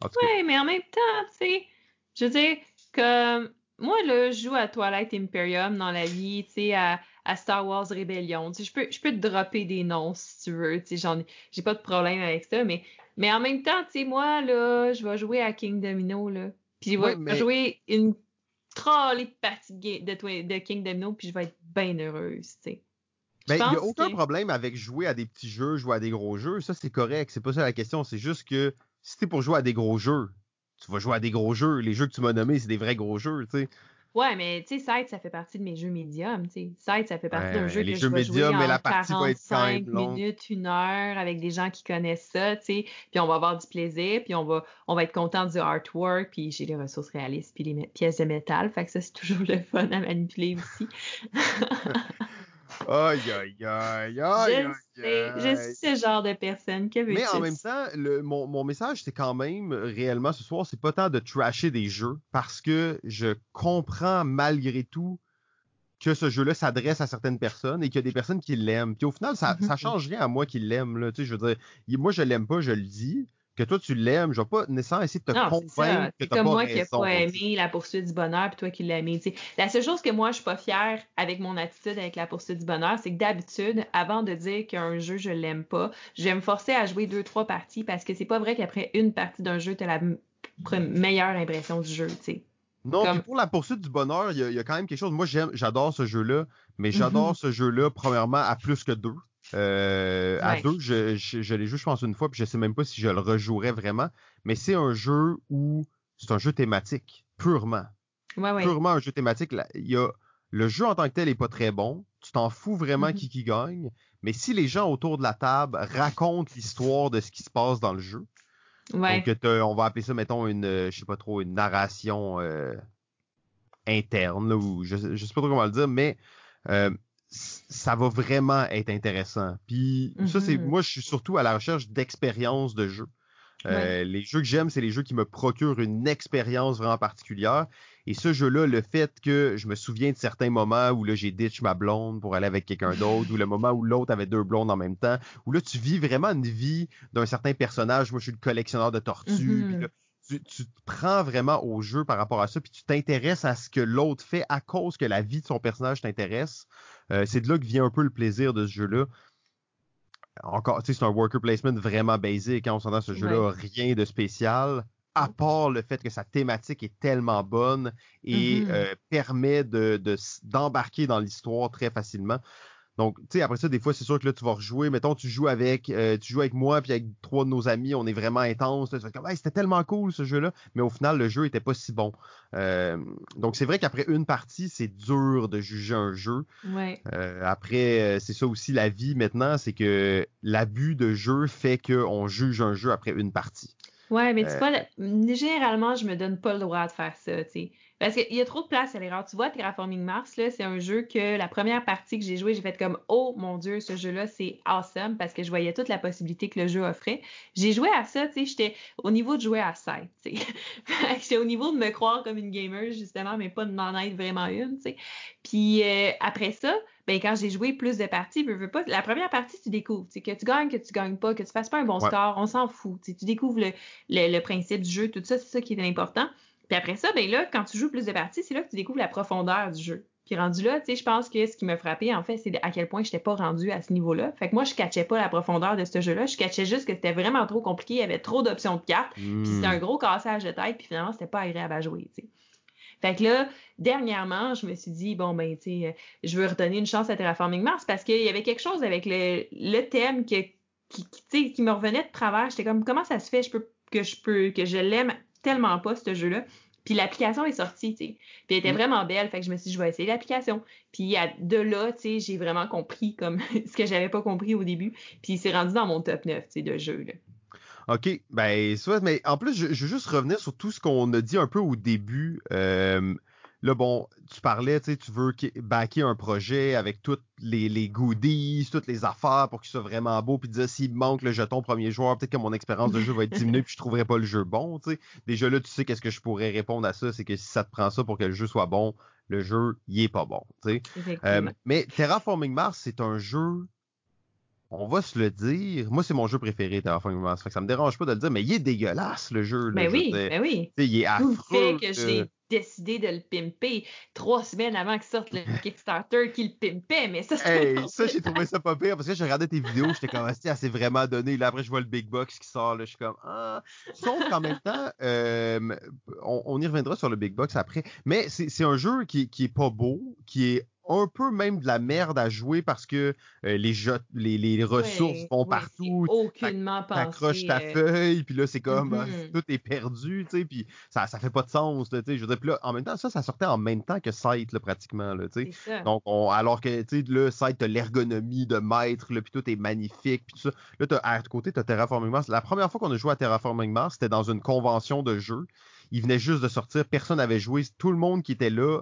Ouais, mais en même temps, tu sais, je veux dire, comme moi, là, je joue à Twilight Imperium dans la vie, tu sais, à, à Star Wars Rebellion. Tu sais, je peux, je peux te dropper des noms si tu veux. Tu sais, j'en ai- j'ai pas de problème avec ça, mais, mais en même temps, tu sais, moi, là, je vais jouer à King Domino, là. Puis je vais Ouais, mais- jouer une trolley de parties de, de, King Domino, puis je vais être bien heureuse, tu sais. Ben, il n'y a aucun que- problème avec jouer à des petits jeux, jouer à des gros jeux. Ça, c'est correct. C'est pas ça la question. C'est juste que si t'es pour jouer à des gros jeux, tu vas jouer à des gros jeux. Les jeux que tu m'as nommés, c'est des vrais gros jeux, tu sais. Ouais, mais tu sais, Sight, ça fait partie de mes jeux médiums, tu sais. Sight, ça fait partie Ouais, d'un jeu les que jeux je vais jouer mais en la partie va être quand 45 même longue. minutes, une heure, avec des gens qui connaissent ça, tu sais. Puis on va avoir du plaisir, puis on va, on va être content du artwork, puis j'ai les ressources réalistes, puis les pièces de métal. Fait que ça, c'est toujours le fun à manipuler aussi. Aïe, aïe, aïe, aïe, je aïe, sais, je aïe. suis ce genre de personne. Que veux-tu? Mais en même temps, le, mon, mon message, c'est quand même, réellement, ce soir, c'est pas tant de trasher des jeux, parce que je comprends malgré tout que ce jeu-là s'adresse à certaines personnes et qu'il y a des personnes qui l'aiment. Puis au final, ça, Mhm. ça change rien à moi qui l'aime. Tu sais, je veux dire, moi, je l'aime pas, je le dis. Que toi, tu l'aimes, je vais pas nécessairement essayer de te Non, convaincre que t'as comme pas moi qui n'ai pas aimé la poursuite du bonheur, puis toi qui l'as aimé. La seule chose que moi, je suis pas fière avec mon attitude avec la poursuite du bonheur, c'est que d'habitude, avant de dire qu'un jeu, je l'aime pas, je vais me forcer à jouer deux, trois parties parce que c'est pas vrai qu'après une partie d'un jeu, tu as la meilleure impression du jeu. tu sais. Non, Comme- pour la poursuite du bonheur, il y, a- il y a quand même quelque chose. Moi, j'aime, j'adore ce jeu-là, mais j'adore Mhm. ce jeu-là, premièrement, à plus que deux. Euh, À deux, je, je, je l'ai joué, je pense, une fois, puis je sais même pas si je le rejouerais vraiment. Mais c'est un jeu où c'est un jeu thématique, purement. Ouais, ouais. Purement un jeu thématique. Là, il y a, le jeu en tant que tel est pas très bon. Tu t'en fous vraiment Mhm. qui qui gagne. Mais si les gens autour de la table racontent l'histoire de ce qui se passe dans le jeu, Ouais. donc, on va appeler ça, mettons, une, euh, je sais pas trop, une narration euh, interne, là, ou je, je sais pas trop comment le dire, mais euh, ça va vraiment être intéressant. Puis ça, c'est Mhm. moi, je suis surtout à la recherche d'expériences de jeu. Euh, Les jeux que j'aime, c'est les jeux qui me procurent une expérience vraiment particulière. Et ce jeu-là, le fait que je me souviens de certains moments où là j'ai ditch ma blonde pour aller avec quelqu'un d'autre, ou le moment où l'autre avait deux blondes en même temps, où là tu vis vraiment une vie d'un certain personnage. Moi, je suis le collectionneur de tortues. Mhm. puis là, tu, tu te prends vraiment au jeu par rapport à ça, puis tu t'intéresses à ce que l'autre fait à cause que la vie de son personnage t'intéresse. Euh, c'est de là que vient un peu le plaisir de ce jeu-là. Encore, tu sais, c'est un worker placement vraiment basique. Hein, on s'entend ce jeu-là, Ouais. rien de spécial. à part le fait que sa thématique est tellement bonne et mm-hmm. permet de d'embarquer dans l'histoire très facilement. Donc, tu sais, après ça, des fois, c'est sûr que là, tu vas rejouer. Mettons, tu joues avec, euh, tu joues avec moi, puis avec trois de nos amis, on est vraiment intense. Tu comme, c'était tellement cool ce jeu-là. Mais au final, le jeu était pas si bon. Euh, donc, c'est vrai qu'après une partie, c'est dur de juger un jeu. Ouais. Euh, après, c'est ça aussi la vie maintenant, c'est que l'abus de jeu fait qu'on juge un jeu après une partie. Ouais, mais tu vois, généralement, je me donne pas le droit de faire ça, tu sais. Parce qu'il y a trop de place à l'erreur. Tu vois, Terraforming Mars, là, c'est un jeu que la première partie que j'ai joué, j'ai fait comme Oh mon Dieu, ce jeu-là, c'est awesome parce que je voyais toute la possibilité que le jeu offrait. J'ai joué à ça, tu sais, j'étais au niveau de jouer à ça, tu sais. j'étais au niveau de me croire comme une gamer, justement, mais pas d'en être vraiment une, tu sais. Puis euh, après ça, ben quand j'ai joué plus de parties, veux, veux pas, la première partie, tu découvres, tu sais, que tu gagnes, que tu gagnes pas, que tu fasses pas un bon score, on s'en fout. Tu, sais, tu découvres le, le, le principe du jeu, tout ça, c'est ça qui est important. Puis après ça, ben là, quand tu joues plus de parties, c'est là que tu découvres la profondeur du jeu. Puis rendu là, tu sais, je pense que ce qui me frappait, en fait, c'est à quel point je n'étais pas rendu à ce niveau-là. Fait que moi, je catchais pas la profondeur de ce jeu-là. Je catchais juste que c'était vraiment trop compliqué. Il y avait trop d'options de cartes. Puis c'était un hmm. gros cassage de tête. Puis finalement, c'était pas agréable à jouer, tu sais. Fait que là, dernièrement, je me suis dit, bon, ben, tu sais, je veux redonner une chance à Terraforming Mars parce qu'il y avait quelque chose avec le, le thème que, qui, qui, qui me revenait de travers. J'étais comme, comment ça se fait? Je peux, que je peux, que je l'aime tellement pas, ce jeu-là. Puis l'application est sortie, tu sais. Puis elle était mm. vraiment belle, fait que je me suis dit, je vais essayer l'application. Puis de là, tu sais, j'ai vraiment compris comme ce que j'avais pas compris au début. Puis c'est rendu dans mon top 9, tu sais, de jeux, là. OK, ben, soit, mais en plus, je, je, veux juste revenir sur tout ce qu'on a dit un peu au début. Euh, Là, bon, tu parlais, tu sais, tu veux backer un projet avec toutes les, les goodies, toutes les affaires pour qu'il soit vraiment beau, puis dire s'il manque le jeton premier joueur, peut-être que mon expérience de jeu va être diminuée, puis je trouverai pas le jeu bon, tu sais. Déjà là, tu sais qu'est-ce que je pourrais répondre à ça, c'est que si ça te prend ça pour que le jeu soit bon, le jeu, il est pas bon, tu sais. Euh, mais Terraforming Mars, c'est un jeu on va se le dire. Moi, c'est mon jeu préféré, Terraforming Mars. Fait que ça me dérange pas de le dire, mais il est dégueulasse, le jeu. Là, ben oui, ben oui. il est affreux. fait que j'ai décidé de le pimper trois semaines avant qu'il sorte le Kickstarter qui le pimpait, mais ça, c'est hey, Ça, j'ai trouvé ça pas pire parce que j'ai regardé tes vidéos, j'étais comme, ah, c'est vraiment donné. Là, après, je vois le Big Box qui sort, là, je suis comme, ah. Sauf qu'en même temps, euh, on, on, y reviendra sur le Big Box après, mais c'est un jeu qui, qui est pas beau, qui est un peu même de la merde à jouer parce que euh, les, les, les ressources vont partout. Aucunement. T'accroches ta euh, feuille, puis là, c'est comme mm-hmm. tout est perdu, tu sais, puis ça, ça fait pas de sens, tu sais. Je veux dire, puis là, en même temps, ça, ça sortait en même temps que Sight, là, pratiquement, là, tu sais. Donc, on, alors que, tu sais, là, Sight, t'as l'ergonomie de maître, là, puis tout est magnifique, puis tout ça. Là, t'as, à côté, t'as Terraforming Mars. La première fois qu'on a joué à Terraforming Mars, c'était dans une convention de jeu. Il venait juste de sortir, personne n'avait joué. Tout le monde qui était là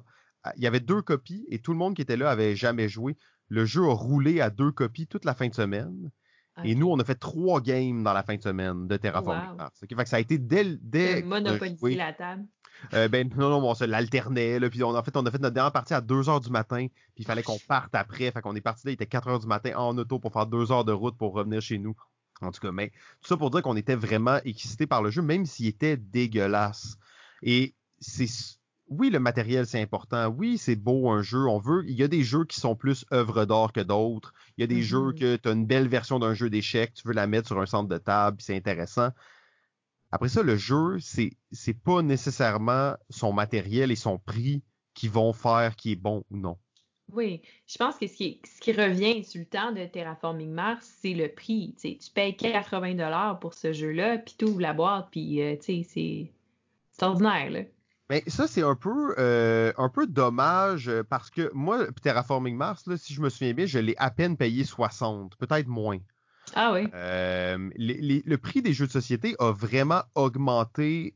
il y avait deux copies et tout le monde qui était là avait jamais joué. Le jeu a roulé à deux copies toute la fin de semaine. Et nous, on a fait trois games dans la fin de semaine de Terraforming Mars. Fait que ça a été dès, dès monopoliser la table. Euh, ben non, non, on se l'alternait. Puis on, en fait, on a fait notre dernière partie à 2 heures du matin. Puis il fallait qu'on parte après. Fait qu'on est parti là, il était 4 heures du matin en auto pour faire deux heures de route pour revenir chez nous. En tout cas, mais tout ça pour dire qu'on était vraiment excité par le jeu, même s'il était dégueulasse. Et c'est oui, le matériel, c'est important. Oui, c'est beau un jeu. On veut. Il y a des jeux qui sont plus œuvres d'art que d'autres. Il y a des jeux mm-hmm. que tu as une belle version d'un jeu d'échecs, tu veux la mettre sur un centre de table, c'est intéressant. Après ça, le jeu, c'est c'est pas nécessairement son matériel et son prix qui vont faire qui est bon ou non. Oui, je pense que ce qui, ce qui revient sur le temps de Terraforming Mars, c'est le prix. tu payes 80 dollars pour ce jeu-là, puis tu ouvres la boîte, puis euh, c'est ordinaire. Là. Mais ça, c'est un peu euh, un peu dommage euh, parce que moi, Terraforming Mars, là, si je me souviens bien, je l'ai à peine payé 60, peut-être moins. Ah oui. Euh, le prix des jeux de société a vraiment augmenté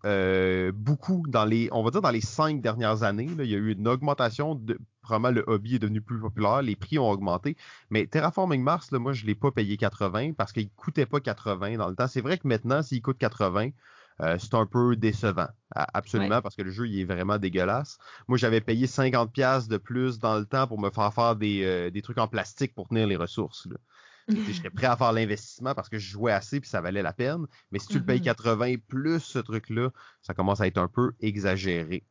beaucoup dans les, on va dire dans les cinq dernières années. Là, il y a eu une augmentation de, vraiment le hobby est devenu plus populaire, les prix ont augmenté. Mais Terraforming Mars, là, moi, je l'ai pas payé 80 parce qu'il coûtait pas 80 dans le temps. C'est vrai que maintenant, s'il coûte 80, euh, c'est un peu décevant, absolument, parce que le jeu il est vraiment dégueulasse. Moi, j'avais payé 50 pièces de plus dans le temps pour me faire faire des, euh, des trucs en plastique pour tenir les ressources. J'étais prêt à faire l'investissement parce que je jouais assez puis ça valait la peine. Mais si tu le payes 80 mm-hmm. plus ce truc-là, ça commence à être un peu exagéré.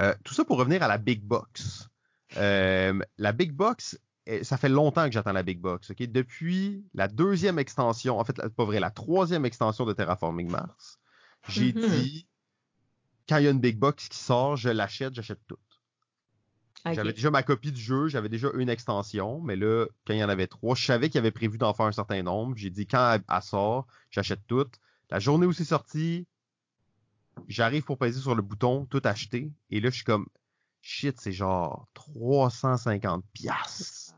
Euh, tout ça pour revenir à la big box. la big box, ça fait longtemps que j'attends la Big Box. Depuis la deuxième extension, en fait, pas vrai, la troisième extension de Terraforming Mars, J'ai Mhm. dit, quand il y a une big box qui sort, je l'achète, j'achète tout. J'avais déjà ma copie du jeu, j'avais déjà une extension, mais là, quand il y en avait trois, je savais qu'il avait prévu d'en faire un certain nombre. J'ai dit, quand elle, elle sort, j'achète tout. La journée où c'est sorti, j'arrive pour peser sur le bouton, tout acheter. Et là, je suis comme, shit, c'est genre 350 piastres.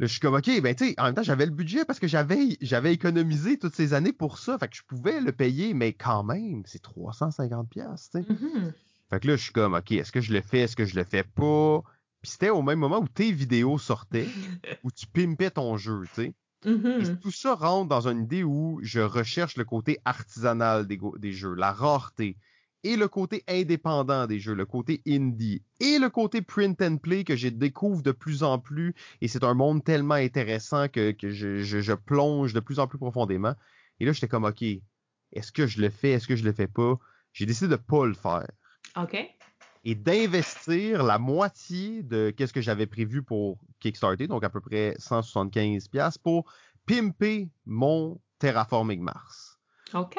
Là, je suis comme, OK, ben, tu sais, en même temps, j'avais le budget parce que j'avais, j'avais économisé toutes ces années pour ça. Fait que je pouvais le payer, mais quand même, c'est 350 piastres, tu sais. Mhm. Fait que là, je suis comme, OK, est-ce que je le fais, est-ce que je le fais pas? Puis c'était au même moment où tes vidéos sortaient, où tu pimpais ton jeu, tu sais. Et Mhm. tout ça rentre dans une idée où je recherche le côté artisanal des, des jeux, la rareté, et le côté indépendant des jeux, le côté indie, et le côté print and play que je découvre de plus en plus, et c'est un monde tellement intéressant que, que je, je- je plonge de plus en plus profondément. Et là, j'étais comme, OK, est-ce que je le fais, est-ce que je le fais pas? J'ai décidé de pas le faire OK. et d'investir la moitié de qu'est-ce que j'avais prévu pour Kickstarter, donc à peu près 175 pièces pour pimper mon Terraforming Mars. OK.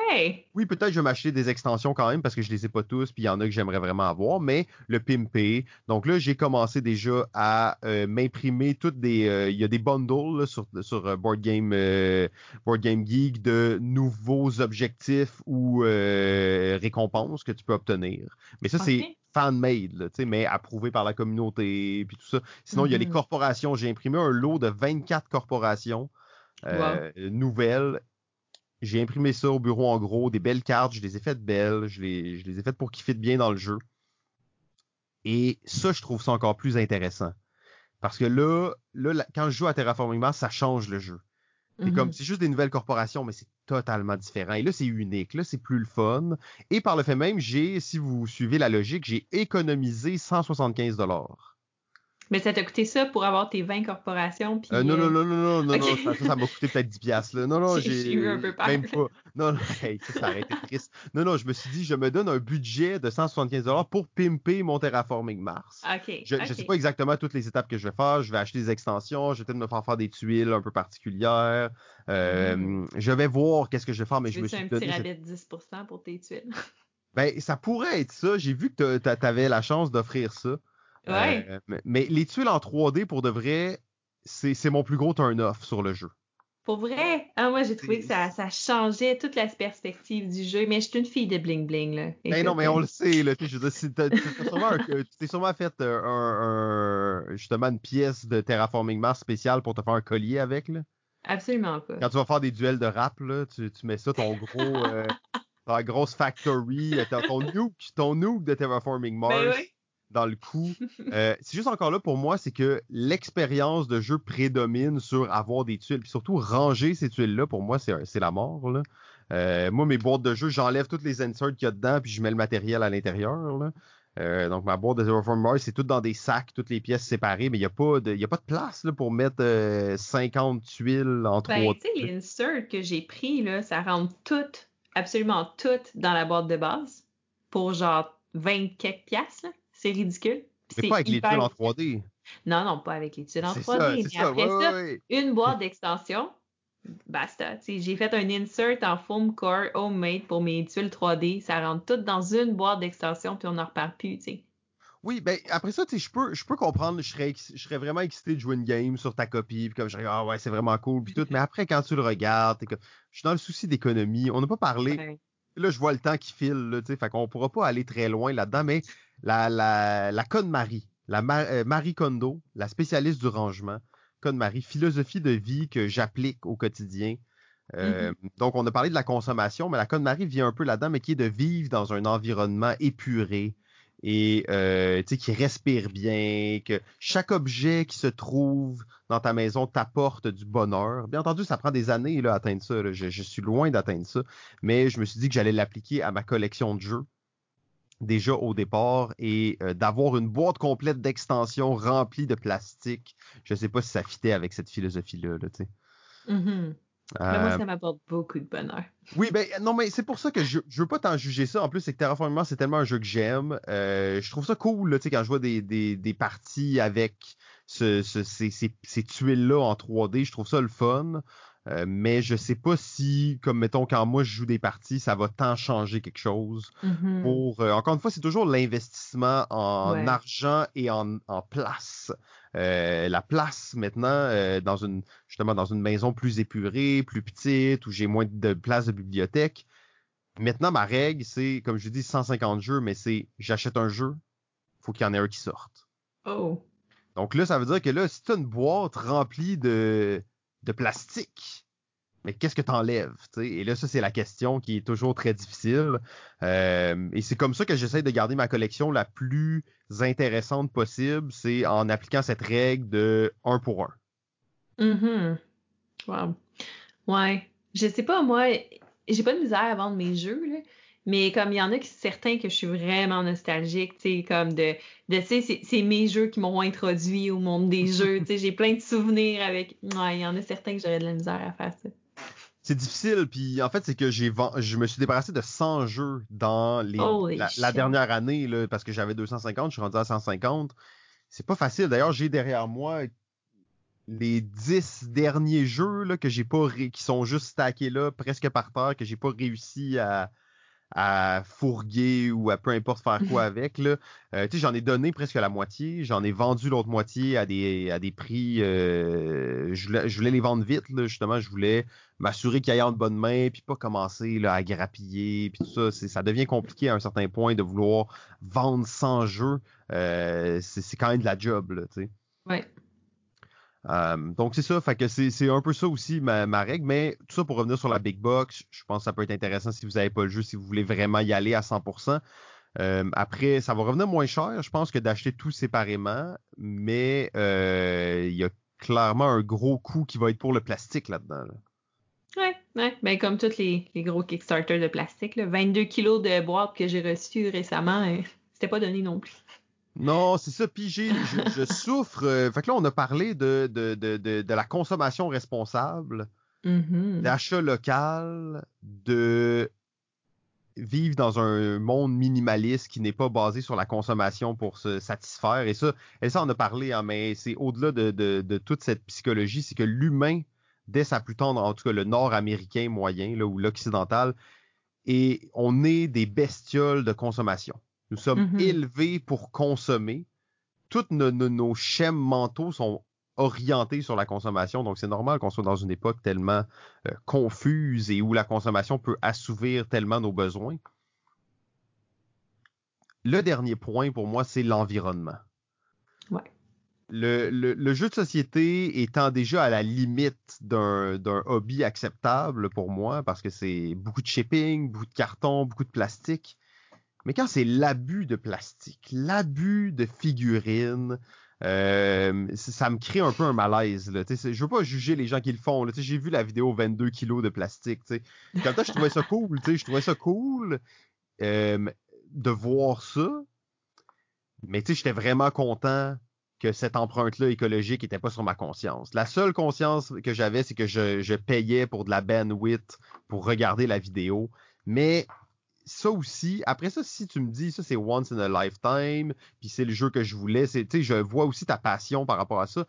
Oui, peut-être je vais m'acheter des extensions quand même parce que je les ai pas tous, puis il y en a que j'aimerais vraiment avoir, mais le pimper. Donc là, j'ai commencé déjà à euh, m'imprimer toutes des. euh, Il y a des bundles là, sur, sur euh, Board Game euh, Board Game Geek de nouveaux objectifs ou récompenses que tu peux obtenir. Mais ça, c'est fan-made, mais approuvé par la communauté, puis tout ça. Sinon, il y a les Mhm. corporations. J'ai imprimé un lot de 24 corporations euh, nouvelles. J'ai imprimé ça au bureau en gros, des belles cartes, je les ai faites belles, je les, je les ai faites pour qu'ils fitent bien dans le jeu. Et ça, je trouve ça encore plus intéressant. Parce que là, là, quand je joue à Terraforming Mars, ça change le jeu. C'est Mhm. comme, c'est juste des nouvelles corporations, mais c'est totalement différent. Et là, c'est unique. Là, c'est plus le fun. Et par le fait même, j'ai, si vous suivez la logique, j'ai économisé 175 dollars. Mais ça t'a coûté ça pour avoir tes 20 corporations. Puis, Euh, non, non, euh, non, non, non, non, Ok. non, ça, m'a coûté peut-être 10 piastres, là. Non, non, J'ai- eu un peu peur, même pas. Non, non, hey, ça, ça aurait été triste. Non, non, je me suis dit, je me donne un budget de 175 dollars pour pimper mon Terraforming Mars. OK. Je, je sais pas exactement toutes les étapes que je vais faire. Je vais acheter des extensions. Je vais peut-être me faire faire des tuiles un peu particulières. Euh, Mhm. Je vais voir qu'est-ce que je vais faire, mais je me suis un donné petit rabais de 10 pour tes tuiles? Ben, ça pourrait être ça. J'ai vu que tu avais la chance d'offrir ça. Ouais. Euh, mais, mais les tuiles en 3D, pour de vrai, c'est mon plus gros turn-off sur le jeu. Pour vrai? Ah, moi, j'ai trouvé que ça, ça changeait toute la perspective du jeu. Mais je suis une fille de bling-bling, là. Ben non, mais on euh, le sait, là. Je veux dire, t'as- sûrement, t'es sûrement fait euh, un, un- justement une pièce de Terraforming Mars spéciale pour te faire un collier avec, là. Absolument pas. Quand tu vas faire des duels de rap, là, tu, tu mets ça, ton gros, euh, ta grosse factory, euh, ton, ton nuke, ton nuke de Terraforming Mars Ben oui. Dans le coup. Euh, c'est juste encore là pour moi, c'est que l'expérience de jeu prédomine sur avoir des tuiles, puis surtout ranger ces tuiles-là, pour moi, c'est, la mort, là. Euh, moi, mes boîtes de jeu, j'enlève toutes les inserts qu'il y a dedans, puis je mets le matériel à l'intérieur. Euh, donc ma boîte de Terraforming Mars, c'est tout dans des sacs, toutes les pièces séparées, mais il n'y a pas de, y a pas de place là, pour mettre euh, 50 tuiles en Ben, trois. tu sais, les inserts que j'ai pris, là, ça rentre toutes, absolument toutes, dans la boîte de base. Pour genre 20 quelques piastres, là. C'est ridicule. Mais pas avec les tuiles en 3D. Non, non, pas avec les tuiles en C'est 3D. ça, mais ça. après ça, ouais, une boîte d'extension, basta. J'ai fait un insert en foam core homemade pour mes tuiles 3D. Ça rentre tout dans une boîte d'extension, puis on n'en reparle plus. Oui, ben après ça, je peux, je peux comprendre, je serais, ex- je serais vraiment excité de jouer une game sur ta copie, puis comme je ah ouais, c'est vraiment cool, puis tout. Mais après, quand tu le regardes, je suis dans le souci d'économie. On n'a pas parlé. Ouais. Là, je vois le temps qui file, là, tu sais, fait qu'on pourra pas aller très loin là-dedans, mais la, la, la Conne Marie, la euh, Marie Kondo, la spécialiste du rangement, Conne Marie, philosophie de vie que j'applique au quotidien. Euh, Donc, on a parlé de la consommation, mais la Conne Marie vient un peu là-dedans, mais qui est de vivre dans un environnement épuré et euh, qui respire bien, que chaque objet qui se trouve dans ta maison t'apporte du bonheur. Bien entendu, ça prend des années là, à atteindre ça. là. Je, suis loin d'atteindre ça mais je me suis dit que j'allais l'appliquer à ma collection de jeux déjà au départ et euh, d'avoir une boîte complète d'extensions remplie de plastique. Je sais pas si ça fitait avec cette philosophie-là. Là, sais. Mhm. Mais moi, Euh, ça m'apporte beaucoup de bonheur. oui, ben non, mais c'est pour ça que je, je veux pas t'en juger ça. En plus, c'est que Terraforming Mars, c'est tellement un jeu que j'aime. Euh, je trouve ça cool, tu sais, quand je vois des, des, des parties avec ce, ce- ces, ces, ces tuiles-là en 3D, je trouve ça le fun. Euh, mais je sais pas si, comme mettons, quand moi je joue des parties, ça va tant changer quelque chose. Mhm. Pour euh, encore une fois, c'est toujours l'investissement en Ouais. argent et en, en place. Euh, la place maintenant euh, dans une justement dans une maison plus épurée, plus petite, où j'ai moins de place de bibliothèque. Maintenant, ma règle, c'est, comme je dis, 150 jeux, mais c'est j'achète un jeu, faut qu'il y en ait un qui sorte. Oh. Donc là, ça veut dire que là, si tu as une boîte remplie de, de plastique, mais qu'est-ce que t'enlèves? Et là, ça, c'est la question qui est toujours très difficile. Euh, et c'est comme ça que j'essaie de garder ma collection la plus intéressante possible, c'est en appliquant cette règle de un pour un. Mhm. Wow. Ouais. Je sais pas, moi, j'ai pas de misère à vendre mes jeux, là. Mais comme il y en a qui certains que je suis vraiment nostalgique, tu sais, comme de, de c'est mes jeux qui m'ont introduit au monde des jeux, tu sais, j'ai plein de souvenirs avec, ouais, il y en a certains que j'aurais de la misère à faire ça. C'est difficile, puis en fait, c'est que j'ai je me suis débarrassé de 100 jeux dans les, la, dernière année, là, parce que j'avais 250, je suis rendu à 150. C'est pas facile. D'ailleurs, j'ai derrière moi les 10 derniers jeux là, que j'ai pas ré- qui sont juste stackés là, presque par terre, que j'ai pas réussi à, à fourguer ou à peu importe faire quoi avec. Là. Euh, j'en ai donné presque la moitié, j'en ai vendu l'autre moitié à des, à des prix. euh, je, voulais, je voulais les vendre vite, là, justement, je voulais m'assurer qu'ils aillent en bonne main, puis pas commencer là, à grappiller, puis tout ça. C'est, ça devient compliqué à un certain point de vouloir vendre sans jeu. Euh, c'est, c'est quand même de la job, là, tu sais. Ouais. Euh, donc c'est ça, que c'est, un peu ça aussi ma, règle, mais tout ça pour revenir sur la big box, je pense que ça peut être intéressant si vous n'avez pas le jeu, si vous voulez vraiment y aller à 100%. Euh, après, ça va revenir moins cher, je pense, que d'acheter tout séparément, mais euh, il y a clairement un gros coût qui va être pour le plastique là-dedans. là. Ouais, ouais. Ben, comme tous les, gros Kickstarter de plastique, là. 22 kilos de boîtes que j'ai reçues récemment, euh, c'était pas donné non plus. Non, c'est ça. Puis j'ai, je, je souffre. euh, fait que là, on a parlé de, de, de, de, de la consommation responsable, Mhm. d'achat local, de vivre dans un monde minimaliste qui n'est pas basé sur la consommation pour se satisfaire. Et ça, et ça on a parlé, hein, mais c'est au-delà de, de, de toute cette psychologie, c'est que l'humain, dès sa plus tendre, en tout cas le nord-américain moyen là, ou l'occidental, et on est des bestioles de consommation. Nous sommes Mhm. élevés pour consommer. Tous nos, nos, nos schèmes mentaux sont orientés sur la consommation, donc c'est normal qu'on soit dans une époque tellement euh, confuse et où la consommation peut assouvir tellement nos besoins. Le dernier point pour moi, c'est l'environnement. Ouais. Le, le, le jeu de société étant déjà à la limite d'un hobby acceptable pour moi, parce que c'est beaucoup de shipping, beaucoup de carton, beaucoup de plastique. Mais quand c'est l'abus de plastique, l'abus de figurines, euh, ça me crée un peu un malaise. Là. Je veux pas juger les gens qui le font. J'ai vu la vidéo 22 kilos de plastique. tu sais. Comme ça, je trouvais ça cool. Je trouvais ça cool euh, de voir ça. Mais j'étais vraiment content que cette empreinte-là écologique n'était pas sur ma conscience. La seule conscience que j'avais, c'est que je, je payais pour de la bandwidth pour regarder la vidéo. Mais ça aussi, après ça, si tu me dis ça, c'est once in a lifetime, puis c'est le jeu que je voulais, c'est, tu sais, je vois aussi ta passion par rapport à ça.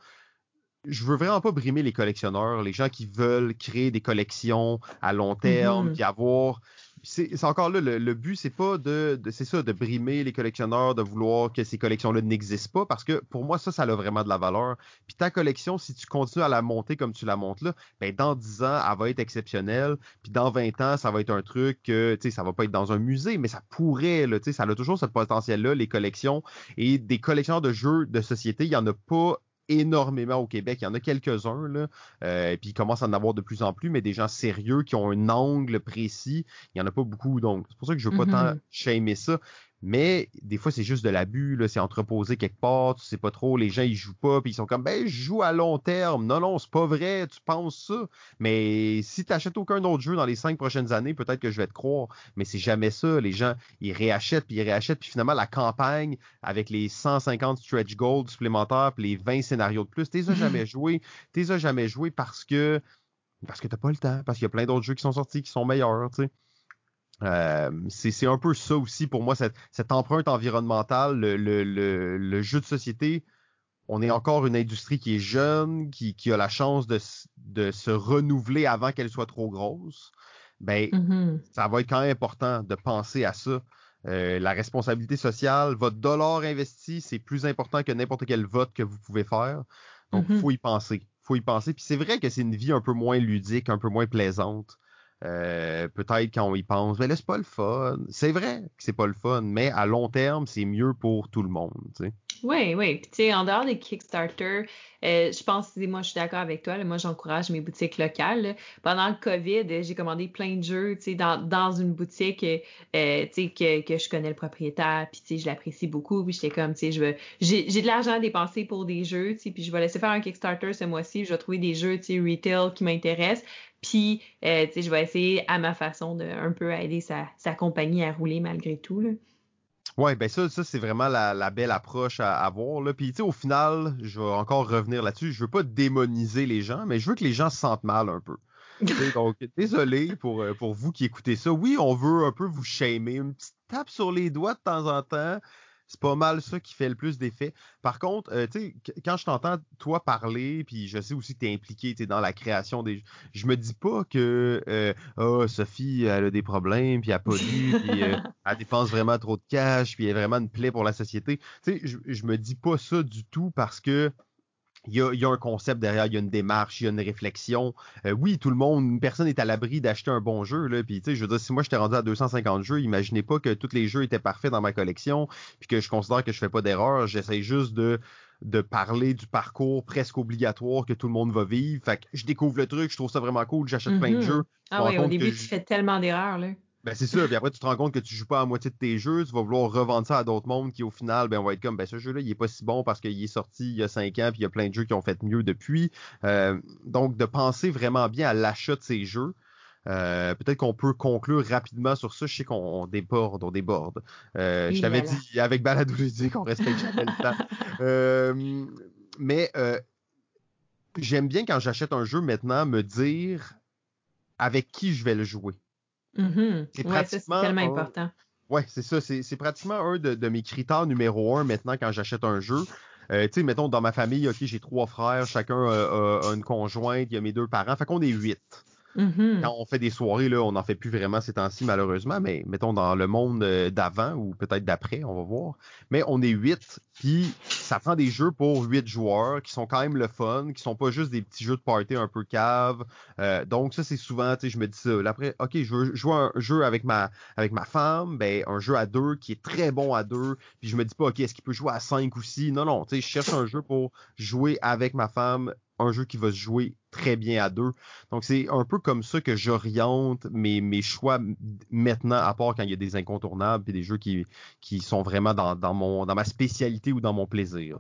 Je veux vraiment pas brimer les collectionneurs, les gens qui veulent créer des collections à long terme, Mhm. puis avoir. C'est encore là, le, but, c'est pas de, de- c'est ça, de brimer les collectionneurs, de vouloir que ces collections-là n'existent pas, parce que pour moi, ça, ça a vraiment de la valeur. Puis ta collection, si tu continues à la monter comme tu la montes là, ben dans 10 ans, elle va être exceptionnelle. Puis dans 20 ans, ça va être un truc que, tu sais, ça va pas être dans un musée, mais ça pourrait, tu sais, ça a toujours ce potentiel-là, les collections. Et des collectionneurs de jeux de société, il y en a pas énormément au Québec. Il y en a quelques-uns, là. Euh, puis il commence à en avoir de plus en plus, mais des gens sérieux qui ont un angle précis, il y en a pas beaucoup. Donc, c'est pour ça que je veux pas tant shamer ça. Mais des fois, c'est juste de l'abus, là. C'est entreposé quelque part, tu sais pas trop, les gens ils jouent pas, puis ils sont comme ben je joue à long terme. Non, non, c'est pas vrai, tu penses ça? Mais si tu n'achètes aucun autre jeu dans les cinq prochaines années, peut-être que je vais te croire. Mais c'est jamais ça. Les gens, ils réachètent, puis ils réachètent, puis finalement, la campagne avec les 150 stretch gold supplémentaires, puis les 20 scénarios de plus, t'es jamais joué. T'es jamais joué parce que parce que t'as pas le temps, parce qu'il y a plein d'autres jeux qui sont sortis qui sont meilleurs, tu sais. Euh, c'est un peu ça aussi pour moi, cette, cette empreinte environnementale, le, le, le, le jeu de société, on est encore une industrie qui est jeune, qui, qui a la chance de, de se renouveler avant qu'elle soit trop grosse. Ben, mm-hmm. ça va être quand même important de penser à ça. Euh, la responsabilité sociale, votre dollar investi, c'est plus important que n'importe quel vote que vous pouvez faire. Donc, il mm-hmm. faut y penser. faut y penser. Puis c'est vrai que c'est une vie un peu moins ludique, un peu moins plaisante. Euh, peut-être quand on y pense, mais là, c'est pas le fun. C'est vrai que c'est pas le fun, mais à long terme, c'est mieux pour tout le monde. Oui, oui. Puis, tu sais, en dehors des Kickstarter, euh, je pense, moi, je suis d'accord avec toi. moi, j'encourage mes boutiques locales. Pendant le COVID, j'ai commandé plein de jeux, tu sais, dans, dans une boutique, euh, tu sais, que, que je connais le propriétaire, puis, tu sais, je l'apprécie beaucoup. Puis, j'étais comme, tu sais, je veux, j'ai, j'ai de l'argent à dépenser pour des jeux, tu sais, puis je vais laisser faire un Kickstarter ce mois-ci. Je vais trouver des jeux, tu sais, retail qui m'intéressent. Puis, euh, tu sais, je vais essayer à ma façon de un peu aider sa, sa compagnie à rouler malgré tout. Là. Ouais, ben ça, ça c'est vraiment la, belle approche à avoir. Là. Puis, tu sais, au final, je vais encore revenir là-dessus. Je veux pas démoniser les gens, mais je veux que les gens se sentent mal un peu. donc, désolé pour, euh, pour vous qui écoutez ça. Oui, on veut un peu vous shamer, une petite tape sur les doigts de temps en temps. C'est pas mal ça qui fait le plus d'effet. Par contre, euh, tu sais, quand je t'entends toi parler, puis je sais aussi que tu es impliqué dans la création des je me dis pas que euh, oh, Sophie elle a des problèmes, puis elle pollue, puis euh, elle dépense vraiment trop de cash, puis elle est vraiment une plaie pour la société. Tu sais, je, je me dis pas ça du tout parce que il y, a, un concept derrière, il y a une démarche, il y a une réflexion. Euh, oui, tout le monde, personne n'est à l'abri d'acheter un bon jeu. Là. Puis, tu sais, je veux dire, si moi j'étais rendu à 250 jeux, imaginez pas que tous les jeux étaient parfaits dans ma collection, puis que je considère que je fais pas d'erreur. J'essaie juste de de parler du parcours presque obligatoire que tout le monde va vivre. Fait que je découvre le truc, je trouve ça vraiment cool, j'achète plein de mm-hmm. jeux. Ah oui, au début, tu fais tellement d'erreurs, là. Ben c'est ça, puis après tu te rends compte que tu joues pas à moitié de tes jeux, tu vas vouloir revendre ça à d'autres mondes qui au final ben on va être comme ben ce jeu-là il est pas si bon parce qu'il est sorti il y a cinq ans puis il y a plein de jeux qui ont fait mieux depuis. Euh, donc de penser vraiment bien à l'achat de ces jeux. Euh, peut-être qu'on peut conclure rapidement sur ça. Je sais qu'on déborde, on déborde. Euh, je t'avais dit avec Baladou dit qu'on respecte jamais le temps. mais j'aime bien quand j'achète un jeu maintenant me dire avec qui je vais le jouer. Mm-hmm. C'est tellement important. Ouais, c'est ça. C'est pratiquement un de, mes critères numéro un maintenant quand j'achète un jeu. Euh, tu sais, mettons, dans ma famille, OK, j'ai trois frères, chacun a, a, une conjointe, il y a mes deux parents, fait qu'on est huit. Mm-hmm. Quand on fait des soirées, là, on n'en fait plus vraiment ces temps-ci, malheureusement, mais mettons dans le monde euh, d'avant ou peut-être d'après, on va voir. Mais on est huit, puis ça prend des jeux pour huit joueurs qui sont quand même le fun, qui sont pas juste des petits jeux de party un peu cave. Euh, donc ça, c'est souvent, tu sais, je me dis ça. Après, OK, je veux jouer un jeu avec ma femme, ben un jeu à deux qui est très bon à deux, puis je me dis pas, OK, est-ce qu'il peut jouer à cinq aussi? Non, non, tu sais, je cherche un jeu pour jouer avec ma femme un jeu qui va se jouer très bien à deux. Donc c'est un peu comme ça que j'oriente mes, mes choix maintenant, à part quand il y a des incontournables et des jeux qui, sont vraiment dans, dans, mon, dans ma spécialité ou dans mon plaisir.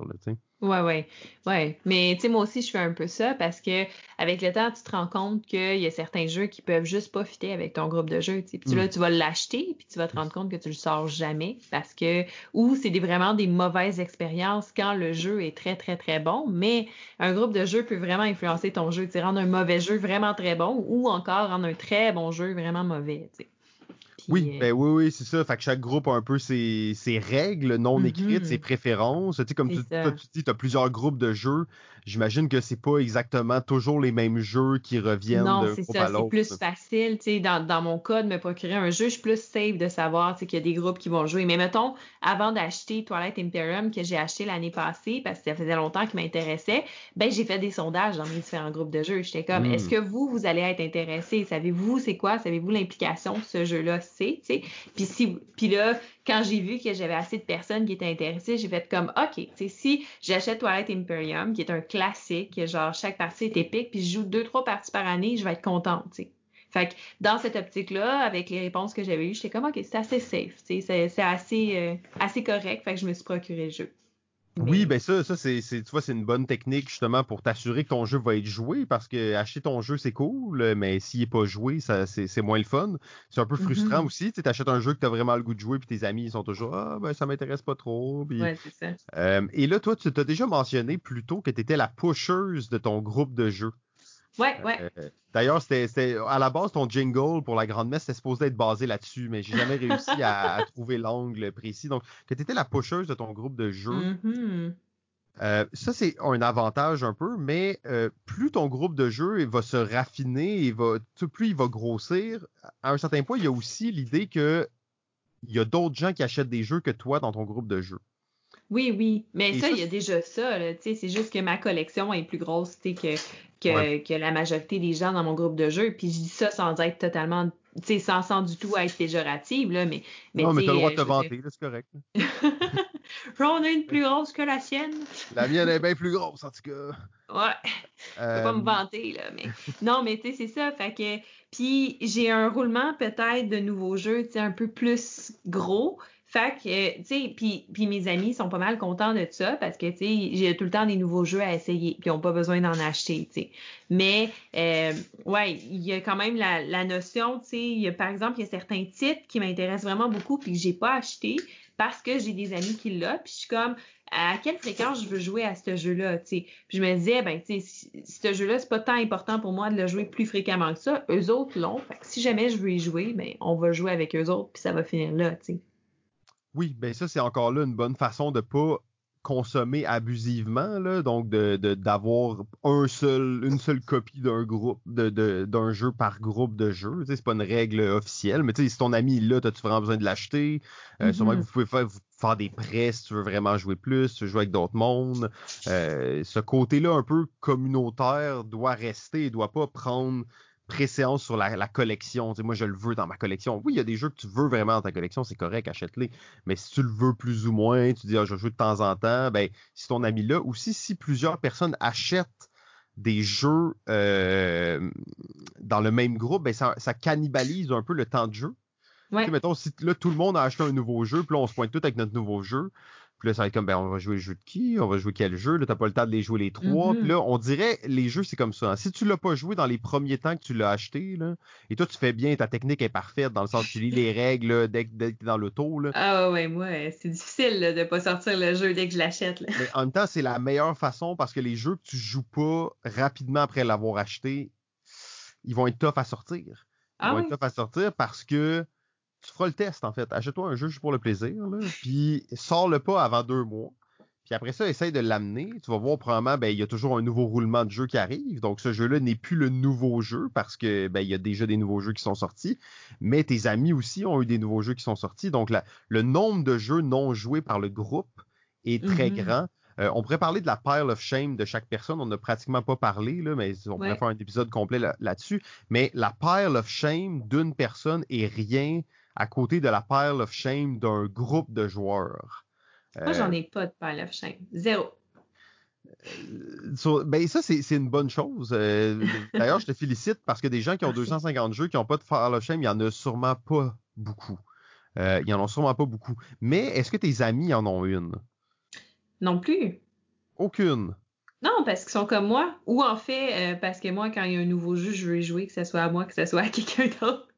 Ouais, ouais, ouais. Mais tu sais, moi aussi, je fais un peu ça parce que avec le temps, tu te rends compte qu'il y a certains jeux qui peuvent juste pas fitter avec ton groupe de jeux. Puis là, mm. tu vas l'acheter, puis tu vas te rendre compte que tu le sors jamais parce que ou c'est des, vraiment des mauvaises expériences quand le jeu est très, très, très bon, mais un groupe de jeux peut vraiment influencer ton jeu, tu rendre un mauvais jeu vraiment très bon ou encore rendre un très bon jeu vraiment mauvais. sais. Oui, euh, ben oui, oui, c'est ça. Fait que chaque groupe a un peu ses, ses règles non écrites, ses mm-hmm. préférences. Tu sais, comme tu, tu dis, tu as plusieurs groupes de jeux. J'imagine que c'est pas exactement toujours les mêmes jeux qui reviennent non, c'est ça, C'est plus facile, tu sais, dans, dans, mon cas, de me procurer un jeu, je suis plus safe de savoir, qu'il y a des groupes qui vont jouer. Mais mettons, avant d'acheter Twilight Imperium que j'ai acheté l'année passée, parce que ça faisait longtemps qu'il m'intéressait, ben j'ai fait des sondages dans mes différents groupes de jeux. J'étais comme, est-ce mm. que vous, vous allez être intéressé? Savez-vous c'est quoi? Savez-vous l'implication de ce jeu-là? Puis si, puis là, quand j'ai vu que j'avais assez de personnes qui étaient intéressées, j'ai fait comme, OK, si j'achète Twilight Imperium, qui est un classique, genre chaque partie est épique, puis je joue deux, trois parties par année, je vais être contente, tu. Fait que dans cette optique-là, avec les réponses que j'avais eues, j'étais comme, OK, c'est assez safe, c'est, c'est assez, euh, assez correct, fait que je me suis procuré le jeu. Oui, ben ça, ça c'est, tu vois, c'est une bonne technique justement pour t'assurer que ton jeu va être joué parce que acheter ton jeu c'est cool, mais s'il est pas joué, ça, c'est, moins le fun. C'est un peu frustrant mm-hmm. aussi. Tu achètes un jeu que tu as vraiment le goût de jouer puis tes amis ils sont toujours ah ben ça m'intéresse pas trop. ouais, c'est ça. Euh, et là, toi, tu t'as déjà mentionné plus tôt que tu étais la pusheuse de ton groupe de jeux. Ouais, ouais. Euh, d'ailleurs, c'était à la base ton jingle pour la grande messe, c'était supposé être basé là-dessus, mais j'ai jamais réussi à, trouver l'angle précis. Donc, que tu étais la pusheuse de ton groupe de jeux. Mm-hmm. Euh, ça, c'est un avantage un peu, mais euh, plus ton groupe de jeu va se raffiner, va, plus il va grossir, à un certain point, il y a aussi l'idée que il y a d'autres gens qui achètent des jeux que toi dans ton groupe de jeu. Oui, oui. Mais ça, il y a déjà ça. C'est juste que ma collection est plus grosse que, que, que, la majorité des gens dans mon groupe de jeu. Puis je dis ça sans être totalement sans, sans du tout être péjorative, là, mais, mais Non, mais t'as le droit de te vanter, c'est correct. J'en ai une plus grosse que la sienne. La mienne est bien plus grosse, en tout cas. Ouais. Je peux pas me euh, vanter, là, mais. Non, mais tu sais, c'est ça. Fait que. Puis j'ai un roulement peut-être de nouveaux jeux, tu sais, un peu plus gros. Fait que, tu sais, puis, puis mes amis sont pas mal contents de ça parce que, tu sais, j'ai tout le temps des nouveaux jeux à essayer puis ils n'ont pas besoin d'en acheter, tu sais. Mais, euh, ouais, il y a quand même la, la notion, tu sais, par exemple, il y a certains titres qui m'intéressent vraiment beaucoup puis que j'ai pas acheté parce que j'ai des amis qui l'ont puis je suis comme, à quelle fréquence je veux jouer à ce jeu-là, tu sais? Je me disais, ben, tu sais, ce jeu-là, c'est pas tant important pour moi de le jouer plus fréquemment que ça. Eux autres l'ont. Fait que si jamais je veux y jouer, ben, on va jouer avec eux autres puis ça va finir là, tu sais. Oui, ben ça, c'est encore là une bonne façon de pas consommer abusivement, là, donc de, d'avoir un seul, une seule copie d'un groupe, de, d'un jeu par groupe de jeux. c'est pas une règle officielle, mais si ton ami là, as-tu vraiment besoin de l'acheter? Euh, sûrement que vous pouvez faire, faire des prêts si tu veux vraiment jouer plus, tu veux jouer avec d'autres mondes. Euh, ce côté-là un peu communautaire doit rester, il doit pas prendre préséance sur la, collection. moi, je le veux dans ma collection. Oui, il y a des jeux que tu veux vraiment dans ta collection, c'est correct, achète-les. Mais si tu le veux plus ou moins, tu dis, ah, je joue de temps en temps, ben, si ton ami là, ou si, si plusieurs personnes achètent des jeux euh, dans le même groupe, ben, ça, ça, cannibalise un peu le temps de jeu. Ouais. mettons, si là, tout le monde a acheté un nouveau jeu, puis là, on se pointe tout avec notre nouveau jeu, puis là, ça va être comme, ben, on va jouer le jeu de qui? On va jouer quel jeu? Là, t'as pas le temps de les jouer les trois. Puis mm-hmm. là, on dirait, les jeux, c'est comme ça. Si tu l'as pas joué dans les premiers temps que tu l'as acheté, là, et toi, tu fais bien, ta technique est parfaite, dans le sens que tu lis les règles dès, que t'es dans l'auto, là. Ah ouais, moi, c'est difficile, là, de pas sortir le jeu dès que je l'achète, Mais en même temps, c'est la meilleure façon parce que les jeux que tu joues pas rapidement après l'avoir acheté, ils vont être tough à sortir. Ils ah vont être tough à sortir parce que tu feras le test, en fait. Achète-toi un jeu juste pour le plaisir, là, puis sors-le pas avant deux mois. Puis après ça, essaye de l'amener. Tu vas voir probablement, ben, il y a toujours un nouveau roulement de jeu qui arrive. Donc, ce jeu-là n'est plus le nouveau jeu parce que, ben, il y a déjà des nouveaux jeux qui sont sortis. Mais tes amis aussi ont eu des nouveaux jeux qui sont sortis. Donc, le nombre de jeux non joués par le groupe est très mm-hmm. grand. Euh, on pourrait parler de la pile of shame de chaque personne. On n'a pratiquement pas parlé, là, mais on pourrait faire un épisode complet là-dessus. mais la pile of shame d'une personne est rien à côté de la pile of shame d'un groupe de joueurs. Moi, j'en euh, ai pas de pile of shame. Zéro. Euh, ben ça, c'est une bonne chose. Euh, d'ailleurs, je te félicite parce que des gens qui ont 250 jeux qui n'ont pas de Pile of Shame, il n'y en a sûrement pas beaucoup. il n'y en a sûrement pas beaucoup. Mais est-ce que tes amis en ont une? Non plus. Aucune. Non, parce qu'ils sont comme moi. Ou en fait, parce que moi, quand il y a un nouveau jeu, je veux y jouer, que ce soit à moi, que ce soit à quelqu'un d'autre.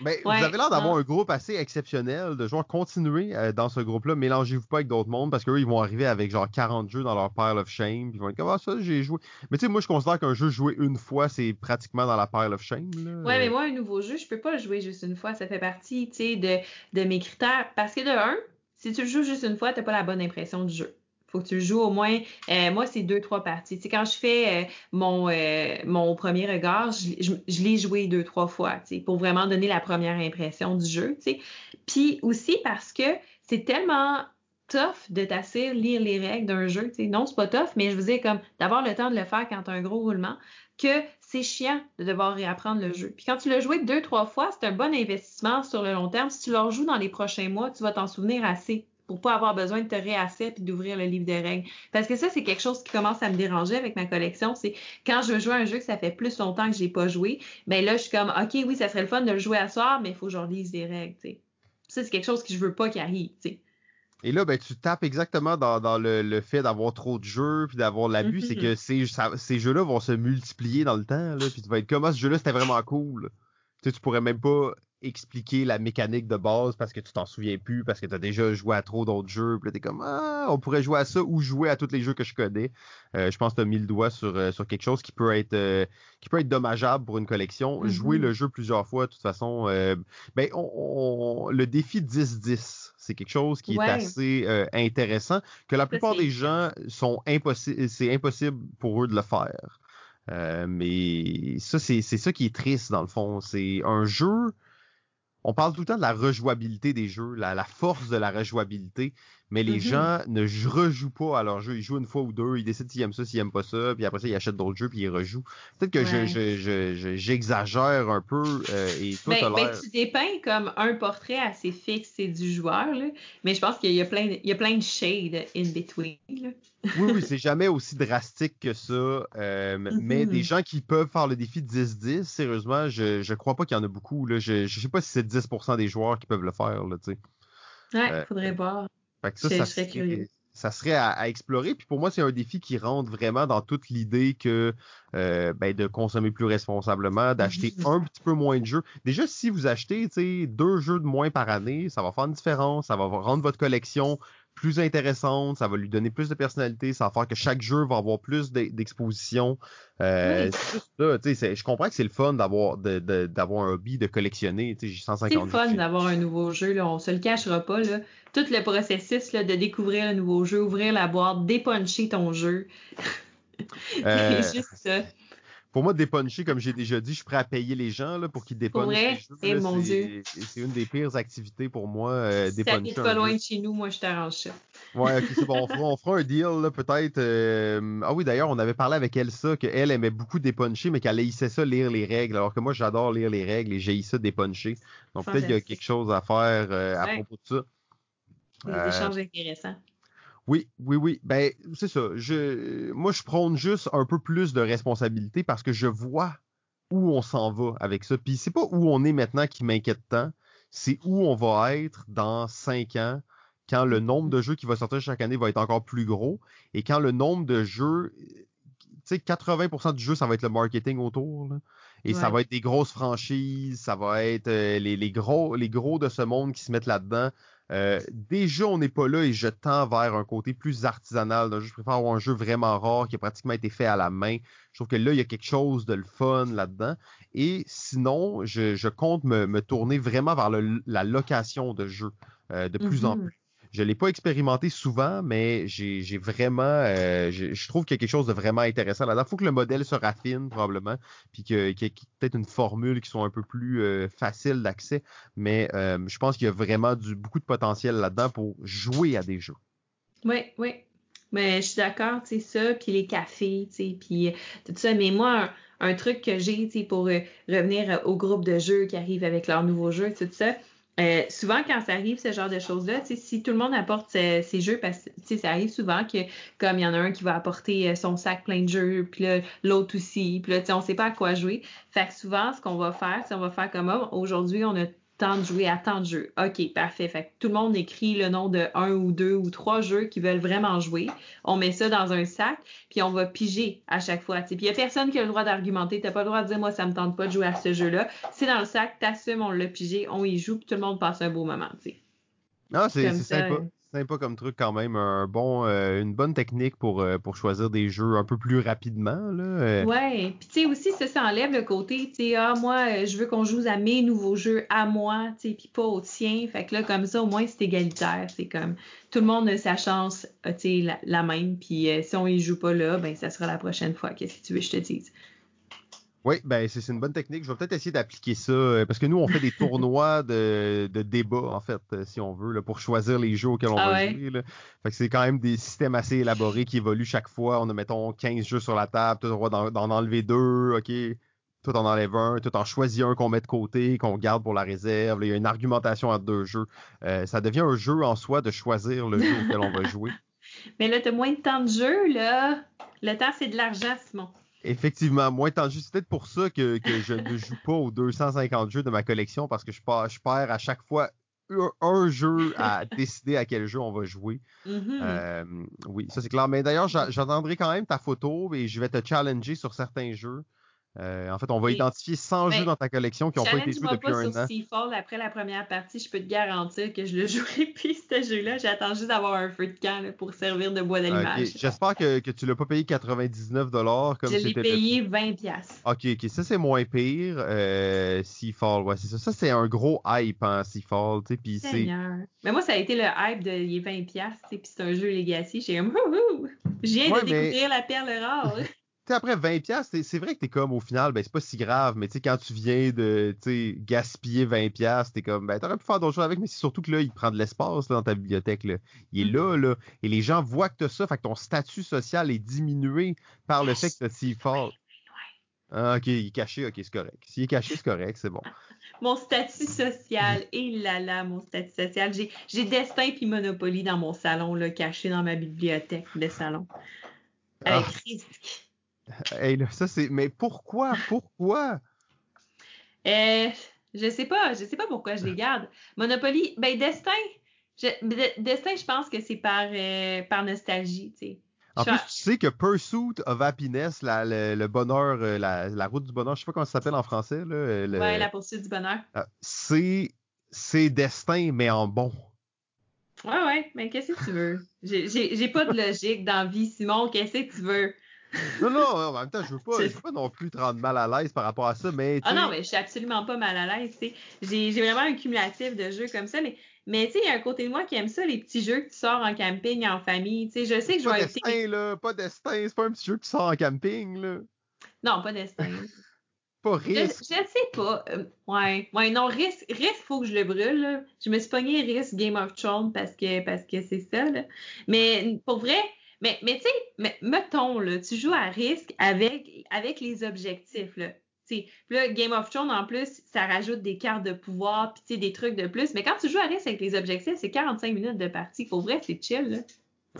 Mais vous avez l'air d'avoir un groupe assez exceptionnel de joueurs. Continuez euh, dans ce groupe-là. Mélangez-vous pas avec d'autres mondes parce qu'eux, ils vont arriver avec genre 40 jeux dans leur pile of shame. Puis ils vont être comme Ah, ça, j'ai joué. Mais tu sais, moi, je considère qu'un jeu joué une fois, c'est pratiquement dans la pile of shame. Ouais, mais moi, un nouveau jeu, je peux pas le jouer juste une fois. Ça fait partie, tu sais, de, de mes critères. Parce que de un, si tu le joues juste une fois, t'as pas la bonne impression du jeu faut que tu joues au moins, euh, moi, c'est deux, trois parties. Quand je fais euh, mon, euh, mon premier regard, je, l'ai joué deux, trois fois, pour vraiment donner la première impression du jeu. Puis aussi parce que c'est tellement tough de t'asseoir, lire les règles d'un jeu, tu sais. Non, c'est pas tough, mais je veux dire, comme d'avoir le temps de le faire quand tu as un gros roulement, que c'est chiant de devoir réapprendre le jeu. Puis quand tu l'as joué deux, trois fois, c'est un bon investissement sur le long terme. Si tu le rejoues dans les prochains mois, tu vas t'en souvenir assez pour pas avoir besoin de te réasser puis d'ouvrir le livre de règles. Parce que ça, c'est quelque chose qui commence à me déranger avec ma collection. C'est quand je veux jouer un jeu que ça fait plus longtemps que j'ai pas joué, ben là, je suis comme, OK, oui, ça serait le fun de le jouer à soir, mais il faut que je relise les règles, tu sais. Ça, c'est quelque chose que je veux pas qu'il arrive, tu sais. Et là, ben, tu tapes exactement dans, le, fait d'avoir trop de jeux puis d'avoir l'abus, c'est que mm-hmm. ces, ces jeux-là vont se multiplier dans le temps, là, puis tu vas être comme, ah, ce jeu-là, c'était vraiment cool. Tu sais, tu pourrais même pas expliquer la mécanique de base parce que tu t'en souviens plus, parce que tu as déjà joué à trop d'autres jeux. Puis là, t'es comme Ah, on pourrait jouer à ça ou jouer à tous les jeux que je connais. Euh, je pense que tu as mis le doigt sur, euh, sur quelque chose qui peut être euh, qui peut être dommageable pour une collection. Mm-hmm. Jouer le jeu plusieurs fois, de toute façon, ben on, le défi 10-10, c'est quelque chose qui est assez intéressant, que la plupart des gens sont impossibles, c'est impossible pour eux de le faire. mais ça, c'est ça qui est triste dans le fond. C'est un jeu on parle tout le temps de la rejouabilité des jeux, la, force de la rejouabilité, mais les mm-hmm. gens ne rejouent pas à leur jeu. Ils jouent une fois ou deux, ils décident s'ils aiment ça, s'ils aiment pas ça, puis après ça, ils achètent d'autres jeux, puis ils rejouent. Peut-être que j'exagère un peu euh, et tout ben, ben, tu dépeins comme un portrait assez fixe du joueur, là, mais je pense qu'il y a plein de, il y a plein de shades in between. Là. oui, oui, c'est jamais aussi drastique que ça. Euh, mais des mm-hmm. gens qui peuvent faire le défi 10-10, sérieusement, je, je crois pas qu'il y en a beaucoup. Là. Je, je sais pas si c'est 10% des joueurs qui peuvent le faire. Là, ouais, euh, faudrait voir ça, ça, serait, ça serait à, explorer. Puis pour moi, c'est un défi qui rentre vraiment dans toute l'idée que euh, ben, de consommer plus responsablement, d'acheter un petit peu moins de jeux. Déjà, si vous achetez deux jeux de moins par année, ça va faire une différence, ça va rendre votre collection plus intéressante, ça va lui donner plus de personnalité, ça va faire que chaque jeu va avoir plus d'exposition. Euh, C'est juste ça, je comprends que c'est le fun d'avoir d'avoir un hobby de collectionner, j'ai 150 C'est le fun d'avoir un nouveau jeu, là, on se le cachera pas là. Tout le processus là, de découvrir un nouveau jeu, ouvrir la boîte, dépuncher ton jeu. Euh, c'est juste ça pour moi, dépuncher, comme j'ai déjà dit, je suis prêt à payer les gens là, pour qu'ils dépunchent. Eh, mon Dieu. C'est une des pires activités pour moi, euh, dépuncher. Ça pas loin de chez nous, moi je t'arrange ça. Ouais, ok, c'est bon. On fera, un deal, peut-être. Euh, ah oui, d'ailleurs, on avait parlé avec Elsa qu'elle aimait beaucoup dépuncher, mais qu'elle haïssait ça lire les règles, alors que moi, j'adore lire les règles et j'ai ça dépuncher. Donc peut-être qu'il y a quelque chose à faire euh, à propos de ça. Des échanges intéressants. Oui, oui, oui. Ben, c'est ça. Je, moi, je prône juste un peu plus de responsabilité parce que je vois où on s'en va avec ça. Puis c'est pas où on est maintenant qui m'inquiète tant, c'est où on va être dans cinq ans quand le nombre de jeux qui va sortir chaque année va être encore plus gros et quand le nombre de jeux, tu sais, 80% du jeu, ça va être le marketing autour. Et ça va être des grosses franchises, ça va être euh, les, les, gros, les gros de ce monde qui se mettent là-dedans. Euh, déjà, on n'est pas là et je tends vers un côté plus artisanal. je préfère avoir un jeu vraiment rare qui a pratiquement été fait à la main. Je trouve que là, il y a quelque chose de le fun là-dedans. Et sinon, je, compte me, tourner vraiment vers la location de jeux euh, de plus en mm-hmm. plus. Je l'ai pas expérimenté souvent, mais j'ai vraiment, euh, je trouve qu'il y a quelque chose de vraiment intéressant là-dedans. Il faut que le modèle se raffine probablement, puis qu'il y ait peut-être une formule qui soit un peu plus euh, facile d'accès. Mais euh, je pense qu'il y a vraiment beaucoup de potentiel là-dedans pour jouer à des jeux. Oui, oui. Mais je suis d'accord, tu sais, ça, puis les cafés, tu sais, puis tout ça. Mais moi, un, truc que j'ai, tu sais, pour revenir au groupe de jeux qui arrivent avec leurs nouveaux jeux, tout ça, euh, souvent, quand ça arrive, ce genre de choses-là, si tout le monde apporte ses, jeux, parce que ça arrive souvent que, comme il y en a un qui va apporter euh, son sac plein de jeux, puis l'autre aussi, puis là, on sait pas à quoi jouer. Fait que souvent, ce qu'on va faire, c'est on va faire comme, oh, aujourd'hui, on a tant de jouer à tant de jeux. OK, parfait. Fait que tout le monde écrit le nom de un ou deux ou trois jeux qui veulent vraiment jouer. On met ça dans un sac, puis on va piger à chaque fois. Puis il n'y a personne qui a le droit d'argumenter. Tu n'as pas le droit de dire moi, ça me tente pas de jouer à ce jeu-là. C'est dans le sac, t'assumes, on l'a pigé, on y joue, puis tout le monde passe un beau moment. T'sais. Non, c'est sympa sympa comme truc quand même, euh, une bonne technique pour, euh, pour choisir des jeux un peu plus rapidement. Là. Euh. Ouais, puis tu sais aussi ça, ça enlève le côté, tu sais, ah moi je veux qu'on joue à mes nouveaux jeux à moi, tu sais, puis pas aux tiens. Fait que là comme ça au moins c'est égalitaire, c'est comme tout le monde a sa chance, tu sais, la, la, même. Puis si on y joue pas là, ben ça sera la prochaine fois. Qu'est-ce que tu veux que je te dise? Oui, ben c'est une bonne technique. Je vais peut-être essayer d'appliquer ça euh, parce que nous on fait des tournois de, de débat en fait, euh, si on veut, là, pour choisir les jeux auxquels on ah va jouer. Là. Fait que c'est quand même des systèmes assez élaborés qui évoluent chaque fois. On a mettons 15 jeux sur la table, le droit d'en enlever deux, ok? Tout en enlève un, tout en choisit un qu'on met de côté, qu'on garde pour la réserve. il y a une argumentation entre deux jeux. Euh, ça devient un jeu en soi de choisir le jeu auquel on va jouer. Mais là, tu as moins de temps de jeu, là. Le temps, c'est de l'argent, Simon. Effectivement, moins tendu. C'est peut-être pour ça que, je ne joue pas aux 250 jeux de ma collection parce que je, perds, je perds à chaque fois un, jeu à décider à quel jeu on va jouer. Mm-hmm. Euh, oui, ça c'est clair. Mais d'ailleurs, j'attendrai quand même ta photo et je vais te challenger sur certains jeux. Euh, en fait, on va identifier 100 jeux ben, dans ta collection qui n'ont pas été joués depuis un an. Seafall après la première partie, je peux te garantir que je le jouerai plus ce jeu-là. J'attends juste d'avoir un feu de camp pour servir de bois d'allumage. J'espère que, que tu l'as pas payé 99 dollars comme Je l'ai payé 20 OK, OK, ça c'est moins pire. Euh, Seafall, ouais, c'est ça. Ça c'est un gros hype hein, Seafall, tu sais, puis c'est Mais moi ça a été le hype de il est 20 tu sais, puis c'est un jeu legacy, j'ai comme je viens de découvrir la perle rare. Après 20$, c'est vrai que t'es comme, au final, ben, c'est pas si grave, mais tu sais, quand tu viens de, gaspiller 20$, t'es comme, ben, t'aurais pu faire d'autres choses avec, mais c'est surtout que là, il prend de l'espace, dans ta bibliothèque, là. Il est là, là. Et les gens voient que t'as ça, fait que ton statut social est diminué par le fait que t'as Seafall. Ah, ok, il est caché, ok, c'est correct. S'il est caché, c'est correct, c'est bon. mon statut social, et là là, mon statut social. J'ai Destin puis Monopoly dans mon salon, là, caché dans ma bibliothèque de salon. Avec ah. risque. Hey, là, ça c'est. Mais pourquoi? Pourquoi? Euh, je sais pas. Je sais pas pourquoi je les garde. Monopoly, ben Destin. Destin, je pense que c'est par, euh, par nostalgie, tu sais. En plus, tu sais que Pursuit of Happiness, la, le, bonheur, euh, la, la, route du bonheur, je sais pas comment ça s'appelle en français. Là, le, ouais, la poursuite du bonheur. c'est, c'est destin, mais en bon. Ouais, ouais, mais qu'est-ce que tu veux? J'ai pas de logique dans vie, Simon. Qu'est-ce que tu veux? Non, non, en même temps, je veux pas, je veux pas non plus te rendre mal à l'aise par rapport à ça, mais. Ah non, mais je suis absolument pas mal à l'aise, tu. J'ai vraiment un cumulatif de jeux comme ça, mais, mais tu sais, il y a un côté de moi qui aime ça, les petits jeux que tu sors en camping, en famille. Tu sais, je sais que je vais être. Pas destin, là, pas destin, c'est pas un petit jeu que tu sors en camping, là. Non, pas destin. pas risque. Je, je, sais pas. Euh, ouais. Ouais, non, risque, risque, faut que je le brûle, là. Je me suis pogné risque Game of Thrones parce que, parce que c'est ça, là. Mais pour vrai, mais, mais tu sais, mettons, là, tu joues à risque avec, avec les objectifs. Là. Puis là, Game of Thrones, en plus, ça rajoute des cartes de pouvoir, puis des trucs de plus. Mais quand tu joues à risque avec les objectifs, c'est 45 minutes de partie. Pour vrai, c'est chill. Là.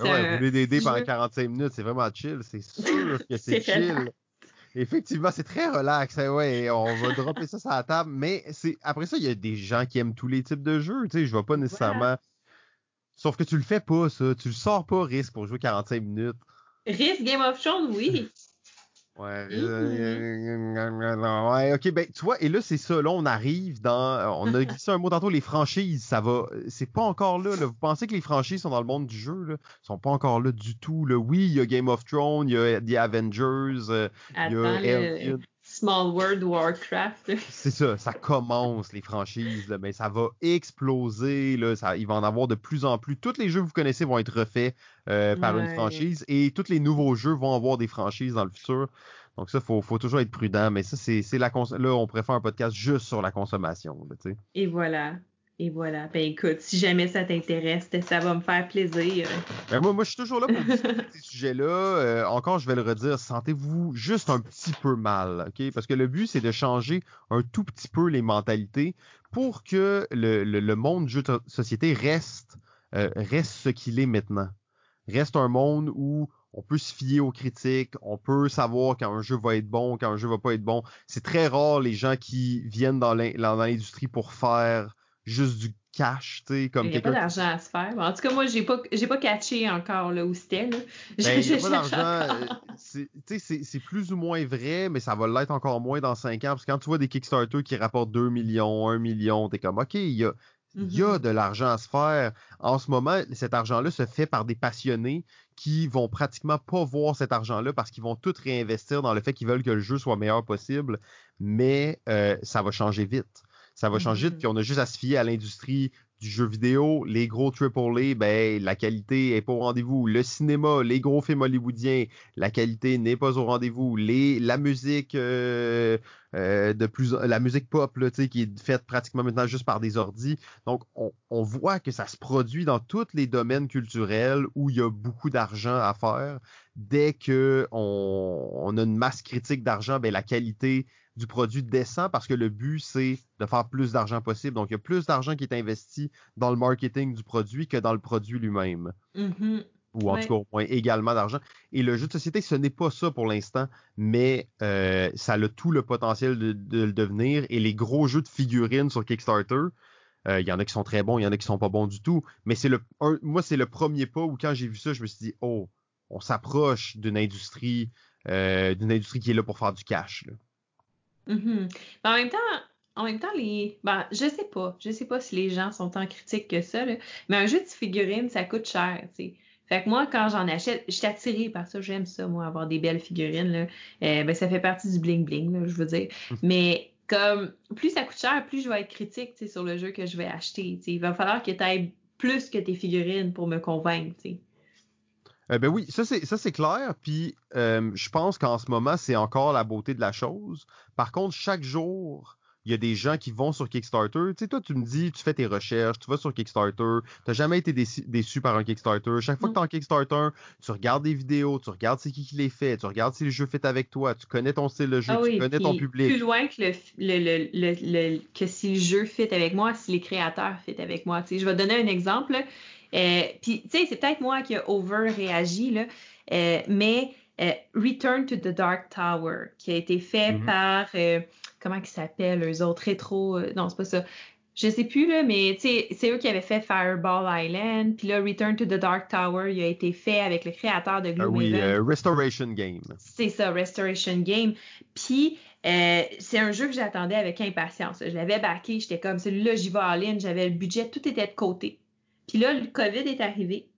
Ouais, vous voulez pendant 45 minutes, c'est vraiment chill. C'est sûr que c'est chill. Effectivement, c'est très relax. Hein, ouais, on va dropper ça sur la table. Mais c'est après ça, il y a des gens qui aiment tous les types de jeux. Tu sais, je vais pas nécessairement. Sauf que tu le fais pas, ça. Tu le sors pas, risque, pour jouer 45 minutes. Risque Game of Thrones, oui. Ouais, ouais, ok, ben, tu vois, et là, c'est ça, là, on arrive dans, on a glissé un mot tantôt, les franchises, ça va, c'est pas encore là, là, vous pensez que les franchises sont dans le monde du jeu, là, sont pas encore là du tout, là, oui, il y a Game of Thrones, il y a The Avengers, euh, il y a Small World Warcraft. C'est ça, ça commence les franchises, mais ça va exploser. Là, ça, il va en avoir de plus en plus. Tous les jeux que vous connaissez vont être refaits euh, par une franchise et tous les nouveaux jeux vont avoir des franchises dans le futur. Donc ça, faut, faut toujours être prudent. Mais ça, c'est, la là, on préfère un podcast juste sur la consommation. et voilà. Et voilà. Ben écoute, si jamais ça t'intéresse, ça va me faire plaisir. Ben moi, moi, je suis toujours là pour discuter de ces sujets-là. Euh, encore, je vais le redire, sentez-vous juste un petit peu mal, OK? Parce que le but, c'est de changer un tout petit peu les mentalités pour que le, le, monde jeu de société reste, euh, reste ce qu'il est maintenant. Reste un monde où on peut se fier aux critiques, on peut savoir quand un jeu va être bon, quand un jeu va pas être bon. C'est très rare les gens qui viennent dans l'industrie pour faire juste du cash, tu sais, comme Il n'y a pas d'argent à se faire. En tout cas, moi, j'ai pas, j'ai pas catché encore là où c'était. Ben, il n'y a pas d'argent. Euh, c'est plus ou moins vrai, mais ça va l'être encore moins dans 5 ans. Parce que quand tu vois des Kickstarter qui rapportent 2 millions, 1 million, t'es comme, OK, il y a, il y a mm-hmm. de l'argent à se faire. En ce moment, cet argent-là se fait par des passionnés qui vont pratiquement pas voir cet argent-là parce qu'ils vont tout réinvestir dans le fait qu'ils veulent que le jeu soit meilleur possible. Mais euh, ça va changer vite ça va changer mm-hmm. puis on a juste à se fier à l'industrie du jeu vidéo, les gros AAA, ben la qualité est pas au rendez-vous. Le cinéma, les gros films hollywoodiens, la qualité n'est pas au rendez-vous. Les la musique euh, euh, de plus la musique pop là, qui est faite pratiquement maintenant juste par des ordis. Donc on, voit que ça se produit dans tous les domaines culturels où il y a beaucoup d'argent à faire. Dès que on, on a une masse critique d'argent, ben la qualité du produit descend parce que le but, c'est de faire plus d'argent possible. Donc, il y a plus d'argent qui est investi dans le marketing du produit que dans le produit lui-même. Mm-hmm. Ou en tout cas, au moins également d'argent. Et le jeu de société, ce n'est pas ça pour l'instant, mais euh, ça a tout le potentiel de, le devenir. Et les gros jeux de figurines sur Kickstarter, euh, il y en a qui sont très bons, il y en a qui sont pas bons du tout. Mais c'est le moi, c'est le premier pas où quand j'ai vu ça, je me suis dit, oh, on s'approche d'une industrie, euh, d'une industrie qui est là pour faire du cash. Là. Mm-hmm. en même temps, en même temps, les. Ben, je sais pas. Je sais pas si les gens sont tant critiques que ça, là. Mais un jeu de figurines, ça coûte cher, tu sais. Fait que moi, quand j'en achète, je suis attirée par ça. J'aime ça, moi, avoir des belles figurines. Là. Euh, ben, ça fait partie du bling-bling, je veux dire. Hum. Mais comme plus ça coûte cher, plus je vais être critique sur le jeu que je vais acheter. Il va falloir que tu ailles plus que tes figurines pour me convaincre. Euh, ben oui, ça c'est ça c'est clair. Puis euh, je pense qu'en ce moment c'est encore la beauté de la chose. Par contre, chaque jour, il y a des gens qui vont sur Kickstarter. Tu sais, toi, tu me dis, tu fais tes recherches, tu vas sur Kickstarter, tu n'as jamais été déçu, par un Kickstarter. Chaque fois que tu es en Kickstarter, tu regardes des vidéos, tu regardes c'est qui qui les fait, tu regardes si le jeu fait avec toi, tu connais ton style de jeu, ah tu connais ton public. Plus loin que, le, que si le jeu fait avec moi, si les créateurs fait avec moi. Tu sais, je vais donner un exemple. Euh, Puis, tu sais, c'est peut-être moi qui a over réagi, là, euh, mais euh, Return to the Dark Tower, qui a été fait mm-hmm. par. Comment ils s'appellent, eux autres, rétro, euh, non, c'est pas ça. Je sais plus, là, mais c'est eux qui avaient fait Fireball Island. Puis là, Return to the Dark Tower, il a été fait avec le créateur de Gloomhaven. oui, euh, Restoration Game. C'est ça, Restoration Game. Puis euh, c'est un jeu que j'attendais avec impatience. Je l'avais backé, j'étais comme celui-là, j'y vais en ligne, j'avais le budget, tout était de côté. Puis là, le COVID est arrivé.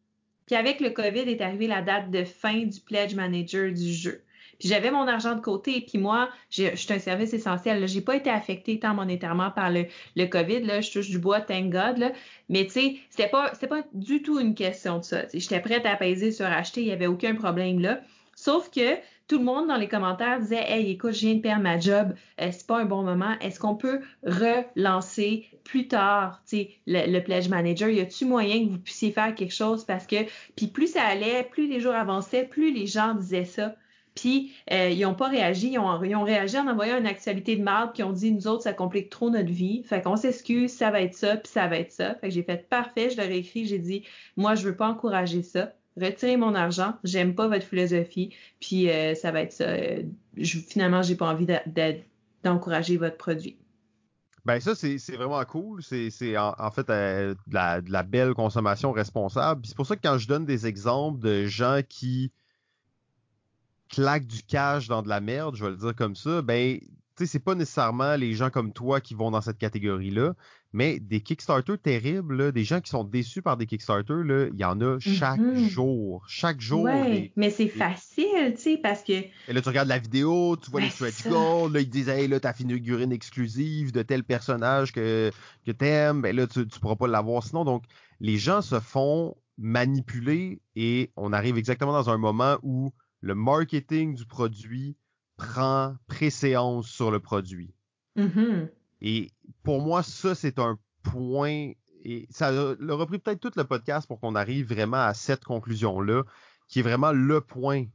Puis avec le COVID est arrivé la date de fin du pledge manager du jeu. J'avais mon argent de côté. Puis moi, je suis un service essentiel. J'ai pas été affectée tant monétairement par le, le COVID. Là. Je touche du bois, thank God. Là. Mais tu sais, c'était pas, c'était pas du tout une question de ça. J'étais prête à apaiser sur acheter. Il y avait aucun problème là. Sauf que tout le monde dans les commentaires disait Hey, écoute, je viens de perdre ma job, euh, c'est pas un bon moment. Est-ce qu'on peut relancer plus tard le, le Pledge Manager? Y a-t-il moyen que vous puissiez faire quelque chose? Parce que, puis plus ça allait, plus les jours avançaient, plus les gens disaient ça. Puis euh, ils n'ont pas réagi, ils ont, ils réagi en envoyant une actualité de marde qui ont dit nous autres ça complique trop notre vie. Fait qu'on s'excuse, ça va être ça, puis ça va être ça. Fait que j'ai fait parfait, je leur ai écrit, j'ai dit moi je veux pas encourager ça. Retirez mon argent, j'aime pas votre philosophie, puis euh, ça va être ça. Euh, je, finalement, j'ai pas envie d'encourager votre produit. Ben ça, c'est vraiment cool. C'est en, fait de la, de, la, belle consommation responsable. C'est pour ça que quand je donne des exemples de gens qui claque du cash dans de la merde, je vais le dire comme ça, ben, tu sais, c'est pas nécessairement les gens comme toi qui vont dans cette catégorie-là, mais des Kickstarter terribles, des gens qui sont déçus par des Kickstarter, là, il y en a chaque mm-hmm. jour. Chaque jour. Ouais, mais c'est facile, tu sais, parce que. Et là, tu regardes la vidéo, tu vois les stretch goals, là, ils disent, hey, là, ta figurine exclusive de tel personnage que, que t'aimes, ben là, tu, tu pourras pas l'avoir sinon. Donc, les gens se font manipuler et on arrive exactement dans un moment où le marketing du produit prend préséance sur le produit. Mm-hmm. Et pour moi, ça, c'est un point, et ça a repris peut-être tout le podcast pour qu'on arrive vraiment à cette conclusion-là, qui est vraiment le point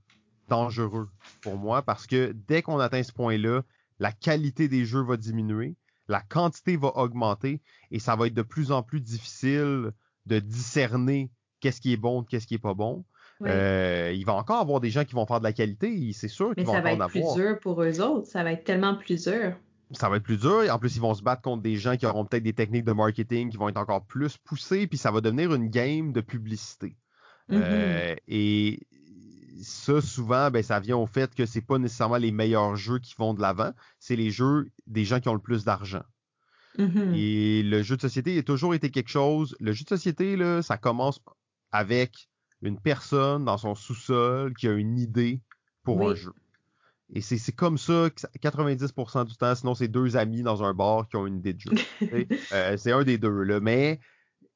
dangereux pour moi, parce que dès qu'on atteint ce point-là, la qualité des jeux va diminuer, la quantité va augmenter, et ça va être de plus en plus difficile de discerner qu'est-ce qui est bon, qu'est-ce qui est pas bon. Euh, il va encore avoir des gens qui vont faire de la qualité, c'est sûr qu'ils vont en avoir. ça va être plus dur pour eux autres, ça va être tellement plus dur. Ça va être plus dur, et en plus, ils vont se battre contre des gens qui auront peut-être des techniques de marketing qui vont être encore plus poussées, puis ça va devenir une game de publicité. Euh, mm-hmm. et ça, souvent, ben, ça vient au fait que c'est pas nécessairement les meilleurs jeux qui vont de l'avant, c'est les jeux des gens qui ont le plus d'argent. Mm-hmm. Et le jeu de société a toujours été quelque chose. Le jeu de société, là, ça commence avec une personne dans son sous-sol qui a une idée pour un jeu. Et c'est comme ça que 90% du temps, sinon c'est deux amis dans un bar qui ont une idée de jeu. Euh, c'est un des deux là, mais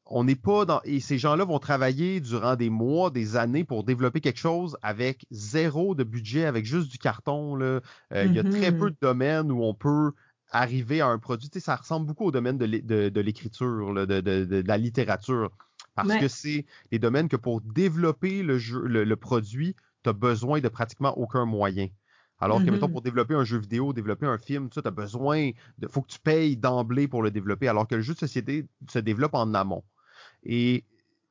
on n'est pas dans et ces gens-là vont travailler durant des mois, des années pour développer quelque chose avec zéro de budget, avec juste du carton. Euh, il y a très mm-hmm. peu de domaines où on peut arriver à un produit. Tu sais, ça ressemble beaucoup au domaine de l'écriture, de, de, de, de, la littérature. Parce que c'est des domaines que pour développer le, jeu, le, produit, tu as besoin de pratiquement aucun moyen. Alors que, mettons, mm-hmm. pour développer un jeu vidéo, développer un film, tu as besoin de. faut que tu payes d'emblée pour le développer, alors que le jeu de société se développe en amont. Et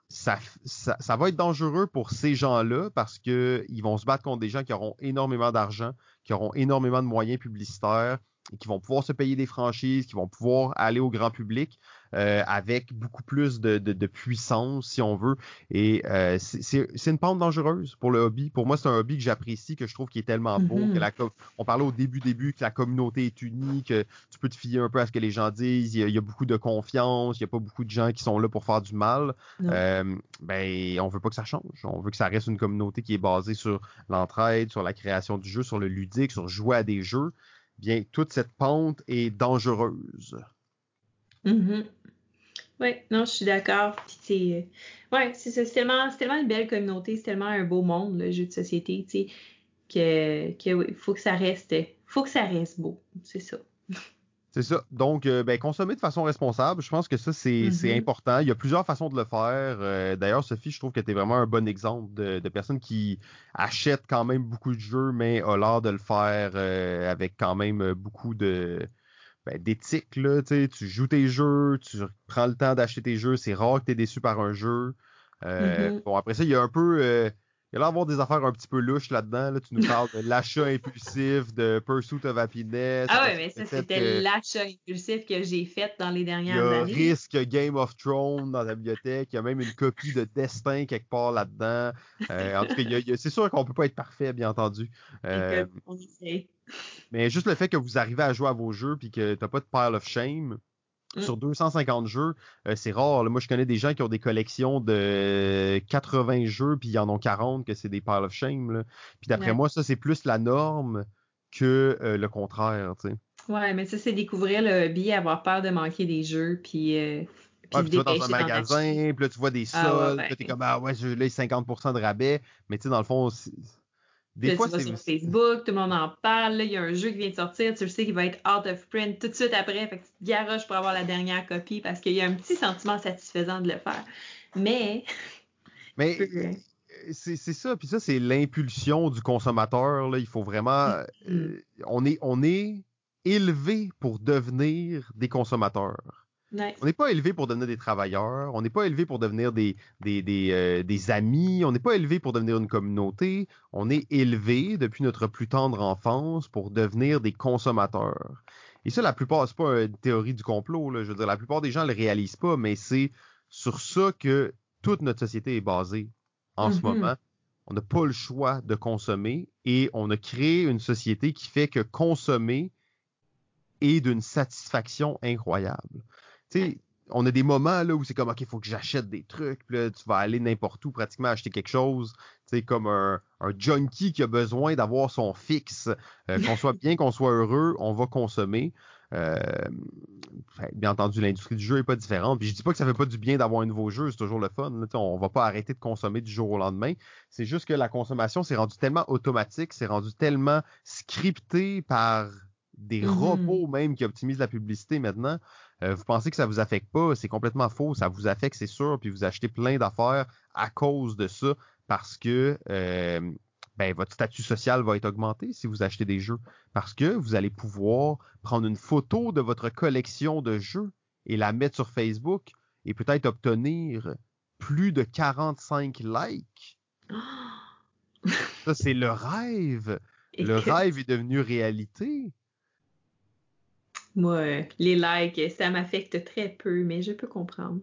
ça, ça, ça va être dangereux pour ces gens-là parce qu'ils vont se battre contre des gens qui auront énormément d'argent, qui auront énormément de moyens publicitaires et qui vont pouvoir se payer des franchises, qui vont pouvoir aller au grand public. Avec beaucoup plus de, de, puissance, si on veut. Et c'est une pente dangereuse pour le hobby. Pour moi, c'est un hobby que j'apprécie, que je trouve qui est tellement beau. que la, on parlait au début, début que la communauté est unie, que tu peux te fier un peu à ce que les gens disent. Il y a, beaucoup de confiance, il n'y a pas beaucoup de gens qui sont là pour faire du mal. Euh, ben, on veut pas que ça change. On veut que ça reste une communauté qui est basée sur l'entraide, sur la création du jeu, sur le ludique, sur jouer à des jeux. Bien, toute cette pente est dangereuse. Mm-hmm. Oui, non, je suis d'accord. c'est, euh, ouais, c'est, tellement, tellement une belle communauté, c'est tellement un beau monde, le jeu de société, tu sais, que, que faut que ça reste, faut que ça reste beau, c'est ça. C'est ça. Donc, euh, ben, consommer de façon responsable, je pense que ça, c'est mm-hmm. important. Il y a plusieurs façons de le faire. Euh, d'ailleurs, Sophie, je trouve que tu es vraiment un bon exemple de, de personne qui achète quand même beaucoup de jeux, mais a l'art de le faire euh, avec quand même beaucoup de ben, d'éthique. Là, tu joues tes jeux, tu prends le temps d'acheter tes jeux. C'est rare que tu es déçu par un jeu. Mm-hmm. Bon, après ça, il y a un peu il y a là avoir des affaires un petit peu louches là-dedans. Là. Tu nous parles de l'achat impulsif, de Pursuit of Happiness. Ah ouais, mais ça, c'était l'achat impulsif que j'ai fait dans les dernières années. Il y a Risque Game of Thrones dans la bibliothèque. Il y a même une copie de Destin quelque part là-dedans. Euh, en tout cas, c'est sûr qu'on peut pas être parfait, bien entendu. Euh, on essaie. Mais juste le fait que vous arrivez à jouer à vos jeux puis que t'as pas de pile of shame, Mm. Sur 250 jeux, euh, c'est rare. Moi, je connais des gens qui ont des collections de 80 jeux, puis ils en ont 40 que c'est des pile of shame. Puis d'après moi, ça, c'est plus la norme que euh, le contraire. sais. Ouais, mais ça, c'est découvrir le hobby, avoir peur de manquer des jeux, puis. Euh, puis tu vas dans un magasin, puis là, tu vois des ah, soldes, puis t'es comme, ah ouais, là, 50% de rabais. Mais tu sais, dans le fond, des fois, tu vas sur Facebook, tout le monde en parle, il y a un jeu qui vient de sortir, tu le sais qu'il va être out of print tout de suite après, fait que tu te garoches pour avoir la dernière copie parce qu'il y a un petit sentiment satisfaisant de le faire. Mais. Mais. C'est ça, puis ça, c'est l'impulsion du consommateur. Là. Il faut vraiment. Mm. Euh, on, est, on est élevé pour devenir des consommateurs. On n'est pas élevé pour devenir des travailleurs, on n'est pas élevé pour devenir des, des, des, euh, des amis, on n'est pas élevé pour devenir une communauté, on est élevé depuis notre plus tendre enfance pour devenir des consommateurs. Et ça, la plupart, c'est pas une théorie du complot, là, je veux dire, la plupart des gens ne le réalisent pas, mais c'est sur ça que toute notre société est basée en ce mm-hmm. moment. On n'a pas le choix de consommer et on a créé une société qui fait que consommer est d'une satisfaction incroyable on a des moments là où c'est comme OK, il faut que j'achète des trucs, puis là, tu vas aller n'importe où pratiquement acheter quelque chose, tu comme un, junkie qui a besoin d'avoir son fixe, euh, qu'on soit bien, qu'on soit heureux, on va consommer. Euh, bien entendu, l'industrie du jeu est pas différente. Puis je dis pas que ça fait pas du bien d'avoir un nouveau jeu, c'est toujours le fun. Là, on va pas arrêter de consommer du jour au lendemain. C'est juste que la consommation s'est rendue tellement automatique, c'est rendu tellement scripté par des mm-hmm. robots même qui optimisent la publicité maintenant euh, vous pensez que ça vous affecte pas, c'est complètement faux. Ça vous affecte, c'est sûr, puis vous achetez plein d'affaires à cause de ça parce que euh, ben, votre statut social va être augmenté si vous achetez des jeux. Parce que vous allez pouvoir prendre une photo de votre collection de jeux et la mettre sur Facebook et peut-être obtenir plus de 45 likes. Ça, c'est le rêve. Le rêve est devenu réalité. Moi, les likes, ça m'affecte très peu, mais je peux comprendre.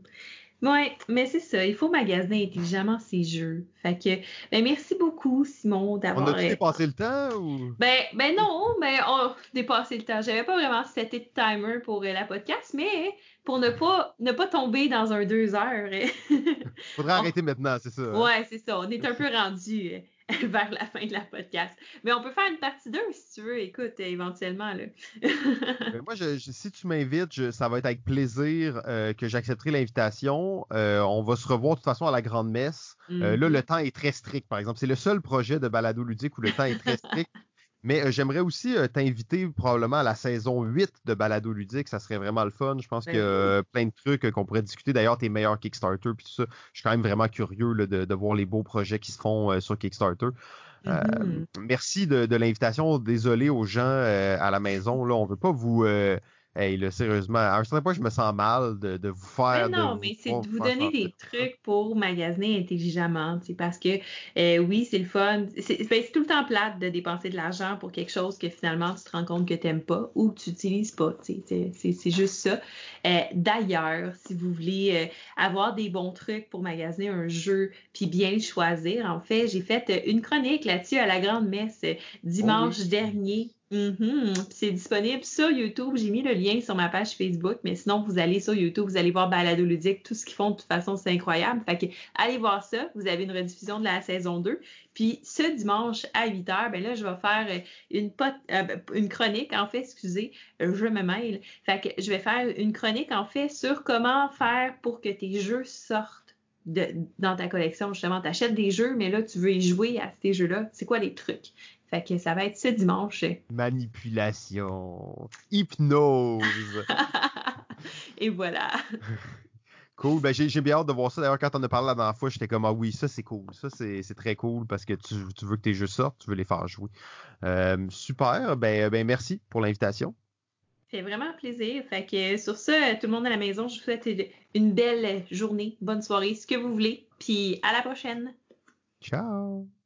Ouais, mais c'est ça, il faut magasiner intelligemment ses jeux. Fait que, ben merci beaucoup, Simon, d'avoir. On a dépassé le temps ou? Ben, ben non, mais on a dépassé le temps. J'avais pas vraiment seté de timer pour euh, la podcast, mais pour ne pas ne pas tomber dans un deux heures. Faudrait arrêter maintenant, c'est ça. Hein? Ouais, c'est ça. On est un peu rendu. Euh, vers la fin de la podcast. Mais on peut faire une partie 2 si tu veux, écoute, éventuellement. Là. Ben, moi, si tu m'invites, ça va être avec plaisir euh, que j'accepterai l'invitation. Euh, on va se revoir de toute façon à la grande messe. Euh, là, le mm-hmm. temps est très strict, par exemple. C'est le seul projet de balado ludique où le temps est très strict. Mais euh, j'aimerais aussi euh, t'inviter probablement à la saison 8 de Balado Ludique. Ça serait vraiment le fun. Je pense qu'il y a plein de trucs qu'on pourrait discuter. D'ailleurs, tes meilleurs Kickstarter puis tout ça. Je suis quand même vraiment curieux de, voir les beaux projets qui se font euh, sur Kickstarter. Mm-hmm. Merci de, l'invitation. Désolé aux gens à la maison. Là, on veut pas vous hey, là, sérieusement, à un certain point, je me sens mal de, de vous faire. Mais non, mais c'est de vous donner des trucs pour magasiner intelligemment, parce que euh, oui, c'est le fun. Ben, c'est tout le temps plate de dépenser de l'argent pour quelque chose que finalement tu te rends compte que tu n'aimes pas ou que tu n'utilises pas. C'est juste ça. Euh, D'ailleurs, si vous voulez euh, avoir des bons trucs pour magasiner un jeu puis bien le choisir, en fait, j'ai fait une chronique là-dessus à la grande messe euh, dimanche oh dernier. Mm-hmm. C'est disponible sur YouTube. J'ai mis le lien sur ma page Facebook, mais sinon, vous allez sur YouTube, vous allez voir Balado Ludique, tout ce qu'ils font, de toute façon, c'est incroyable. Fait que, allez voir ça. Vous avez une rediffusion de la saison 2. Puis, ce dimanche à 8 h, ben là, je vais faire euh, une, euh, une chronique, en fait, excusez, je me mêle. Fait que, je vais faire une chronique, en fait, sur comment faire pour que tes jeux sortent dans ta collection. Justement, tu achètes des jeux, mais là, tu veux y jouer à ces jeux-là. C'est quoi les trucs? Fait que ça va être ce dimanche. Manipulation. Hypnose. Et voilà. Cool. Ben, j'ai bien hâte de voir ça. D'ailleurs, quand on a parlé la dernière fois, j'étais comme Ah oui, ça c'est cool. Ça c'est très cool parce que tu, veux que tes jeux sortent, tu veux les faire jouer. Euh, super. Ben, ben merci pour l'invitation. fait vraiment plaisir. Fait que sur ça, tout le monde à la maison, je vous souhaite une belle journée, bonne soirée, ce que vous voulez. Puis à la prochaine. Ciao.